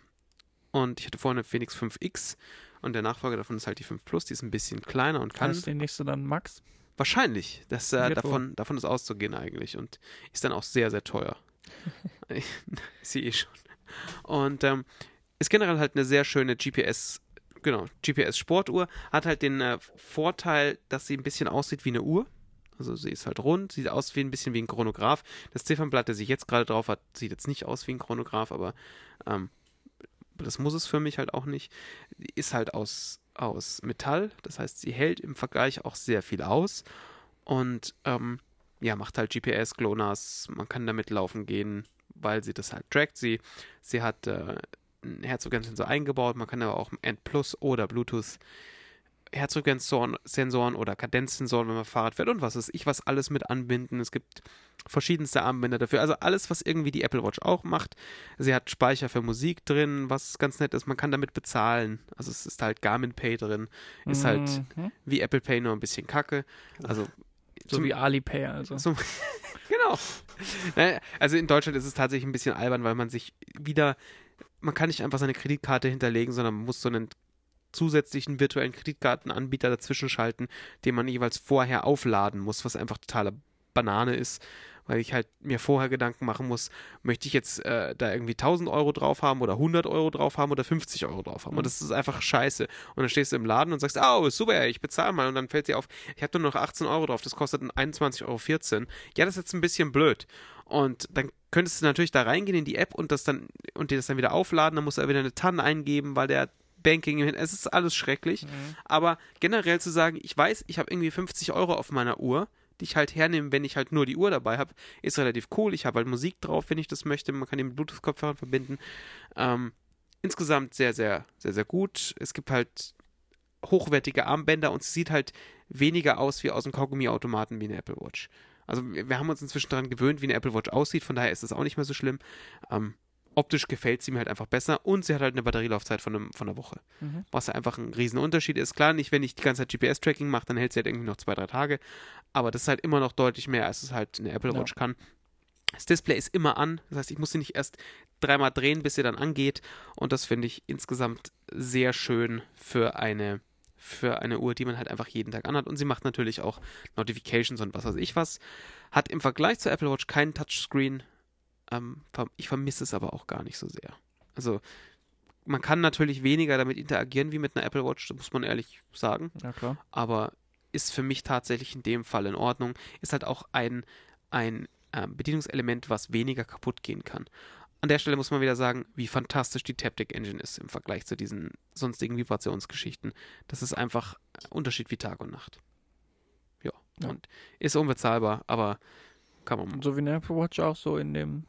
Und ich hatte vorher eine Phoenix 5X. Und der Nachfolger davon ist halt die 5 Plus. Die ist ein bisschen kleiner und kann Heißt die nächste dann Max? wahrscheinlich, das, äh, davon, davon ist auszugehen eigentlich. Und ist dann auch sehr, sehr teuer. ich sehe eh schon. Und ähm, ist generell halt eine sehr schöne GPS, genau, GPS-Sportuhr. Hat halt den äh, Vorteil, dass sie ein bisschen aussieht wie eine Uhr. Also sie ist halt rund, sieht aus wie ein bisschen wie ein Chronograph. Das Ziffernblatt, das ich jetzt gerade drauf hat, sieht jetzt nicht aus wie ein Chronograph, aber ähm, das muss es für mich halt auch nicht. Ist halt aus, aus Metall, das heißt, sie hält im Vergleich auch sehr viel aus und ähm, ja, macht halt GPS, GLONASS, man kann damit laufen gehen, weil sie das halt trackt. Sie, sie hat äh, einen Herzfrequenzsensor eingebaut, man kann aber auch End Plus oder Bluetooth Herzfrequenzsensoren Sensoren oder Kadenzsensoren, wenn man Fahrrad fährt und was ist ich, was alles mit anbinden. Es gibt verschiedenste Armbänder dafür. Also alles, was irgendwie die Apple Watch auch macht. Sie hat Speicher für Musik drin, was ganz nett ist. Man kann damit bezahlen. Also es ist halt Garmin Pay drin. Ist halt Mhm. wie Apple Pay nur ein bisschen kacke. Also So zum- wie Alipay, also. so, genau. Naja, Also in Deutschland ist es tatsächlich ein bisschen albern, weil man sich wieder, man kann nicht einfach seine Kreditkarte hinterlegen, sondern man muss so einen zusätzlichen virtuellen Kreditkartenanbieter dazwischen schalten, den man jeweils vorher aufladen muss, was einfach totale Banane ist, weil ich halt mir vorher Gedanken machen muss, möchte ich jetzt äh, da irgendwie 1000 Euro drauf haben oder 100 Euro drauf haben oder 50 Euro drauf haben. Und das ist einfach scheiße. Und dann stehst du im Laden und sagst, oh, super, ich bezahle mal. Und dann fällt dir auf, ich habe nur noch 18 Euro drauf, das kostet 21,14 Euro. Ja, das ist jetzt ein bisschen blöd. Und dann könntest du natürlich da reingehen in die App und das dann und dir das dann wieder aufladen, dann musst du wieder eine TAN eingeben, weil der Banking, es ist alles schrecklich. Aber generell zu sagen, ich weiß, ich habe irgendwie 50 Euro auf meiner Uhr, die ich halt hernehme, wenn ich halt nur die Uhr dabei habe, ist relativ cool. Ich habe halt Musik drauf, wenn ich das möchte. Man kann die mit Bluetooth-Kopfhörern verbinden. Ähm, insgesamt sehr, sehr, sehr, sehr gut. Es gibt halt hochwertige Armbänder und es sieht halt weniger aus wie aus dem Kaugummiautomaten wie eine Apple Watch. Also wir wir haben uns inzwischen daran gewöhnt, wie eine Apple Watch aussieht, von daher ist es auch nicht mehr so schlimm. Ähm, optisch gefällt sie mir halt einfach besser und sie hat halt eine Batterielaufzeit von, einem, von einer Woche. Mhm. Was ja einfach ein Riesenunterschied ist. Klar, nicht, wenn ich die ganze Zeit GPS-Tracking mache, dann hält sie halt irgendwie noch zwei, drei Tage. Aber das ist halt immer noch deutlich mehr, als es halt eine Apple Ja. Watch kann. Das Display ist immer an, das heißt, ich muss sie nicht erst dreimal drehen, bis sie dann angeht. Und das finde ich insgesamt sehr schön für eine, für eine Uhr, die man halt einfach jeden Tag anhat. Und sie macht natürlich auch Notifications und was weiß ich was. Hat im Vergleich zur Apple Watch keinen Touchscreen. Ähm, ich vermisse es aber auch gar nicht so sehr. Also, man kann natürlich weniger damit interagieren wie mit einer Apple Watch, muss man ehrlich sagen Ja, klar. aber ist für mich tatsächlich in dem Fall in Ordnung. Ist halt auch ein, ein ähm, Bedienungselement, was weniger kaputt gehen kann. An der Stelle muss man wieder sagen, wie fantastisch die Taptic Engine ist im Vergleich zu diesen sonstigen Vibrationsgeschichten. Das ist einfach ein Unterschied wie Tag und Nacht. Ja, Ja. und ist unbezahlbar, aber kann man So wie eine Apple Watch auch so in dem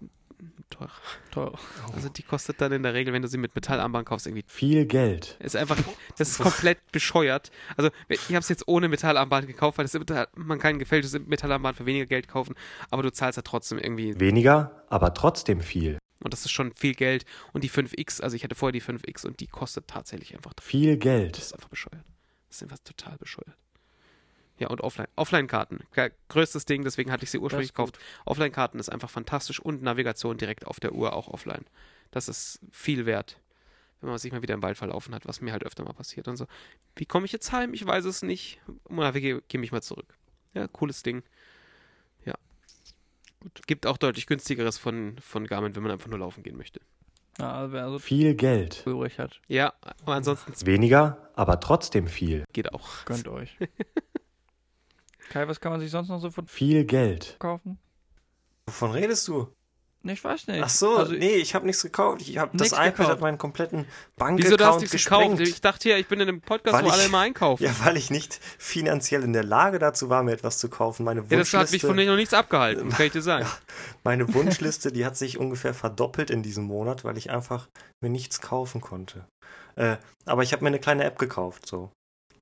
teuer. teuer. Also die kostet dann in der Regel, wenn du sie mit Metallarmband kaufst, irgendwie Viel Geld. Ist einfach, das ist komplett bescheuert. Also, ich habe es jetzt ohne Metallarmband gekauft, weil das man kann ein gefälschtes Metallarmband für weniger Geld kaufen, aber du zahlst ja trotzdem irgendwie, Weniger, aber trotzdem viel. und das ist schon viel Geld. Und die 5X, also ich hatte vorher die 5X und die kostet tatsächlich einfach, Viel das Geld. ist einfach bescheuert. Das ist einfach total bescheuert. Ja, und Offline. Offline-Karten. Größtes Ding, deswegen hatte ich sie ursprünglich gekauft. Offline-Karten ist einfach fantastisch und Navigation direkt auf der Uhr auch offline. Das ist viel wert, wenn man sich mal wieder im Wald verlaufen hat, was mir halt öfter mal passiert und so. Wie komme ich jetzt heim? Ich weiß es nicht. Navigiere geh mich mal zurück. Ja, cooles Ding. Ja. Gut. Gibt auch deutlich günstigeres von, von Garmin, wenn man einfach nur laufen gehen möchte. Ja, also Viel Geld. übrig hat, Ja, aber ansonsten Weniger, aber trotzdem viel. geht auch. gönnt euch. Kai, was kann man sich sonst noch so von Viel Geld. kaufen? Wovon redest du? Nee, Ich weiß nicht. Ach so, also, nee, ich habe nichts gekauft. Ich habe das iPad gekauft. hat meinen kompletten Wieso du hast nichts gekauft? Ich dachte ja, ich bin in einem Podcast, Weil wo ich- alle immer einkaufen. Ja, weil ich nicht finanziell in der Lage dazu war, mir etwas zu kaufen. Meine Ja, das hat mich Wunschliste, von dir noch nichts abgehalten, kann ich dir sagen. meine Wunschliste, die hat sich ungefähr verdoppelt in diesem Monat, weil ich einfach mir nichts kaufen konnte. Äh, aber ich habe mir eine kleine App gekauft, so.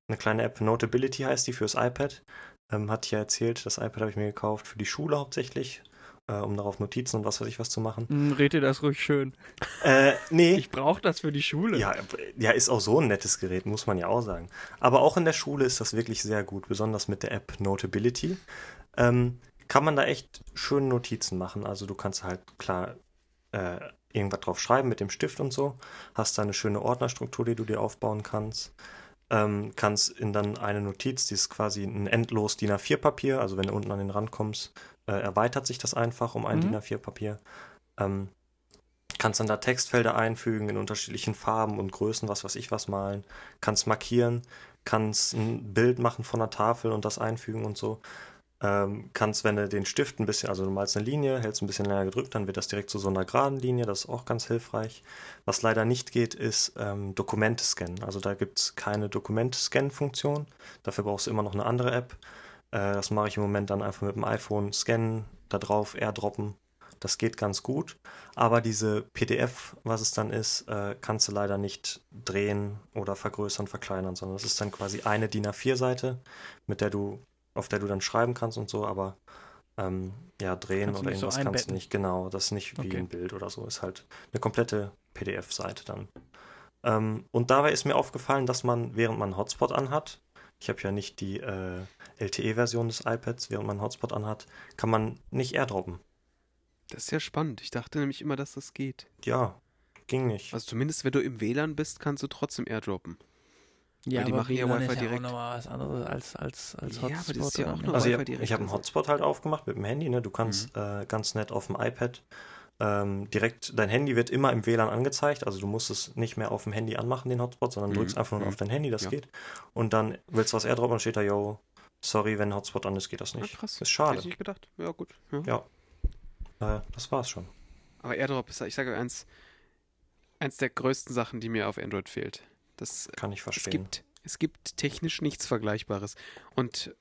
Eine kleine App, Notability heißt die, fürs iPad. Ähm, hat ja erzählt, das iPad habe ich mir gekauft für die Schule hauptsächlich, äh, um darauf Notizen und was weiß ich was zu machen. Hm, Red dir das ruhig schön. Äh, nee. Ich brauche das für die Schule. Ja, ja, ist auch so ein nettes Gerät, muss man ja auch sagen. Aber auch in der Schule ist das wirklich sehr gut, besonders mit der App Notability. Ähm, kann man da echt schöne Notizen machen. Also du kannst halt klar äh, irgendwas drauf schreiben mit dem Stift und so. Hast da eine schöne Ordnerstruktur, die du dir aufbauen kannst. Ähm, kannst in dann eine Notiz, die ist quasi ein endlos DIN A4-Papier, also wenn du unten an den Rand kommst, äh, erweitert sich das einfach um ein Mhm. DIN A4-Papier. Ähm, kannst dann da Textfelder einfügen in unterschiedlichen Farben und Größen, was weiß ich was malen, kannst markieren, kannst ein Bild machen von der Tafel und das einfügen und so. Ähm, kannst, wenn du den Stift ein bisschen, also du malst eine Linie, hältst ein bisschen länger gedrückt, dann wird das direkt zu so einer geraden Linie, das ist auch ganz hilfreich. Was leider nicht geht, ist ähm, Dokumente scannen. Also da gibt es keine Dokumente-Scan-Funktion. Dafür brauchst du immer noch eine andere App. Äh, das mache ich im Moment dann einfach mit dem iPhone scannen, da drauf airdroppen. Das geht ganz gut. Aber diese PDF, was es dann ist, äh, kannst du leider nicht drehen oder vergrößern, verkleinern, sondern es ist dann quasi eine DIN A4-Seite, mit der du, auf der du dann schreiben kannst und so, aber ähm, ja, drehen Kannst oder nicht so irgendwas kannst du nicht. Genau, das ist nicht wie Okay. ein Bild oder so. Ist halt eine komplette PDF-Seite dann. Ähm, und dabei ist mir aufgefallen, dass man, während man einen Hotspot anhat, ich habe ja nicht die äh, LTE-Version des iPads, während man einen Hotspot anhat, kann man nicht airdroppen. Das ist ja spannend. Ich dachte nämlich immer, dass das geht. Ja, ging nicht. Also zumindest wenn du im WLAN bist, kannst du trotzdem airdroppen. Ja, die aber machen ja WLAN Wi-Fi ist direkt. Ja auch nochmal was anderes als, als, als Ja, Hotspot. aber das ist ja auch noch- Also ich Wi-Fi habe direkt ich hab einen. Hotspot halt aufgemacht mit dem Handy, ne? Du kannst äh, ganz nett auf dem iPad ähm, direkt, dein Handy wird immer im WLAN angezeigt, also du musst es nicht mehr auf dem Handy anmachen, den Hotspot, sondern Mhm, drückst einfach nur mhm. auf dein Handy, das Ja. geht. Und dann willst du was airdroppen und steht da, yo, sorry, wenn Hotspot an ist, geht das Ah, nicht. krass. Ist schade. Hätte ich nicht gedacht. Ja, gut. Ja. Ja. Äh, das war's schon. Aber AirDrop ist, ich sage eins, eins der größten Sachen, die mir auf Android fehlt. Das, Kann ich es, verstehen. gibt, es gibt technisch nichts Vergleichbares. Und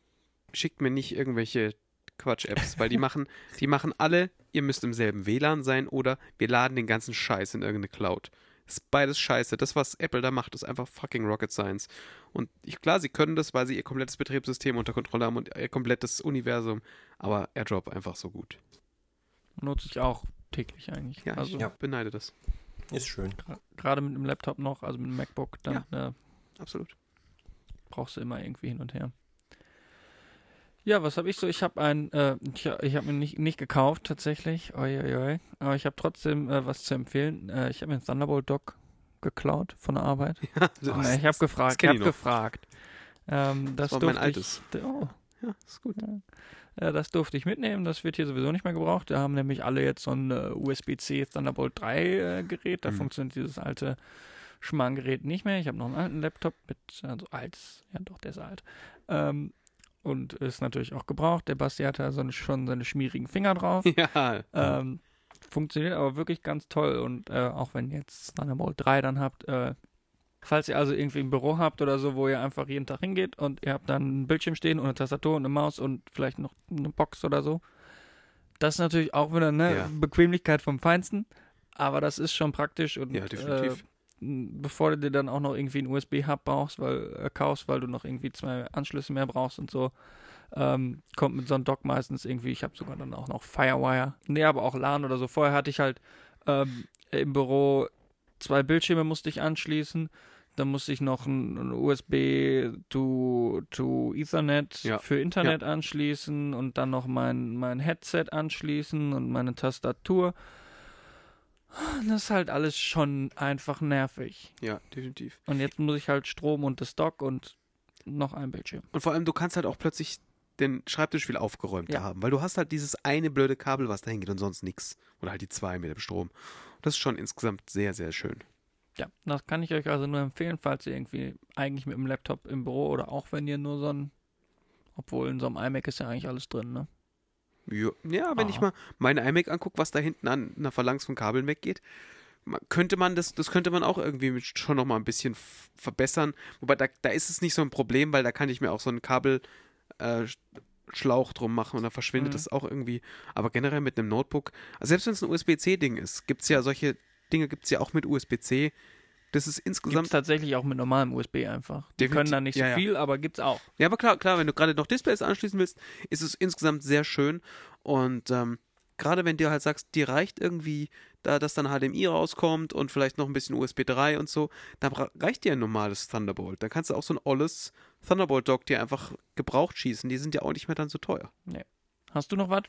schickt mir nicht irgendwelche Quatsch-Apps, weil die machen, die machen alle, ihr müsst im selben WLAN sein oder wir laden den ganzen Scheiß in irgendeine Cloud. Das ist beides scheiße. Das, was Apple da macht, ist einfach fucking Rocket Science. Und ich, klar, sie können das, weil sie ihr komplettes Betriebssystem unter Kontrolle haben und ihr komplettes Universum. Aber AirDrop einfach so gut. Nutze ich auch täglich eigentlich. Ja, also ich beneide das. Ist schön. gerade mit dem Laptop noch, also mit dem MacBook, dann äh, Absolut. brauchst du immer irgendwie hin und her. Ja, was habe ich so? Ich habe ein, äh, ich, ich habe mir nicht, nicht gekauft tatsächlich, oi, oi, oi. aber ich habe trotzdem äh, was zu empfehlen. Äh, ich habe mir ein Thunderbolt Dock geklaut von der Arbeit. Ja, Äh, ich habe gefragt, ich habe gefragt. Ähm, das war mein altes. Ich, oh, Ja, ist gut. äh, das durfte ich mitnehmen. Das wird hier sowieso nicht mehr gebraucht. Da haben nämlich alle jetzt so ein äh, USB-C Thunderbolt 3 äh, Gerät. Da Mhm. funktioniert dieses alte Schmarrngerät nicht mehr. Ich habe noch einen alten Laptop mit, also alt, ja doch, der ist alt. Ähm, und ist natürlich auch gebraucht. Der Basti hat da so schon seine schmierigen Finger drauf. Ja, Ähm, funktioniert aber wirklich ganz toll und äh, auch wenn ihr jetzt Thunderbolt 3 dann habt, äh, falls ihr also irgendwie ein Büro habt oder so, wo ihr einfach jeden Tag hingeht und ihr habt dann einen Bildschirm stehen und eine Tastatur und eine Maus und vielleicht noch eine Box oder so, das ist natürlich auch wieder eine Ja. Bequemlichkeit vom Feinsten, aber das ist schon praktisch und Ja, definitiv. Äh, bevor du dir dann auch noch irgendwie einen USB-Hub brauchst, weil äh, kaufst, weil du noch irgendwie zwei Anschlüsse mehr brauchst und so, ähm, kommt mit so einem Dock meistens irgendwie, ich habe sogar dann auch noch Firewire. Nee, aber auch LAN oder so. Vorher hatte ich halt ähm, im Büro zwei Bildschirme musste ich anschließen. Dann musste ich noch ein, ein USB to, to Ethernet Ja. für Internet anschließen und dann noch mein, mein Headset anschließen und meine Tastatur. Das ist halt alles schon einfach nervig. ja, definitiv. Und jetzt muss ich halt Strom und das Dock und noch ein Bildschirm. Und vor allem, du kannst halt auch plötzlich den Schreibtisch viel aufgeräumter Ja. haben, weil du hast halt dieses eine blöde Kabel, was da hingeht und sonst nichts. Oder halt die zwei mit dem Strom. Das ist schon insgesamt sehr, sehr schön. Ja, das kann ich euch also nur empfehlen, falls ihr irgendwie eigentlich mit dem Laptop im Büro oder auch wenn ihr nur so ein, obwohl in so einem iMac ist ja eigentlich alles drin, ne? Ja, ja wenn Ah. ich mal meine iMac angucke, was da hinten an einer Phalanx von Kabeln weggeht, könnte man das, das könnte man auch irgendwie schon noch mal ein bisschen verbessern. Wobei da, da ist es nicht so ein Problem, weil da kann ich mir auch so einen Kabel äh, drum machen und dann verschwindet Mhm. das auch irgendwie. Aber generell mit einem Notebook, also selbst wenn es ein USB-C-Ding ist, gibt es ja solche Dinge, gibt es ja auch mit USB-C. Das ist Gibt's insgesamt. tatsächlich auch mit normalem USB einfach. Die Definitiv- können da nicht so ja, ja. viel, aber gibt's auch. Ja, aber klar, klar, wenn du gerade noch Displays anschließen willst, ist es insgesamt sehr schön. Und ähm, gerade wenn du halt sagst, dir reicht irgendwie, da dass dann HDMI rauskommt und vielleicht noch ein bisschen USB 3 und so, da bra- reicht dir ein normales Thunderbolt. Dann kannst du auch so ein olles Thunderbolt-Dock dir einfach gebraucht schießen. Die sind ja auch nicht mehr dann so teuer. Hast du noch was?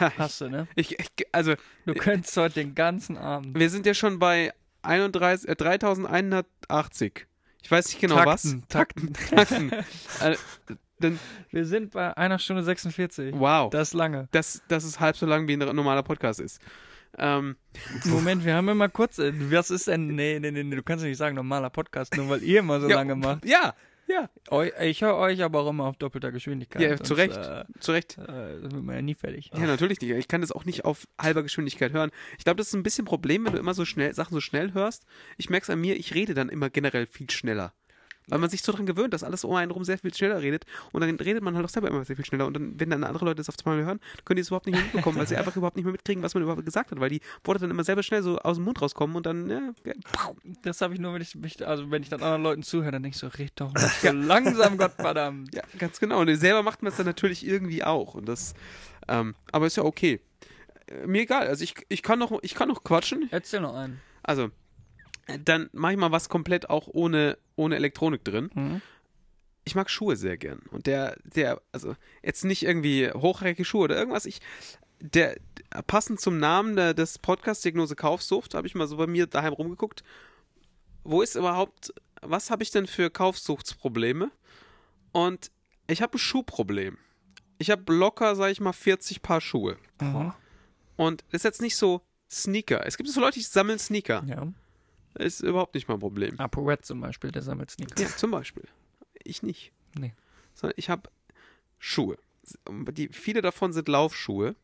Ja, Hast du, ne? ich, ich, also Du könntest heute den ganzen Abend. wir sind ja schon bei 31, äh, 3180. Ich weiß nicht genau Takten, was. Takten. Takten. äh, dann, Wir sind bei einer Stunde 46. wow. Das ist lange. das, das ist halb so lang, wie ein normaler Podcast ist. Ähm, Moment, wir haben immer kurz. äh, Was ist denn. Nee, nee, nee, nee, du kannst nicht sagen, normaler Podcast, nur weil ihr immer so ja, lange macht. Ja, ja, ich höre euch aber auch immer auf doppelter Geschwindigkeit. Ja, zu Recht. Äh, zu Recht. äh, das wird man ja nie fertig. Ja, natürlich nicht. Ich kann das auch nicht auf halber Geschwindigkeit hören. Ich glaube, das ist ein bisschen ein Problem, wenn du immer so schnell Sachen so schnell hörst. Ich merke es an mir, ich rede dann immer generell viel schneller. Weil man sich so dran gewöhnt, dass alles um einen rum sehr viel schneller redet. Und dann redet man halt auch selber immer sehr viel schneller. Und dann, wenn dann andere Leute das auf einmal hören, können die es überhaupt nicht mehr mitbekommen, weil sie einfach überhaupt nicht mehr mitkriegen, was man überhaupt gesagt hat. Weil die Worte dann immer selber schnell so aus dem Mund rauskommen und dann, ja, Das habe ich nur, wenn ich mich, also wenn ich dann anderen Leuten zuhöre, dann denke ich so, red doch nicht so langsam, Gottverdammt. ja, ganz genau. Und selber macht man es dann natürlich irgendwie auch. Und das, ähm, aber ist ja okay. Äh, Mir egal. Also ich, ich kann noch, ich kann noch quatschen. Erzähl noch einen. Also, dann mache ich mal was komplett auch ohne, ohne Elektronik drin. Mhm. Ich mag Schuhe sehr gern. Und der, der, also jetzt nicht irgendwie hochreckige Schuhe oder irgendwas. Ich, der, passend zum Namen der, des Podcasts Diagnose Kaufsucht, habe ich mal so bei mir daheim rumgeguckt. Wo ist überhaupt, was habe ich denn für Kaufsuchtsprobleme? Und ich habe ein Schuhproblem. Ich habe locker, sag ich mal, 40 Paar Schuhe. Mhm. Und das ist jetzt nicht so Sneaker. Es gibt so Leute, die sammeln Sneaker. Ja. Ist überhaupt nicht mein Problem. ApoRed zum Beispiel, der sammelt Sneaker. Ja, zum Beispiel. Ich nicht. Nee. Sondern ich habe Schuhe. Die, viele davon sind Laufschuhe.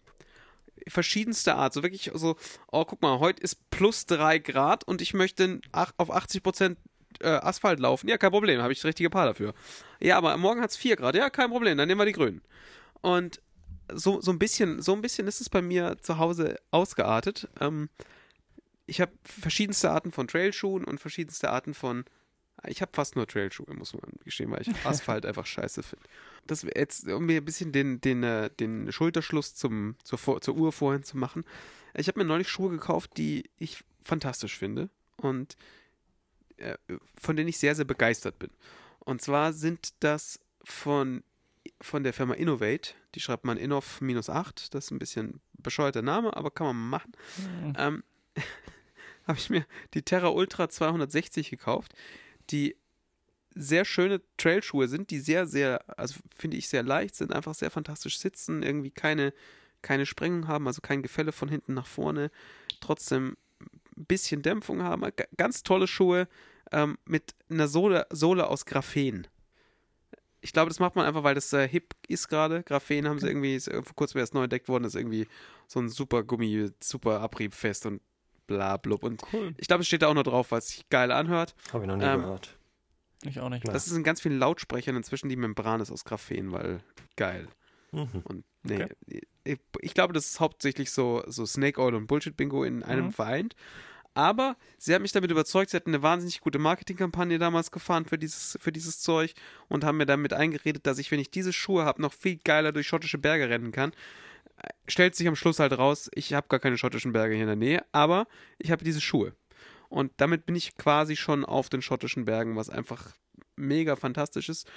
Verschiedenster Art. So wirklich so, oh, guck mal, heute ist plus drei Grad und ich möchte auf 80 Prozent äh, Asphalt laufen. Ja, kein Problem, habe ich das richtige Paar dafür. Ja, aber morgen hat es vier Grad. Ja, kein Problem, dann nehmen wir die grünen. Und so, so ein bisschen, so ein bisschen ist es bei mir zu Hause ausgeartet. Ähm, ich habe verschiedenste Arten von Trailschuhen und verschiedenste Arten von. Ich habe fast nur Trailschuhe, muss man gestehen, weil ich Asphalt einfach scheiße finde. Das jetzt, um mir ein bisschen den, den, äh, den Schulterschluss zum, zur, zur Uhr vorhin zu machen. Ich habe mir neulich Schuhe gekauft, die ich fantastisch finde und äh, von denen ich sehr, sehr begeistert bin. Und zwar sind das von, von der Firma Innovate. Die schreibt man Innov-8. Das ist ein bisschen bescheuerter Name, aber kann man machen. Ähm, habe ich mir die Terra Ultra 260 gekauft, die sehr schöne Trailschuhe sind, die sehr, sehr, also finde ich sehr leicht sind, einfach sehr fantastisch sitzen, irgendwie keine, keine Sprengung haben, also kein Gefälle von hinten nach vorne, trotzdem ein bisschen Dämpfung haben. Ganz tolle Schuhe ähm, mit einer Sohle, Sohle aus Graphen. Ich glaube, das macht man einfach, weil das äh, hip ist gerade. Graphen haben sie irgendwie, ist, vor kurzem erst neu entdeckt worden, ist irgendwie so ein super Gummi, super abriebfest und bla blub. Und Cool. ich glaube, es steht da auch noch drauf, was sich geil anhört. Habe ich noch nie Ähm, gehört. Ich auch nicht. Das ist in ganz vielen Lautsprechern inzwischen die Membran ist aus Graphen, weil geil. Mhm. Und nee, ich, ich glaube, das ist hauptsächlich so, so Snake Oil und Bullshit-Bingo in einem Mhm. vereint. Aber sie haben mich damit überzeugt, sie hatten eine wahnsinnig gute Marketingkampagne damals gefahren für dieses, für dieses Zeug und haben mir damit eingeredet, dass ich, wenn ich diese Schuhe habe, noch viel geiler durch schottische Berge rennen kann. Stellt sich am Schluss halt raus, ich habe gar keine schottischen Berge hier in der Nähe, aber ich habe diese Schuhe. Und damit bin ich quasi schon auf den schottischen Bergen, was einfach mega fantastisch ist.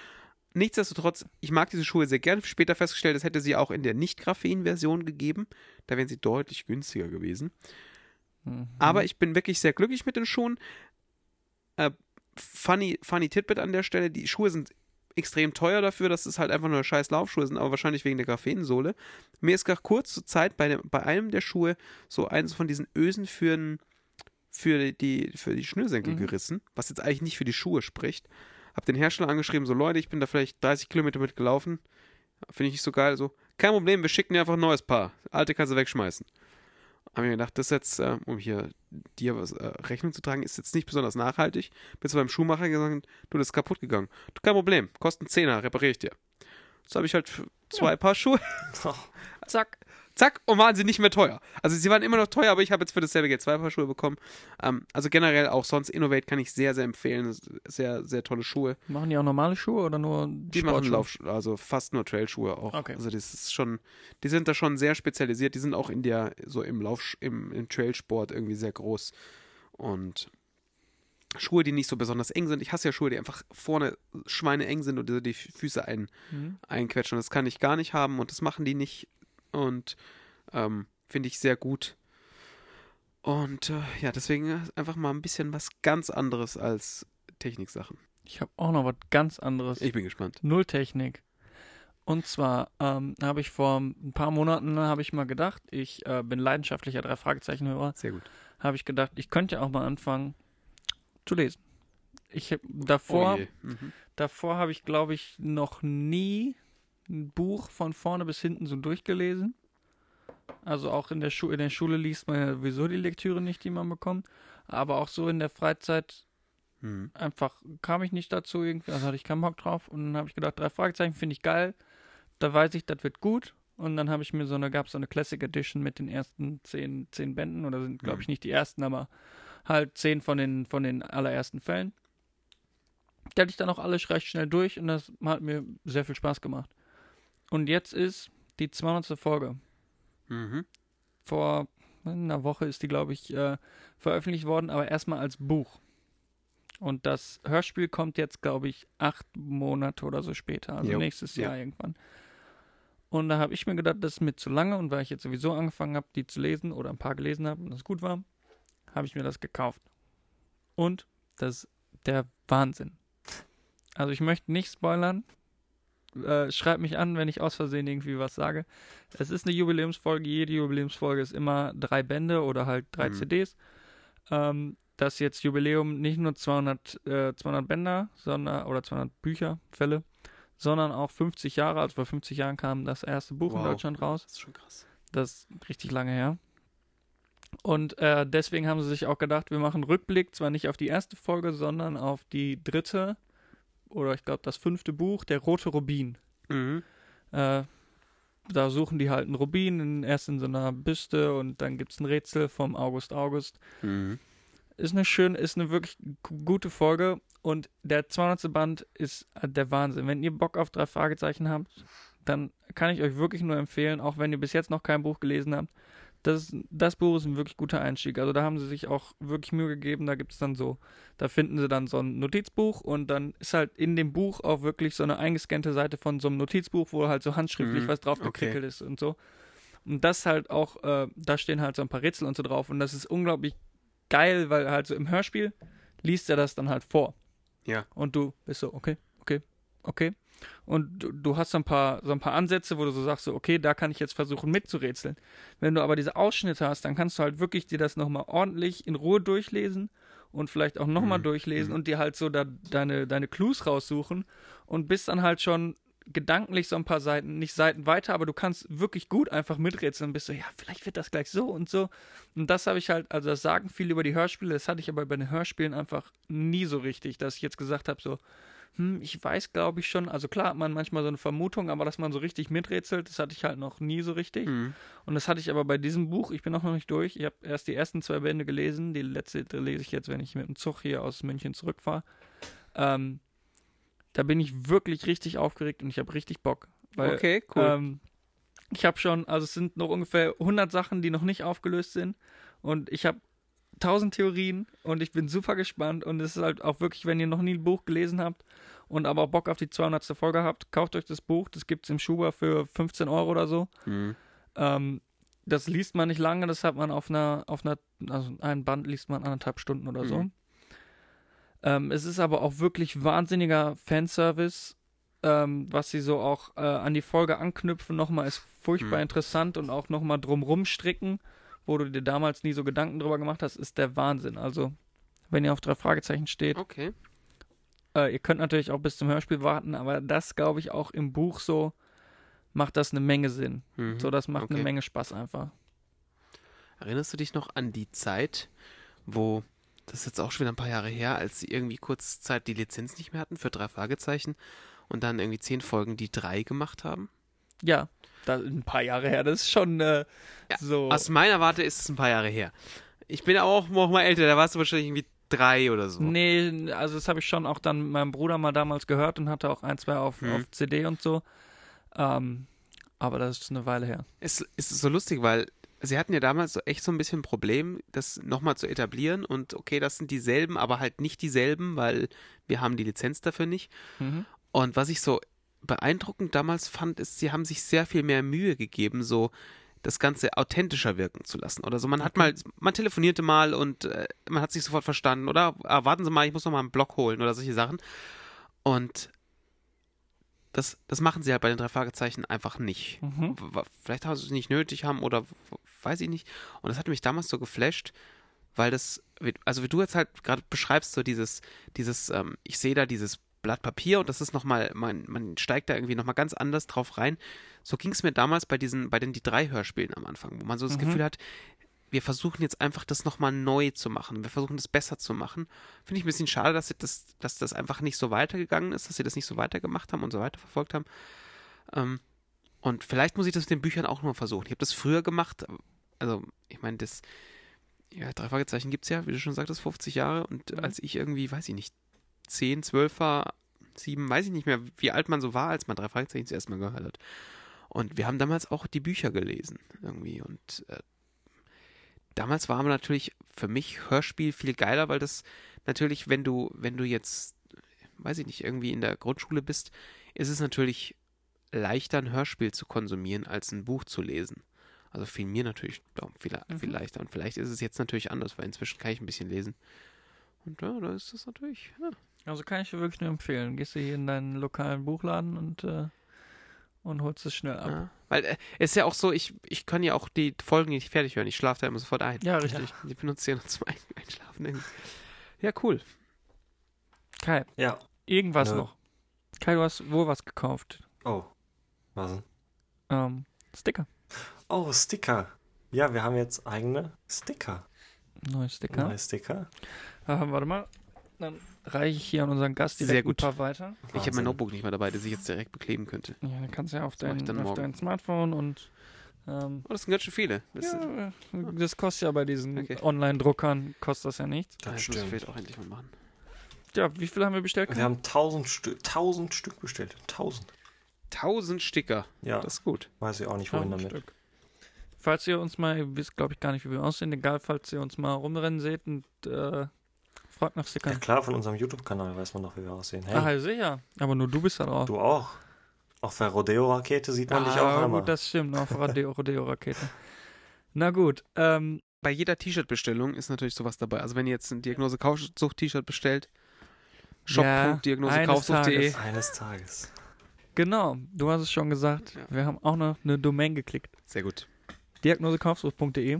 Nichtsdestotrotz, ich mag diese Schuhe sehr gern. Später festgestellt, es hätte sie auch in der Nicht-Graphen-Version gegeben. Da wären sie deutlich günstiger gewesen. Mhm. Aber ich bin wirklich sehr glücklich mit den Schuhen. Äh, funny, funny Titbit an der Stelle: Die Schuhe sind extrem teuer dafür, dass es halt einfach nur scheiß Laufschuhe sind, aber wahrscheinlich wegen der Graphensohle. Mir ist gerade kurz zur Zeit bei, dem, bei einem der Schuhe so eins von diesen Ösen für, den, für, die, für die Schnürsenkel Mhm. gerissen, was jetzt eigentlich nicht für die Schuhe spricht. Hab den Hersteller angeschrieben, so Leute, ich bin da vielleicht 30 Kilometer mit gelaufen. Finde ich nicht so geil. So, kein Problem, wir schicken dir einfach ein neues Paar. Alte kannst du wegschmeißen. Hab mir gedacht, das jetzt, äh, um hier dir was äh, Rechnung zu tragen, ist jetzt nicht besonders nachhaltig. Bist du beim Schuhmacher gesagt, du, das ist kaputt gegangen. Du, kein Problem, kosten 10er, repariere ich dir. So habe ich halt zwei Paar Schuhe. Zack. Zack, und waren sie nicht mehr teuer. Also sie waren immer noch teuer, aber ich habe jetzt für dasselbe Geld zwei Paar Schuhe bekommen. Ähm, also generell auch sonst Innovate kann ich sehr, sehr empfehlen. Sehr, sehr tolle Schuhe. Machen die auch normale Schuhe oder nur Die machen? Lauf, also fast nur Trailschuhe auch. Okay. Also das ist schon, die sind da schon sehr spezialisiert. Die sind auch in der, so im Lauf, im, im Trailsport irgendwie sehr groß. Und Schuhe, die nicht so besonders eng sind. Ich hasse ja Schuhe, die einfach vorne schweineeng sind und die die Füße ein, Mhm. einquetschen. Das kann ich gar nicht haben und das machen die nicht. Und ähm, finde ich sehr gut. Und äh, ja, deswegen einfach mal ein bisschen was ganz anderes als Techniksachen. Ich habe auch noch was ganz anderes. Ich bin gespannt. Null Technik. Und zwar ähm, habe ich vor ein paar Monaten habe ich mal gedacht, ich äh, bin leidenschaftlicher drei Fragezeichen Hörer, Sehr gut. habe ich gedacht, ich könnte ja auch mal anfangen zu lesen. Ich hab, davor Oh. Mhm. davor habe ich glaube ich noch nie ein Buch von vorne bis hinten so durchgelesen. Also auch in der, Schu in der Schule liest man ja sowieso die Lektüre nicht, die man bekommt. Aber auch so in der Freizeit Mhm. Einfach kam ich nicht dazu irgendwie, also hatte ich keinen Bock drauf. Und dann habe ich gedacht, drei Fragezeichen finde ich geil. Da weiß ich, das wird gut. Und dann habe ich mir so eine, gab es so eine Classic Edition mit den ersten zehn, zehn Bänden, oder sind, glaube ich, nicht die ersten, aber halt zehn von den, von den allerersten Fällen. Die hatte ich dann auch alle recht schnell durch und das hat mir sehr viel Spaß gemacht. Und jetzt ist die 200. Folge. Mhm. Vor einer Woche ist die, glaube ich, äh, veröffentlicht worden, aber erstmal als Buch. Und das Hörspiel kommt jetzt, glaube ich, acht Monate oder so später, also Jo. nächstes Ja. Jahr irgendwann. Und da habe ich mir gedacht, das ist mir zu lange und weil ich jetzt sowieso angefangen habe, die zu lesen oder ein paar gelesen habe und das gut war, habe ich mir das gekauft. Und das ist der Wahnsinn. Also ich möchte nicht spoilern. Äh, schreibt mich an, wenn ich aus Versehen irgendwie was sage. Es ist eine Jubiläumsfolge. Jede Jubiläumsfolge ist immer drei Bände oder halt drei Mhm. CDs. Ähm, das jetzt Jubiläum nicht nur 200, äh, 200 Bänder sondern, oder 200 Bücher, Fälle, sondern auch 50 Jahre. Also vor 50 Jahren kam das erste Buch in Wow. Deutschland raus. Das ist schon krass. Das ist richtig lange her. Und äh, deswegen haben sie sich auch gedacht, wir machen Rückblick zwar nicht auf die erste Folge, sondern auf die dritte oder ich glaube das fünfte Buch, der rote Rubin. Mhm. Äh, da suchen die halt einen Rubin, in, erst in so einer Büste und dann gibt es ein Rätsel vom August August. Mhm. Ist eine schöne, ist eine wirklich gu- gute Folge und der 200. Band ist äh, der Wahnsinn. Wenn ihr Bock auf drei Fragezeichen habt, dann kann ich euch wirklich nur empfehlen, auch wenn ihr bis jetzt noch kein Buch gelesen habt. Das, das Buch ist ein wirklich guter Einstieg. Also da haben sie sich auch wirklich Mühe gegeben. Da gibt es dann so, da finden sie dann so ein Notizbuch und dann ist halt in dem Buch auch wirklich so eine eingescannte Seite von so einem Notizbuch, wo halt so handschriftlich Mhm, was drauf okay. gekrickelt ist und so. Und das halt auch, äh, da stehen halt so ein paar Rätsel und so drauf und das ist unglaublich geil, weil halt so im Hörspiel liest er das dann halt vor. Ja. Und du bist so, okay, okay, okay. Und du, du hast so ein paar, so ein paar Ansätze, wo du so sagst, so, okay, da kann ich jetzt versuchen mitzurätseln. Wenn du aber diese Ausschnitte hast, dann kannst du halt wirklich dir das nochmal ordentlich in Ruhe durchlesen und vielleicht auch nochmal Mhm, durchlesen mhm. und dir halt so da deine, deine Clues raussuchen und bist dann halt schon gedanklich so ein paar Seiten, nicht Seiten weiter, aber du kannst wirklich gut einfach miträtseln und bist so, ja, vielleicht wird das gleich so und so. Und das habe ich halt, also das sagen viele über die Hörspiele, das hatte ich aber bei den Hörspielen einfach nie so richtig, dass ich jetzt gesagt habe, so, hm, ich weiß, glaube ich schon, also klar hat man manchmal so eine Vermutung, aber dass man so richtig miträtselt, das hatte ich halt noch nie so richtig. Mhm. Und das hatte ich aber bei diesem Buch, ich bin auch noch nicht durch, ich habe erst die ersten zwei Bände gelesen, die letzte lese ich jetzt, wenn ich mit dem Zug hier aus München zurückfahre. Ähm, da bin ich wirklich richtig aufgeregt und ich habe richtig Bock. Weil, okay, cool. ähm, ich habe schon, also es sind noch ungefähr 100 Sachen, die noch nicht aufgelöst sind. Und ich habe 1000 Theorien und ich bin super gespannt. Und es ist halt auch wirklich, wenn ihr noch nie ein Buch gelesen habt und aber auch Bock auf die 200. Folge habt, kauft euch das Buch. Das gibt es im Schuber für 15 Euro oder so. mhm. Ähm, das liest man nicht lange, das hat man auf einer, auf einer, also ein Band liest man anderthalb Stunden oder so. Mhm. Ähm, es ist aber auch wirklich wahnsinniger Fanservice, ähm, was sie so auch äh, an die Folge anknüpfen, nochmal ist furchtbar Mhm. interessant und auch nochmal drumrum stricken, wo du dir damals nie so Gedanken drüber gemacht hast, ist der Wahnsinn. Also, wenn ihr auf drei Fragezeichen steht, Okay. Äh, ihr könnt natürlich auch bis zum Hörspiel warten, aber das glaube ich auch im Buch so, macht das eine Menge Sinn. Mhm. So, das macht Okay. eine Menge Spaß einfach. Erinnerst du dich noch an die Zeit, wo, das ist jetzt auch schon wieder ein paar Jahre her, als sie irgendwie kurz Zeit die Lizenz nicht mehr hatten für drei Fragezeichen und dann irgendwie zehn Folgen die drei gemacht haben? Ja, da, ein paar Jahre her, das ist schon äh, Ja, so. Aus meiner Warte ist es ein paar Jahre her. Ich bin auch noch mal älter, da warst du wahrscheinlich irgendwie drei oder so. Nee, also das habe ich schon auch dann mit meinem Bruder mal damals gehört und hatte auch ein, zwei auf, Hm. auf CD und so. Ähm, aber das ist eine Weile her. Es, es ist so lustig, weil sie hatten ja damals so echt so ein bisschen ein Problem, das nochmal zu etablieren und okay, das sind dieselben, aber halt nicht dieselben, weil wir haben die Lizenz dafür nicht. Mhm. Und was ich so beeindruckend damals fand, ist, sie haben sich sehr viel mehr Mühe gegeben, so das Ganze authentischer wirken zu lassen. Oder so, man hat mal, man telefonierte mal und äh, man hat sich sofort verstanden. Oder ah, warten Sie mal, ich muss noch mal einen Block holen oder solche Sachen. Und das, das machen sie halt bei den drei Fragezeichen einfach nicht. Mhm. Vielleicht haben sie es nicht nötig haben oder weiß ich nicht. Und das hat mich damals so geflasht, weil das, also wie du jetzt halt gerade beschreibst, so dieses, dieses, ähm, ich sehe da dieses Blatt Papier und das ist nochmal, man, man steigt da irgendwie nochmal ganz anders drauf rein. So ging es mir damals bei diesen, bei den die drei Hörspielen am Anfang, wo man so das Mhm. Gefühl hat, wir versuchen jetzt einfach das nochmal neu zu machen. Wir versuchen das besser zu machen. Finde ich ein bisschen schade, dass, sie das, dass das einfach nicht so weitergegangen ist, dass sie das nicht so weitergemacht haben und so weiter verfolgt haben. Ähm, und vielleicht muss ich das mit den Büchern auch noch mal versuchen. Ich habe das früher gemacht. Also, ich meine, das ja, drei Fragezeichen gibt es ja, wie du schon sagtest, 50 Jahre. Und Mhm. als ich irgendwie, weiß ich nicht, 10, 12 war, 7, weiß ich nicht mehr, wie alt man so war, als man drei Fragezeichen zuerst mal gehört hat. Und wir haben damals auch die Bücher gelesen, irgendwie. Und äh, damals war aber natürlich für mich Hörspiel viel geiler, weil das natürlich, wenn du, wenn du jetzt, weiß ich nicht, irgendwie in der Grundschule bist, ist es natürlich leichter, ein Hörspiel zu konsumieren, als ein Buch zu lesen. Also fiel mir natürlich viel, viel Mhm. leichter. Und vielleicht ist es jetzt natürlich anders, weil inzwischen kann ich ein bisschen lesen. Und ja, da ist das natürlich. Ja. Also kann ich dir wirklich nur empfehlen. Gehst du hier in deinen lokalen Buchladen und, äh, und holst es schnell ab. Ja. Weil äh, es ist ja auch so, ich, ich kann ja auch die Folgen nicht fertig hören. Ich schlafe da immer sofort ein. Ja, richtig. Ich benutze ja noch zum Ein- Einschlafen. Ja, cool. Kai, Ja. irgendwas Nö. noch. Kai, du hast wohl was gekauft. Oh. Was denn? Ähm, Sticker. Oh, Sticker. Ja, wir haben jetzt eigene Sticker. Neue Sticker. Neue Sticker. Ah, warte mal. Dann reiche ich hier an unseren Gast direkt Sehr gut. ein paar weiter. Ich habe mein Notebook nicht mehr dabei, das ich jetzt direkt bekleben könnte. Ja, dann kannst du ja auf Das dein, dann auf dein Smartphone und ähm, Oh, das sind ganz schön viele. Das ja, das kostet ja bei diesen Okay. Online-Druckern kostet das ja nichts. das Das stimmt. vielleicht auch endlich mal machen. Ja, wie viel haben wir bestellt? Wir haben 1000, Stü 1000 Stück bestellt. 1000. 1000 Sticker. Ja, Das ist gut. weiß ich auch nicht, wohin damit. Stück. Falls ihr uns mal, ihr wisst glaube ich gar nicht, wie wir aussehen, egal, falls ihr uns mal rumrennen seht und äh, fragt nach Ja Stickern. klar, von unserem YouTube-Kanal weiß man doch, wie wir aussehen. Hey, Ah, sicher. Aber nur du bist da drauf. du auch. Auf der Rodeo-Rakete sieht man dich auch ah, einmal. gut, das stimmt, auf Rodeo- Rodeo-Rakete. Na gut, ähm, Bei jeder T-Shirt-Bestellung ist natürlich sowas dabei. Also wenn ihr jetzt ein Diagnose-Kaufsucht-T-Shirt bestellt, shop.diagnosekaufsucht.de. eines Eines Tages. genau, du hast es schon gesagt, Ja. wir haben auch noch eine Domain geklickt. Sehr gut. diagnosekaufsucht.de.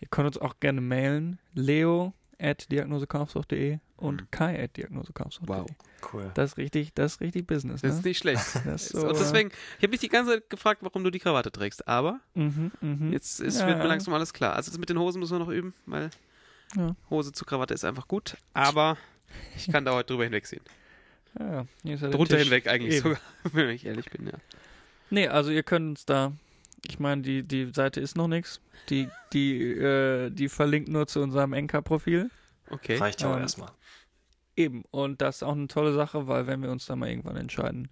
Ihr könnt uns auch gerne mailen. Leo at diagnosekaufsucht.de und Mhm. kai at diagnosekaufsucht.de. Wow. Cool. Das ist richtig, das ist richtig Business, Das ne? ist nicht schlecht. Das ist so, Und deswegen, ich habe mich die ganze Zeit gefragt, warum du die Krawatte trägst. Aber äh, mhm, mhm. jetzt ist, Ja. wird mir langsam alles klar. Also das mit den Hosen müssen wir noch üben, weil Ja. Hose zu Krawatte ist einfach gut. Aber ich kann da heute drüber hinwegsehen. Ja, Drunter Tisch. hinweg eigentlich Eben. sogar, wenn ich ehrlich bin, ja. Nee, also ihr könnt uns da, ich meine, die, die Seite ist noch nichts. Die, die, äh, die verlinkt nur zu unserem Enker-Profil. Okay. Reicht ja auch Ähm, erstmal. Eben. Und das ist auch eine tolle Sache, weil wenn wir uns da mal irgendwann entscheiden,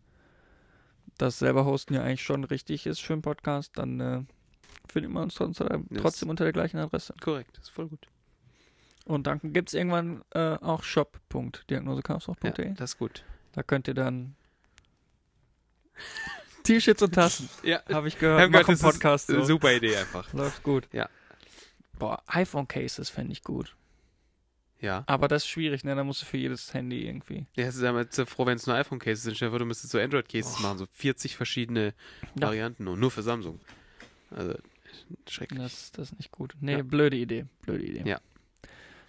dass selber hosten ja eigentlich schon richtig ist für einen Podcast, dann äh, findet man uns trotzdem, Das- trotzdem unter der gleichen Adresse. Korrekt, ist voll gut. Und dann gibt es irgendwann äh, auch Ja, shop.diagnosekaufsucht.de. das ist gut. Da könnt ihr dann T-Shirts und Tassen, Ja, habe ich gehört, das ist Podcast. So. super Idee einfach. Läuft gut. Ja. Boah, iPhone-Cases fände ich gut. Ja. Aber das ist schwierig, ne? Da musst du für jedes Handy irgendwie. Ja, es ist ja jetzt froh, wenn es nur iPhone-Cases sind. Stell dir vor, du müsstest so Android-Cases Oh. machen, so 40 verschiedene Ja. Varianten und nur für Samsung. Also, schrecklich. Das, das ist nicht gut. Nee, Ja. blöde Idee. Blöde Idee. Ja.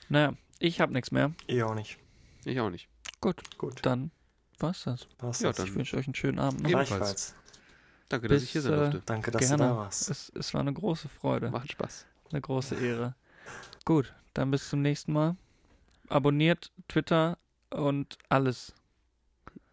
Naja, ich habe nichts mehr. Ich auch nicht. Ich auch nicht. Gut. Dann war's das. Was Ja, das? Ich wünsche euch einen schönen Abend. Ebenfalls. Gleichfalls. Danke, dass Bis, ich hier sein äh, durfte. Danke, dass Gerne. du da warst. Es, es war eine große Freude. Macht Spaß. Eine große Ehre. Gut, dann bis zum nächsten Mal. Abonniert Twitter und alles.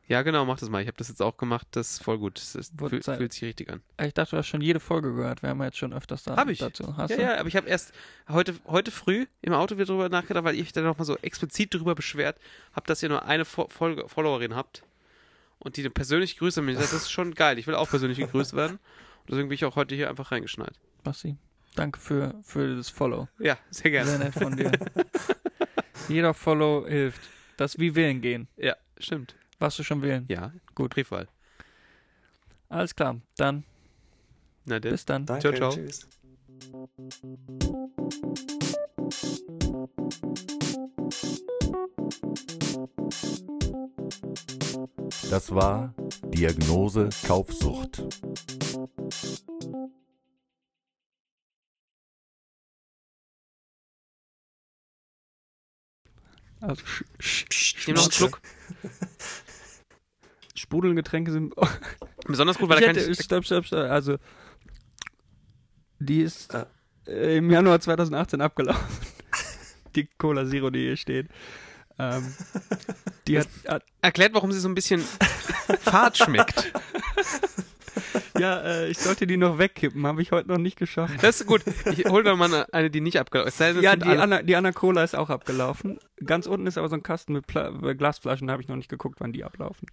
Ja, genau, mach das mal. Ich habe das jetzt auch gemacht. Das ist voll gut. Das ist, fühl, Zeit. fühlt sich richtig an. Ich dachte, du hast schon jede Folge gehört. Wir haben ja jetzt schon öfters da Hab ich. dazu. Hast Ja, du? ja, aber ich habe erst heute, heute früh im Auto wieder drüber nachgedacht, weil ich dann nochmal so explizit darüber beschwert habe, dass ihr nur eine Fo Folge Followerin habt und die persönlich grüßt mich. Das ist schon geil. Ich will auch persönlich gegrüßt werden. Und deswegen bin ich auch heute hier einfach reingeschneit. Basti, danke für, für das Follow. Ja, sehr gerne. Sehr nett von dir. Jeder Follow hilft. Das ist wie wählen gehen. Ja, stimmt. Warst du schon wählen? Ja, Gut. Briefwahl. Alles klar. Dann, Na denn. bis dann. Danke, ciao. tschüss. Das war Diagnose Kaufsucht. Also, sch sch Ich nehme noch einen Schluck. Sprudelnde Getränke sind. Besonders gut, weil ich da kann hätte, ich. stopp, stopp, stopp. Also, die ist. Äh, im Januar 2018 abgelaufen. die Cola Zero, die hier steht. Ähm, die hat, hat Erklärt, warum sie so ein bisschen fad schmeckt. ja, äh, ich sollte die noch wegkippen, habe ich heute noch nicht geschafft. Das ist gut. Ich hol doch mal eine, eine, die nicht abgelaufen ist. Ja, die Anna, die Anna Cola ist auch abgelaufen. Ganz unten ist aber so ein Kasten mit Pla Glasflaschen, da habe ich noch nicht geguckt, wann die ablaufen.